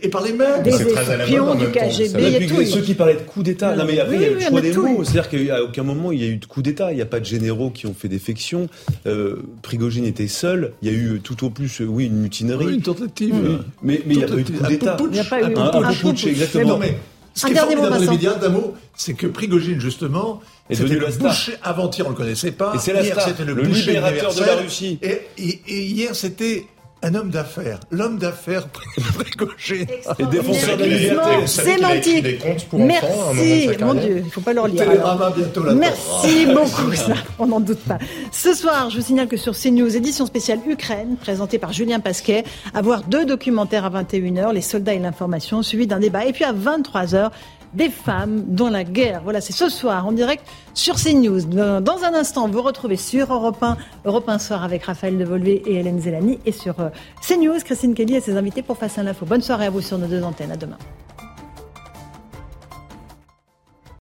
et, par les mêmes. Des espions du KGB, il y a tout. Ceux qui parlaient de coup d'État, non mais après il y a le choix des mots. C'est-à-dire qu'à aucun moment il y a eu de coup d'État. Il n'y a pas de généraux qui ont fait défection. Euh, Prigogine était seul. Il y a eu tout au plus, oui, une mutinerie, une tentative. Mais mais il n'y a pas eu de coup d'État pas eu un, un, putsch, exactement. Mais, ce qui est formidable dans les médias, d'un mot, c'est que Prigogine, justement, c'était le boucher, avant-hier, on le connaissait pas. Et c'est hier, c'était le, le boucher libérateur de la Russie. Et, et, et hier, c'était un homme d'affaires, l'homme d'affaires Prigogine. Et défenseur de la liberté. Sémantique. Merci, mon Dieu, il ne faut pas leur lire. Merci beaucoup, ça, on n'en doute pas. Ce soir, je vous signale que sur CNews, édition spéciale Ukraine, présentée par Julien Pasquet, à voir deux documentaires à 21h, Les soldats et l'information, suivi d'un débat. Et puis à 23h, des femmes dans la guerre. Voilà, c'est ce soir en direct sur CNews. Dans un instant, vous retrouvez sur Europe 1, Europe 1 soir avec Raphaël Devolvé et Hélène Zélani et sur euh, CNews, Christine Kelly et ses invités pour Face à l'info. Bonne soirée à vous sur nos deux antennes. À demain.